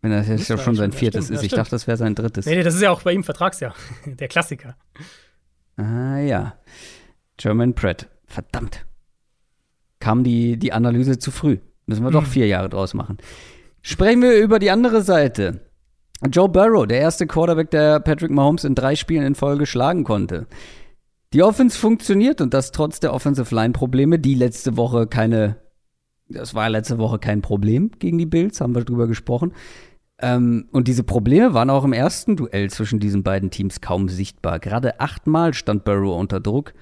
Wenn das jetzt ja schon sein viertes stimmt, ist. ich dachte, das wäre sein drittes. Nee, nee, das ist ja auch bei ihm Vertragsjahr. Der Klassiker. Ah ja. German Pratt. Verdammt. Kam die, die Analyse zu früh. Müssen wir doch Hm. vier Jahre draus machen. Sprechen wir über die andere Seite. Joe Burrow, der erste Quarterback, der Patrick Mahomes in drei Spielen in Folge schlagen konnte. Die Offense funktioniert und das trotz der Offensive Line Probleme, die letzte Woche keine, das war letzte Woche kein Problem gegen die Bills, haben wir drüber gesprochen. Ähm, und diese Probleme waren auch im ersten Duell zwischen diesen beiden Teams kaum sichtbar. Gerade achtmal stand Burrow unter Druck.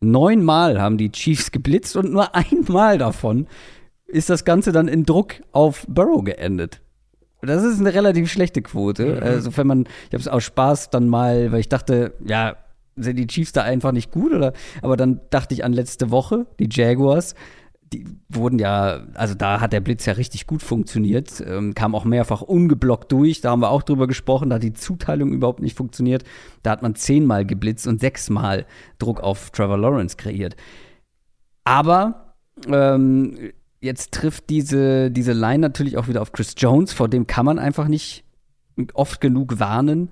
Neunmal haben die Chiefs geblitzt und nur einmal davon ist das Ganze dann in Druck auf Burrow geendet. Das ist eine relativ schlechte Quote. Also wenn man, ich habe es aus Spaß dann mal, weil ich dachte, ja, sind die Chiefs da einfach nicht gut oder? Aber dann dachte ich an letzte Woche, die Jaguars, die wurden ja, also da hat der Blitz ja richtig gut funktioniert, ähm, kam auch mehrfach ungeblockt durch. Da haben wir auch drüber gesprochen, da hat die Zuteilung überhaupt nicht funktioniert. Da hat man zehnmal geblitzt und sechsmal Druck auf Trevor Lawrence kreiert. Aber ähm, jetzt trifft diese, diese Line natürlich auch wieder auf Chris Jones, vor dem kann man einfach nicht oft genug warnen.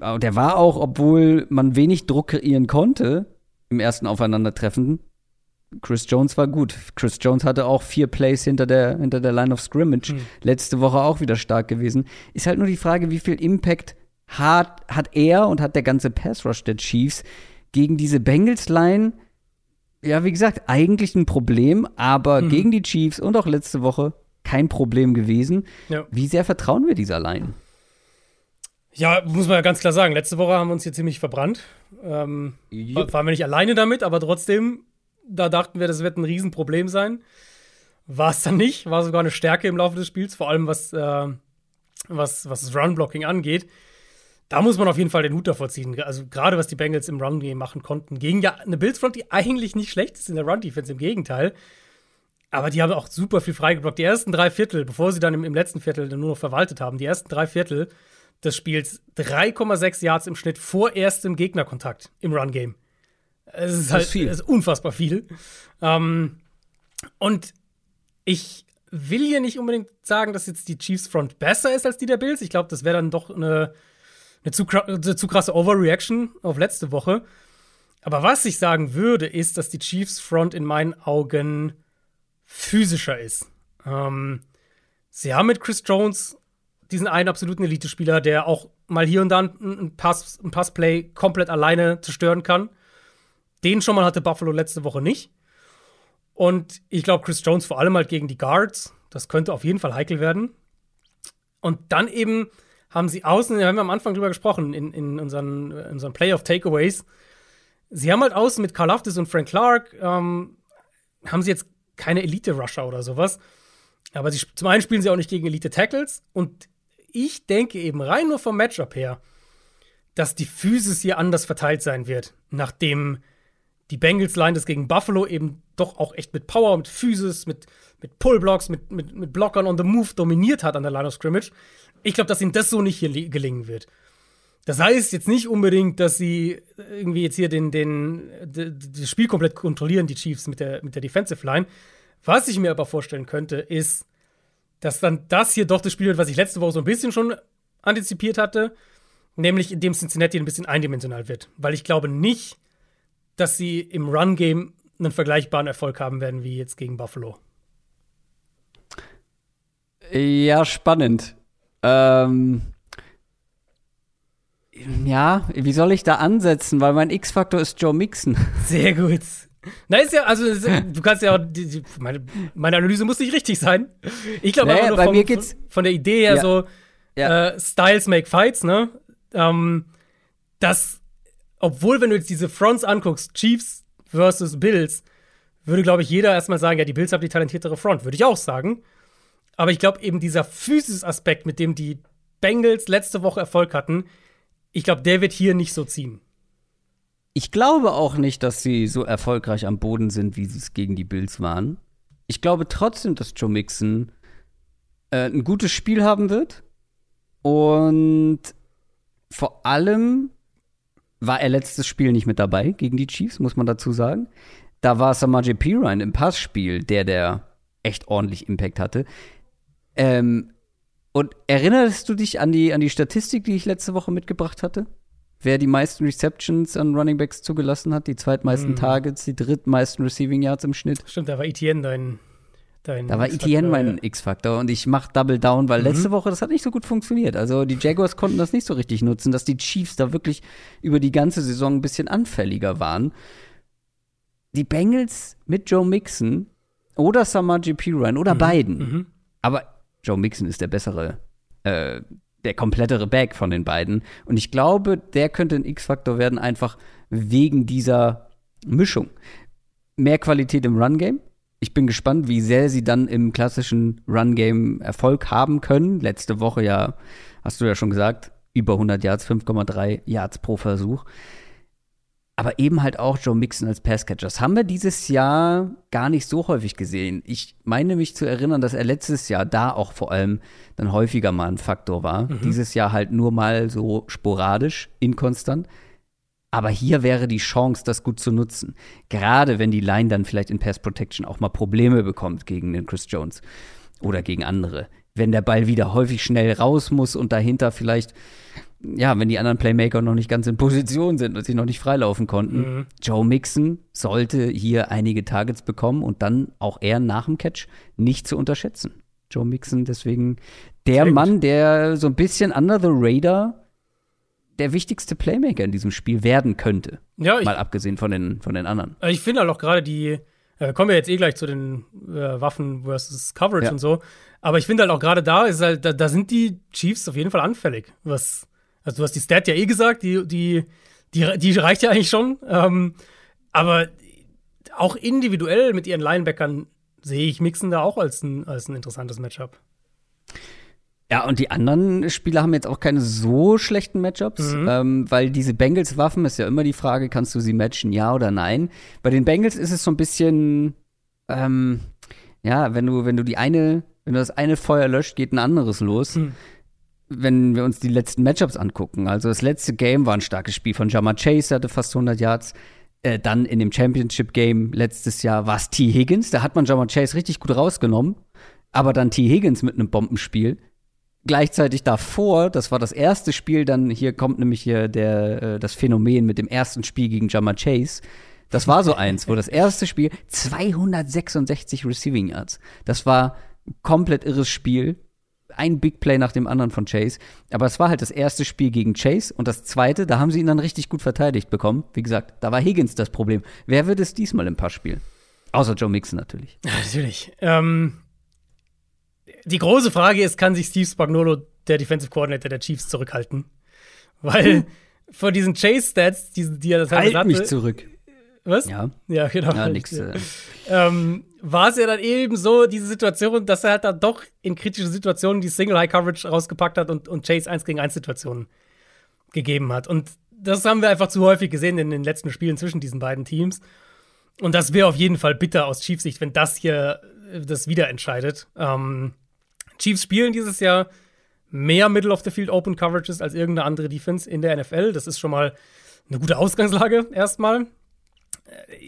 Aber der war auch, obwohl man wenig Druck kreieren konnte im ersten Aufeinandertreffen, Chris Jones war gut. Chris Jones hatte auch vier Plays hinter der, hinter der Line of Scrimmage. Hm. Letzte Woche auch wieder stark gewesen. Ist halt nur die Frage, wie viel Impact hat, hat er und hat der ganze Pass Rush der Chiefs gegen diese Bengals-Line. Ja, wie gesagt, eigentlich ein Problem, aber Mhm. gegen die Chiefs und auch letzte Woche kein Problem gewesen. Ja. Wie sehr vertrauen wir dieser Line? Ja, muss man ja ganz klar sagen. Letzte Woche haben wir uns hier ziemlich verbrannt. Ähm, Jupp. waren wir nicht alleine damit, aber trotzdem, da dachten wir, das wird ein Riesenproblem sein. War es dann nicht, war sogar eine Stärke im Laufe des Spiels, vor allem was, äh, was, was das Run-Blocking angeht. Da muss man auf jeden Fall den Hut davor ziehen. Also gerade was die Bengals im Run-Game machen konnten, gegen ja eine Bills-Front, die eigentlich nicht schlecht ist in der Run-Defense, im Gegenteil. Aber die haben auch super viel freigeblockt. Die ersten drei Viertel, bevor sie dann im, im letzten Viertel dann nur noch verwaltet haben, die ersten drei Viertel des Spiels 3,6 Yards im Schnitt vor erstem Gegnerkontakt im Run-Game. Es ist Das halt ist viel. Es ist unfassbar viel. Ähm, und ich will hier nicht unbedingt sagen, dass jetzt die Chiefs Front besser ist als die der Bills. Ich glaube, das wäre dann doch eine, eine, zu, eine zu krasse Overreaction auf letzte Woche. Aber was ich sagen würde, ist, dass die Chiefs Front in meinen Augen physischer ist. Ähm, sie haben mit Chris Jones diesen einen absoluten Elite-Spieler, der auch mal hier und da ein, Pass, ein Passplay komplett alleine zerstören kann. Den schon mal hatte Buffalo letzte Woche nicht. Und ich glaube, Chris Jones vor allem halt gegen die Guards, das könnte auf jeden Fall heikel werden. Und dann eben haben sie außen, da haben wir am Anfang drüber gesprochen, in, in unseren, in unseren Playoff-Takeaways. Sie haben halt außen mit Carl Loftus und Frank Clark, ähm, haben sie jetzt keine Elite-Rusher oder sowas. Aber sie, zum einen spielen sie auch nicht gegen Elite-Tackles. Und ich denke eben rein nur vom Matchup her, dass die Physis hier anders verteilt sein wird, nachdem die Bengals-Line das gegen Buffalo eben doch auch echt mit Power, mit Physis, mit, mit Pullblocks, mit, mit, mit Blockern on the Move dominiert hat an der Line of Scrimmage. Ich glaube, dass ihnen das so nicht hier li- gelingen wird. Das heißt jetzt nicht unbedingt, dass sie irgendwie jetzt hier den, den, d- d- das Spiel komplett kontrollieren, die Chiefs mit der, mit der Defensive Line. Was ich mir aber vorstellen könnte, ist, dass dann das hier doch das Spiel wird, was ich letzte Woche so ein bisschen schon antizipiert hatte, nämlich indem Cincinnati ein bisschen eindimensional wird. Weil ich glaube nicht, dass sie im Run-Game einen vergleichbaren Erfolg haben werden wie jetzt gegen Buffalo. Ja, spannend. Ähm, ja, wie soll ich da ansetzen? Weil mein X-Faktor ist Joe Mixon. Sehr gut. Na, ist ja, also du kannst ja auch, die, die, meine, meine, Analyse muss nicht richtig sein. Ich glaube naja, einfach nur vom, von, von, der Idee her ja. so, ja. Äh, Styles make fights, ne? Ähm, dass, obwohl, wenn du jetzt diese Fronts anguckst, Chiefs versus Bills, würde, glaube ich, jeder erstmal sagen, ja, die Bills haben die talentiertere Front. Würde ich auch sagen. Aber ich glaube, eben dieser Physis-Aspekt, mit dem die Bengals letzte Woche Erfolg hatten, ich glaube, der wird hier nicht so ziehen. Ich glaube auch nicht, dass sie so erfolgreich am Boden sind, wie sie es gegen die Bills waren. Ich glaube trotzdem, dass Joe Mixon äh, ein gutes Spiel haben wird. Und vor allem war er letztes Spiel nicht mit dabei gegen die Chiefs, muss man dazu sagen. Da war Samaje Pirine im Passspiel, der, der echt ordentlich Impact hatte. Ähm, und erinnerst du dich an die, an die Statistik, die ich letzte Woche mitgebracht hatte? Wer die meisten Receptions an Running Backs zugelassen hat, die zweitmeisten mhm. Targets, die drittmeisten Receiving Yards im Schnitt. Stimmt, da war Etienne dein, dein Da war Etienne mein X-Faktor und ich mach Double Down, weil mhm. letzte Woche das hat nicht so gut funktioniert. Also die Jaguars konnten das nicht so richtig nutzen, dass die Chiefs da wirklich über die ganze Saison ein bisschen anfälliger waren die Bengals mit Joe Mixon oder Samaji Pirine oder mhm. beiden. Mhm. Aber Joe Mixon ist der bessere, äh, der komplettere Back von den beiden. Und ich glaube, der könnte ein X-Faktor werden, einfach wegen dieser Mischung. Mehr Qualität im Run-Game. Ich bin gespannt, wie sehr sie dann im klassischen Run-Game Erfolg haben können. Letzte Woche ja, hast du ja schon gesagt, über 100 Yards, 5,3 Yards pro Versuch aber eben halt auch Joe Mixon als Passcatcher. Das haben wir dieses Jahr gar nicht so häufig gesehen. Ich meine mich zu erinnern, dass er letztes Jahr da auch vor allem dann häufiger mal ein Faktor war. Mhm. Dieses Jahr halt nur mal so sporadisch, inkonstant. Aber hier wäre die Chance, das gut zu nutzen. Gerade wenn die Line dann vielleicht in Pass Protection auch mal Probleme bekommt gegen den Chris Jones oder gegen andere. Wenn der Ball wieder häufig schnell raus muss und dahinter vielleicht ja, wenn die anderen Playmaker noch nicht ganz in Position sind und sie noch nicht freilaufen konnten. Mhm. Joe Mixon sollte hier einige Targets bekommen und dann auch er nach dem Catch nicht zu unterschätzen. Joe Mixon deswegen der Mann, der so ein bisschen under the radar der wichtigste Playmaker in diesem Spiel werden könnte. Ja, ich, mal abgesehen von den, von den anderen. Ich finde halt auch gerade die, äh, kommen wir jetzt eh gleich zu den äh, Waffen versus Coverage ja. und so. Aber ich finde halt auch gerade da ist halt, da, da, sind die Chiefs auf jeden Fall anfällig, was also du hast die Stat ja eh gesagt, die, die, die, die reicht ja eigentlich schon. Ähm, aber auch individuell mit ihren Linebackern sehe ich Mixen da auch als ein, als ein interessantes Matchup. Ja, und die anderen Spieler haben jetzt auch keine so schlechten Matchups, mhm. ähm, weil diese Bengals-Waffen ist ja immer die Frage, kannst du sie matchen, ja oder nein? Bei den Bengals ist es so ein bisschen, ähm, ja, wenn du, wenn du die eine, wenn du das eine Feuer löscht, geht ein anderes los. Mhm wenn wir uns die letzten Matchups angucken. Also das letzte Game war ein starkes Spiel von Jama Chase, der hatte fast 100 Yards. Äh, dann in dem Championship Game letztes Jahr war es T. Higgins. Da hat man Jama Chase richtig gut rausgenommen. Aber dann T. Higgins mit einem Bombenspiel. Gleichzeitig davor, das war das erste Spiel, dann hier kommt nämlich hier der, äh, das Phänomen mit dem ersten Spiel gegen Jama Chase. Das war so eins, wo das erste Spiel 266 Receiving Yards. Das war komplett irres Spiel ein Big Play nach dem anderen von Chase. Aber es war halt das erste Spiel gegen Chase und das zweite, da haben sie ihn dann richtig gut verteidigt bekommen. Wie gesagt, da war Higgins das Problem. Wer wird es diesmal im Pass spielen? Außer Joe Mixon natürlich. Natürlich. Ähm, die große Frage ist, kann sich Steve Spagnolo, der Defensive Coordinator der Chiefs, zurückhalten? Weil hm. vor diesen Chase-Stats, die, die er das halt hatte, mich zurück. Was? Ja. Ja, genau. Ja, nix. Äh. Ähm, war es ja dann eben so, diese Situation, dass er halt dann doch in kritischen Situationen die Single High Coverage rausgepackt hat und, und Chase 1 gegen 1 Situationen gegeben hat. Und das haben wir einfach zu häufig gesehen in den letzten Spielen zwischen diesen beiden Teams. Und das wäre auf jeden Fall bitter aus Chiefs Sicht, wenn das hier äh, das wieder entscheidet. Ähm, Chiefs spielen dieses Jahr mehr Middle of the Field Open Coverages als irgendeine andere Defense in der NFL. Das ist schon mal eine gute Ausgangslage erstmal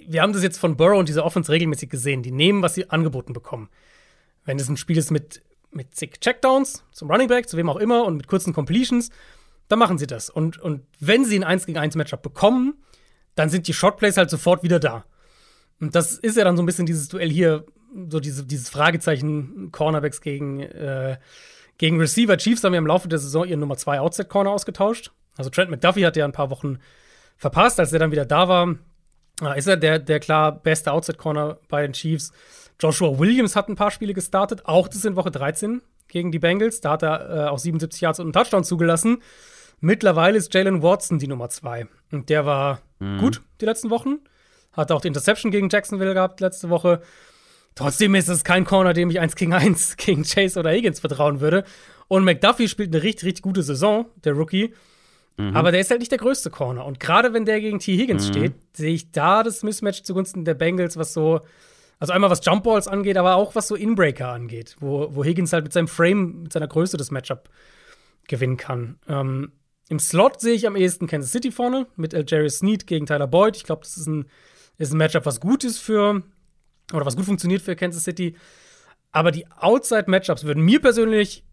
wir haben das jetzt von Burrow und dieser Offense regelmäßig gesehen. Die nehmen, was sie angeboten bekommen. Wenn es ein Spiel ist mit, mit zig Checkdowns zum Running Back, zu wem auch immer, und mit kurzen Completions, dann machen sie das. Und, und wenn sie ein 1 gegen 1 Matchup bekommen, dann sind die Shotplays halt sofort wieder da. Und das ist ja dann so ein bisschen dieses Duell hier, so diese, dieses Fragezeichen Cornerbacks gegen, äh, gegen Receiver. Chiefs haben ja im Laufe der Saison ihren Nummer 2 Outside Corner ausgetauscht. Also Trent McDuffie hat ja ein paar Wochen verpasst, als er dann wieder da war ist er der, der klar beste Outside-Corner bei den Chiefs. Joshua Williams hat ein paar Spiele gestartet, auch das in Woche 13 gegen die Bengals. Da hat er äh, auch 77 Yards und einen Touchdown zugelassen. Mittlerweile ist Jalen Watson die Nummer zwei. Und der war mhm. gut die letzten Wochen. Hat auch die Interception gegen Jacksonville gehabt letzte Woche. Trotzdem ist es kein Corner, dem ich 1 gegen 1 gegen Chase oder Higgins vertrauen würde. Und McDuffie spielt eine richtig, richtig gute Saison, der Rookie. Mhm. Aber der ist halt nicht der größte Corner. Und gerade wenn der gegen T. Higgins mhm. steht, sehe ich da das Mismatch zugunsten der Bengals, was so, also einmal was Jumpballs angeht, aber auch was so Inbreaker angeht, wo, wo Higgins halt mit seinem Frame, mit seiner Größe das Matchup gewinnen kann. Ähm, Im Slot sehe ich am ehesten Kansas City vorne mit Jerry Sneed gegen Tyler Boyd. Ich glaube, das ist ein, ist ein Matchup, was gut ist für, oder was gut funktioniert für Kansas City. Aber die Outside-Matchups würden mir persönlich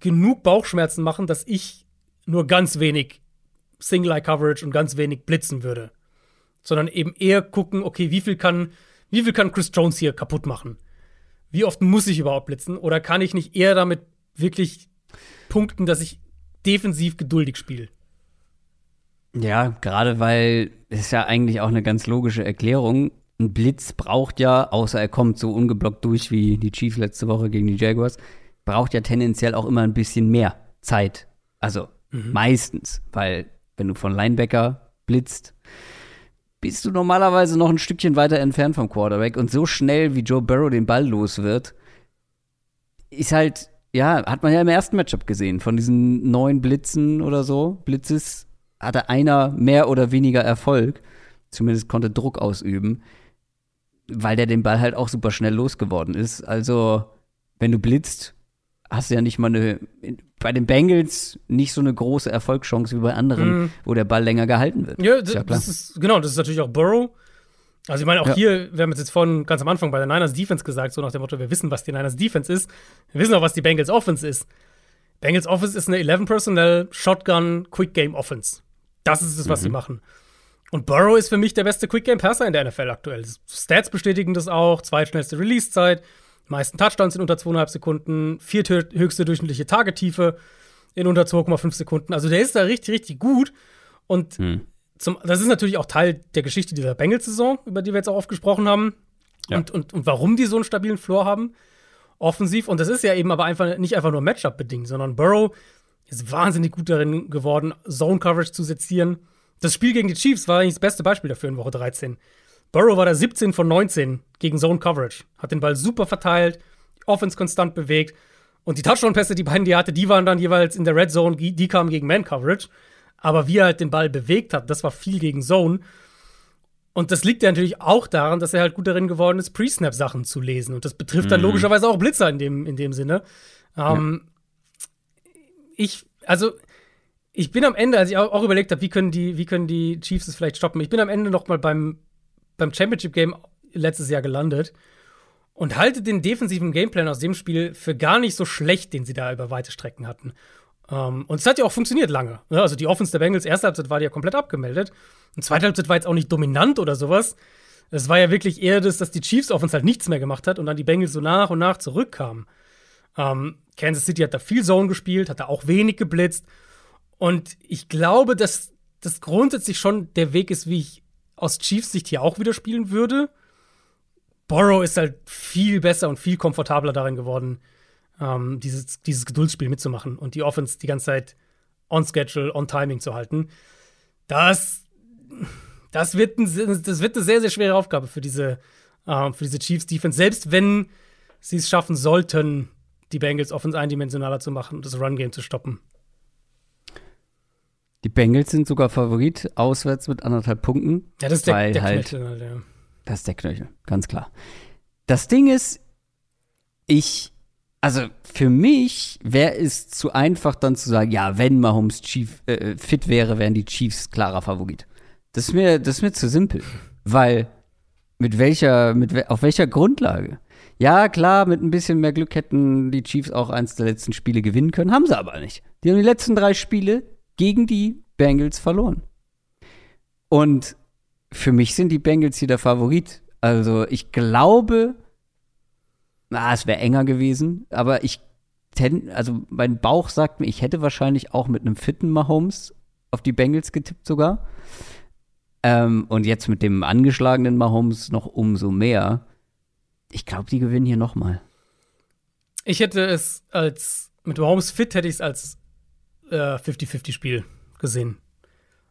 genug Bauchschmerzen machen, dass ich nur ganz wenig Single-Eye-Coverage und ganz wenig blitzen würde. Sondern eben eher gucken, okay, wie viel kann, wie viel kann Chris Jones hier kaputt machen? Wie oft muss ich überhaupt blitzen? Oder kann ich nicht eher damit wirklich punkten, dass ich defensiv geduldig spiele? Ja, gerade weil es ja eigentlich auch eine ganz logische Erklärung. Ein Blitz braucht ja, außer er kommt so ungeblockt durch wie die Chiefs letzte Woche gegen die Jaguars, braucht ja tendenziell auch immer ein bisschen mehr Zeit. Also mhm. meistens, weil wenn du von Linebacker blitzt, bist du normalerweise noch ein Stückchen weiter entfernt vom Quarterback und so schnell wie Joe Burrow den Ball los wird, ist halt, ja, hat man ja im ersten Matchup gesehen, von diesen neun Blitzen oder so, Blitzes hatte einer mehr oder weniger Erfolg, zumindest konnte Druck ausüben, weil der den Ball halt auch super schnell losgeworden ist. Also, wenn du blitzt, hast du ja nicht mal eine, bei den Bengals nicht so eine große Erfolgschance wie bei anderen, mm. wo der Ball länger gehalten wird. Ja, ist ja das ist, genau, das ist natürlich auch Burrow. Also ich meine, auch ja. hier, wir haben jetzt vorhin ganz am Anfang bei der Niners Defense gesagt, so nach dem Motto, wir wissen, was die Niners Defense ist. Wir wissen auch, was die Bengals Offense ist. Bengals Offense ist eine 11 Personnel Shotgun Quick Game Offense. Das ist es, was mhm. sie machen. Und Burrow ist für mich der beste Quick Game Passer in der NFL aktuell. Stats bestätigen das auch. Zweitschnellste Release-Zeit. Meisten Touchdowns in unter zweieinhalb Sekunden, vierthöchste durchschnittliche Tagetiefe in unter 2,5 Sekunden. Also der ist da richtig, richtig gut. Und hm. zum, das ist natürlich auch Teil der Geschichte dieser Bengals-Saison, über die wir jetzt auch oft gesprochen haben. Ja. Und, und, und warum die so einen stabilen Floor haben, offensiv. Und das ist ja eben aber einfach nicht einfach nur Matchup-bedingt, sondern Burrow ist wahnsinnig gut darin geworden, Zone-Coverage zu sezieren. Das Spiel gegen die Chiefs war eigentlich das beste Beispiel dafür in Woche 13. Burrow war da 17 von 19 gegen Zone Coverage. Hat den Ball super verteilt, Offense konstant bewegt. Und die Touchdown-Pässe, die beiden, die hatte, die waren dann jeweils in der Red Zone, die kamen gegen Man-Coverage. Aber wie er halt den Ball bewegt hat, das war viel gegen Zone. Und das liegt ja natürlich auch daran, dass er halt gut darin geworden ist, Pre-Snap-Sachen zu lesen. Und das betrifft dann mhm. logischerweise auch Blitzer in dem, in dem Sinne. Ähm, ja. Ich, also, ich bin am Ende, als ich auch, auch überlegt habe, wie können die, wie können die Chiefs es vielleicht stoppen, ich bin am Ende noch mal beim, beim Championship Game letztes Jahr gelandet und halte den defensiven Gameplan aus dem Spiel für gar nicht so schlecht, den sie da über weite Strecken hatten. Um, ähm, und es hat ja auch funktioniert lange. Ne? Also die Offense der Bengals, erste Halbzeit war ja komplett abgemeldet. Und zweite Halbzeit war jetzt auch nicht dominant oder sowas. Es war ja wirklich eher das, dass die Chiefs Offense halt nichts mehr gemacht hat und dann die Bengals so nach und nach zurückkamen. Um, ähm, Kansas City hat da viel Zone gespielt, hat da auch wenig geblitzt. Und ich glaube, dass das grundsätzlich schon der Weg ist, wie ich aus Chiefs Sicht hier auch wieder spielen würde. Borrow ist halt viel besser und viel komfortabler darin geworden, ähm, dieses, dieses Geduldsspiel mitzumachen und die Offense die ganze Zeit on Schedule, on Timing zu halten. Das, das, wird, ein, das wird eine sehr, sehr schwere Aufgabe für diese, äh, für diese Chiefs Defense, selbst wenn sie es schaffen sollten, die Bengals Offense eindimensionaler zu machen und das Run Game zu stoppen. Die Bengals sind sogar Favorit auswärts mit anderthalb Punkten. Ja, das ist der, der halt, Knöchel, halt, ja. Das ist der Knöchel, ganz klar. Das Ding ist, ich, also für mich wäre es zu einfach dann zu sagen, ja, wenn Mahomes Chief, äh, fit wäre, wären die Chiefs klarer Favorit. Das ist mir, das ist mir zu simpel. Weil mit welcher, mit auf welcher Grundlage? Ja, klar, mit ein bisschen mehr Glück hätten die Chiefs auch eins der letzten Spiele gewinnen können, haben sie aber nicht. Die haben die letzten drei Spiele gegen die Bengals verloren. Und für mich sind die Bengals hier der Favorit. Also ich glaube, na, es wäre enger gewesen, aber ich ten, also mein Bauch sagt mir, ich hätte wahrscheinlich auch mit einem fitten Mahomes auf die Bengals getippt sogar. Ähm, und jetzt mit dem angeschlagenen Mahomes noch umso mehr. Ich glaube, die gewinnen hier nochmal. Ich hätte es als, mit Mahomes fit hätte ich es als äh, 50-50-Spiel gesehen.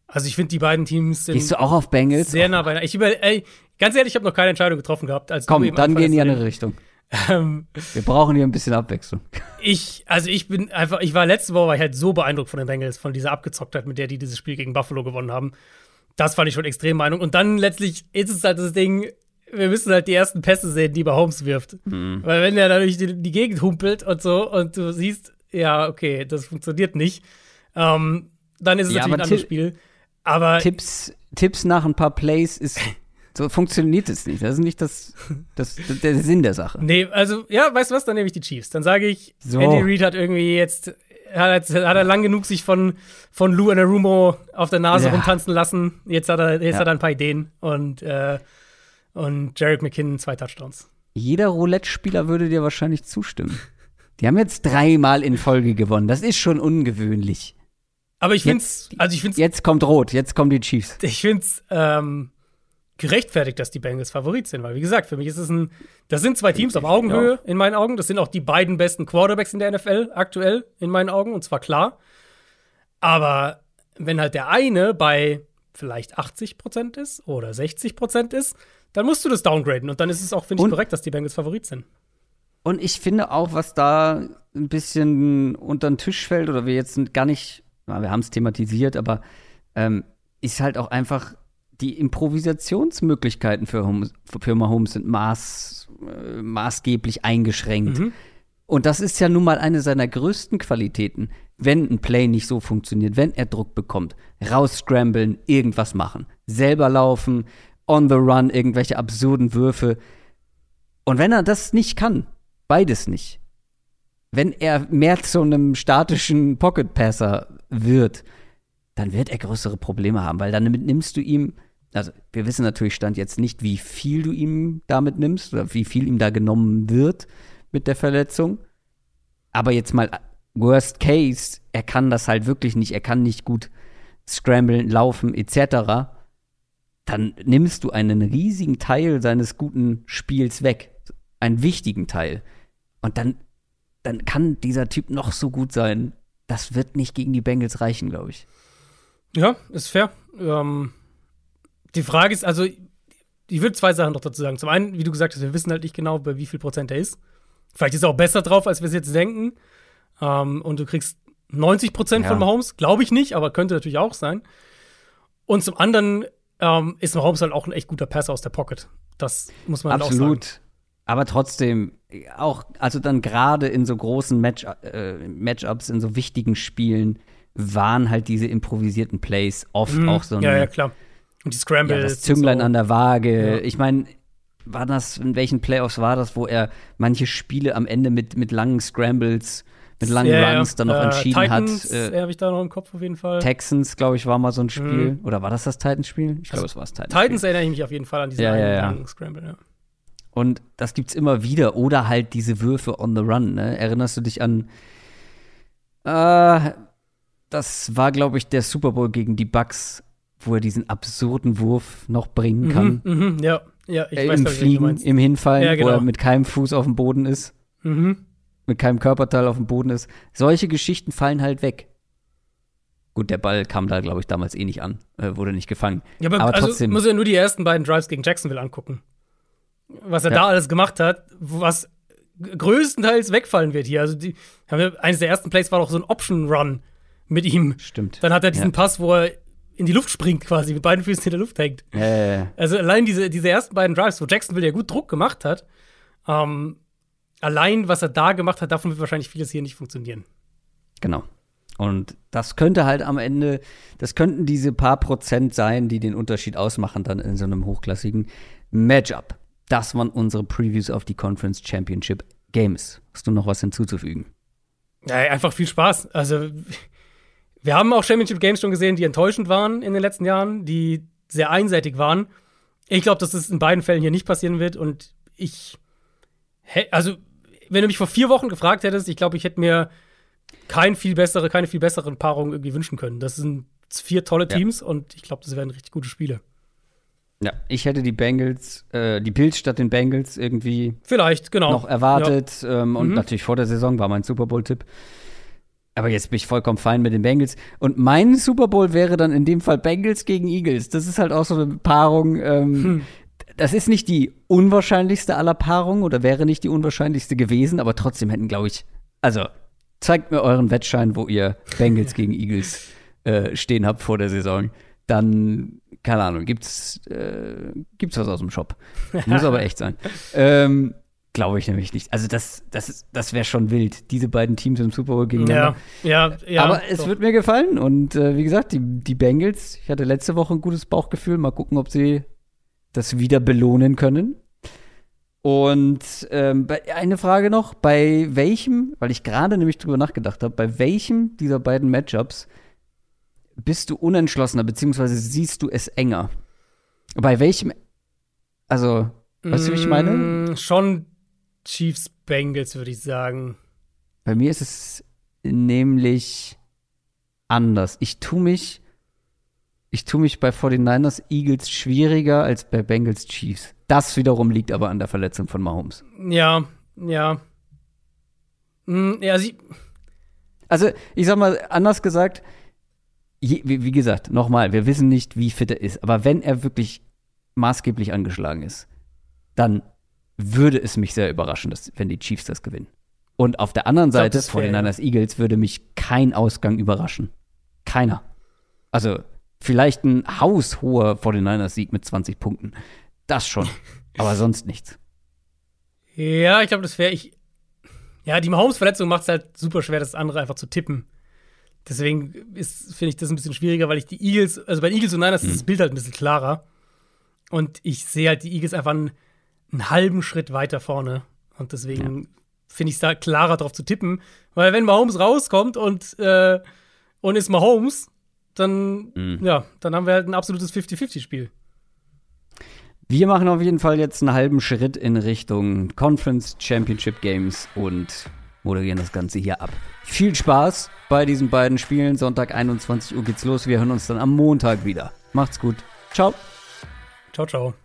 Also ich finde, die beiden Teams sind Gehst du auch auf Bengals? sehr nah beieinander. Ich über, ey, ganz ehrlich, ich habe noch keine Entscheidung getroffen gehabt. Als Komm, dann gehen die eine Richtung. Ähm, Wir brauchen hier ein bisschen Abwechslung. ich, also ich bin einfach, ich war letzte Woche war ich halt so beeindruckt von den Bengals, von dieser Abgezocktheit, mit der die dieses Spiel gegen Buffalo gewonnen haben. Das fand ich schon extrem Meinung. Und dann letztlich ist es halt das Ding, wir müssen halt die ersten Pässe sehen, die Mahomes wirft. Mhm. Weil wenn der dadurch die, die Gegend humpelt und so und du siehst, ja, okay, das funktioniert nicht, ähm, dann ist es Ja, natürlich ein anderes Spiel. Aber Tipps, Tipps nach ein paar Plays ist. So funktioniert es nicht. Das ist nicht das, das, der Sinn der Sache. Nee, also, ja, weißt du was, dann nehme ich die Chiefs. Dann sage ich, So. Andy Reid hat irgendwie jetzt, hat, hat er lang genug sich von, von Lou Anarumo auf der Nase Ja. rumtanzen lassen. Jetzt hat er, jetzt Ja. hat er ein paar Ideen und, äh, und Jarek McKinnon zwei Touchdowns. Jeder Roulette-Spieler würde dir wahrscheinlich zustimmen. Die haben jetzt dreimal in Folge gewonnen. Das ist schon ungewöhnlich. Aber ich find's, also ich find's, Jetzt kommt Rot, jetzt kommen die Chiefs. ich find's, ähm, gerechtfertigt, dass die Bengals Favorit sind, weil wie gesagt, für mich ist es ein, das sind zwei Teams auf Augenhöhe in meinen Augen. Das sind auch die beiden besten Quarterbacks in der NFL aktuell in meinen Augen und zwar klar. Aber wenn halt der eine bei vielleicht 80 Prozent ist oder 60 Prozent ist, dann musst du das downgraden und dann ist es auch finde ich korrekt, dass die Bengals Favorit sind. Und ich finde auch, was da ein bisschen unter den Tisch fällt, oder wir jetzt gar nicht, na, wir haben es thematisiert, aber ähm, ist halt auch einfach, die Improvisationsmöglichkeiten für, Holmes, für Mahomes sind maß, äh, maßgeblich eingeschränkt. Mhm. Und das ist ja nun mal eine seiner größten Qualitäten. Wenn ein Play nicht so funktioniert, wenn er Druck bekommt, rausscramblen, irgendwas machen, selber laufen, on the run, irgendwelche absurden Würfe. Und wenn er das nicht kann, beides nicht, wenn er mehr zu einem statischen Pocket Passer wird, dann wird er größere Probleme haben, weil dann nimmst du ihm, also wir wissen natürlich Stand jetzt nicht, wie viel du ihm damit nimmst oder wie viel ihm da genommen wird mit der Verletzung. Aber jetzt mal Worst Case, er kann das halt wirklich nicht, er kann nicht gut scramblen, laufen etc. Dann nimmst du einen riesigen Teil seines guten Spiels weg, einen wichtigen Teil. Und dann, dann kann dieser Typ noch so gut sein. Das wird nicht gegen die Bengals reichen, glaube ich. Ja, ist fair. Ähm, die Frage ist, also, ich würde zwei Sachen noch dazu sagen. Zum einen, wie du gesagt hast, wir wissen halt nicht genau, bei wie viel Prozent er ist. Vielleicht ist er auch besser drauf, als wir es jetzt denken. Ähm, und du kriegst 90 Prozent Ja. von Mahomes. Glaube ich nicht, aber könnte natürlich auch sein. Und zum anderen ähm, ist Mahomes halt auch ein echt guter Passer aus der Pocket. Das muss man halt auch sagen. Aber trotzdem, auch, also dann gerade in so großen Match, äh, Matchups, in so wichtigen Spielen, waren halt diese improvisierten Plays oft Mhm. auch so ein, Ja, ja, klar. Und die Scrambles. ja, das Zünglein so. an der Waage. Ja. Ich meine, war das, in welchen Playoffs war das, wo er manche Spiele am Ende mit, mit langen Scrambles, mit langen Ja. Runs dann noch Äh, entschieden Titans, hat? Äh, habe ich da noch im Kopf auf jeden Fall. Texans, glaube ich, war mal so ein Spiel. Mhm. Oder war das das Titans-Spiel? Ich glaube, Also, es war das Titans. Titans erinnere ich mich auf jeden Fall an einen ja. langen Scramble, ja. Und das gibt's immer wieder. Oder halt diese Würfe on the run. Ne? Erinnerst du dich an? Äh, das war, glaube ich, der Super Bowl gegen die Bucks, wo er diesen absurden Wurf noch bringen kann. Mhm, mhm, ja, ja, ich äh, weiß, Im Fliegen, im Hinfallen, Ja, wo genau. er mit keinem Fuß auf dem Boden ist, Mhm. mit keinem Körperteil auf dem Boden ist. Solche Geschichten fallen halt weg. Gut, der Ball kam da, glaube ich, damals eh nicht an, äh, wurde nicht gefangen. Ja, aber, Aber also trotzdem- muss ja nur die ersten beiden Drives gegen Jacksonville angucken. Was er Ja. da alles gemacht hat, was größtenteils wegfallen wird hier. Also die, eines der ersten Plays war doch so ein Option-Run mit ihm. Stimmt. Dann hat er diesen Ja. Pass, wo er in die Luft springt quasi, mit beiden Füßen in der Luft hängt. Ja. Also allein diese, diese ersten beiden Drives, wo Jacksonville ja gut Druck gemacht hat, ähm, allein was er da gemacht hat, davon wird wahrscheinlich vieles hier nicht funktionieren. Genau. Und das könnte halt am Ende, das könnten diese paar Prozent sein, die den Unterschied ausmachen dann in so einem hochklassigen Matchup. Das waren unsere Previews auf die Conference Championship Games. Hast du noch was hinzuzufügen? Ja, einfach viel Spaß. Also, wir haben auch Championship Games schon gesehen, die enttäuschend waren in den letzten Jahren, die sehr einseitig waren. Ich glaube, dass das in beiden Fällen hier nicht passieren wird. Und ich, also, wenn du mich vor vier Wochen gefragt hättest, ich glaube, ich hätte mir kein viel bessere, keine viel bessere Paarung irgendwie wünschen können. Das sind vier tolle Ja. Teams und ich glaube, das wären richtig gute Spiele. Ja, ich hätte die Bengals, äh, die Bills statt den Bengals irgendwie Vielleicht, genau. noch erwartet. Ja. Ähm, und Mhm. natürlich vor der Saison war mein Super Bowl-Tipp. Aber jetzt bin ich vollkommen fein mit den Bengals. Und mein Super Bowl wäre dann in dem Fall Bengals gegen Eagles. Das ist halt auch so eine Paarung. Ähm, Hm. Das ist nicht die unwahrscheinlichste aller Paarungen oder wäre nicht die unwahrscheinlichste gewesen, aber trotzdem hätten, glaube ich, also zeigt mir euren Wettschein, wo ihr Bengals gegen Eagles äh, stehen habt vor der Saison. Dann, keine Ahnung, gibt's, äh, gibt's was aus dem Shop. Muss aber echt sein. Ähm, Glaube ich nämlich nicht. Also das, das, das wäre schon wild, diese beiden Teams im Super Bowl gegeneinander. Ja, ja, ja. Aber es doch. wird mir gefallen und äh, wie gesagt, die, die Bengals, ich hatte letzte Woche ein gutes Bauchgefühl, mal gucken, ob sie das wieder belohnen können. Und ähm, eine Frage noch, bei welchem, weil ich gerade nämlich drüber nachgedacht habe, bei welchem dieser beiden Matchups bist du unentschlossener, beziehungsweise siehst du es enger? Bei welchem, also, weißt du, wie ich meine? Mm, Schon Chiefs Bengals, würde ich sagen. Bei mir ist es nämlich anders. Ich tue mich, ich tue mich bei 49ers Eagles schwieriger als bei Bengals Chiefs. Das wiederum liegt aber an der Verletzung von Mahomes. Ja, ja. Mm, Ja, sie, Also, ich sag mal, anders gesagt, je, wie, wie gesagt, nochmal, wir wissen nicht, wie fit er ist, aber wenn er wirklich maßgeblich angeschlagen ist, dann würde es mich sehr überraschen, dass, wenn die Chiefs das gewinnen. Und auf der anderen Seite, das wär- 49ers Eagles, würde mich kein Ausgang überraschen. Keiner. Also, vielleicht ein haushoher 49ers-Sieg mit 20 Punkten. Das schon. aber sonst nichts. ja, ich glaube, das wäre ich. Ja, die Mahomes-Verletzung macht es halt super schwer, das andere einfach zu tippen. Deswegen finde ich das ein bisschen schwieriger, weil ich die Eagles, also bei Eagles und Niners ist das Bild halt ein bisschen klarer. Und ich sehe halt die Eagles einfach einen, einen halben Schritt weiter vorne. Und deswegen finde ich es da klarer drauf zu tippen. Weil wenn Mahomes rauskommt und, äh, und ist Mahomes, dann, ja, dann haben wir halt ein absolutes 50-50-Spiel. Wir machen auf jeden Fall jetzt einen halben Schritt in Richtung Conference Championship Games und moderieren das Ganze hier ab. Viel Spaß bei diesen beiden Spielen. Sonntag 21 Uhr geht's los. Wir hören uns dann am Montag wieder. Macht's gut. Ciao. Ciao, ciao.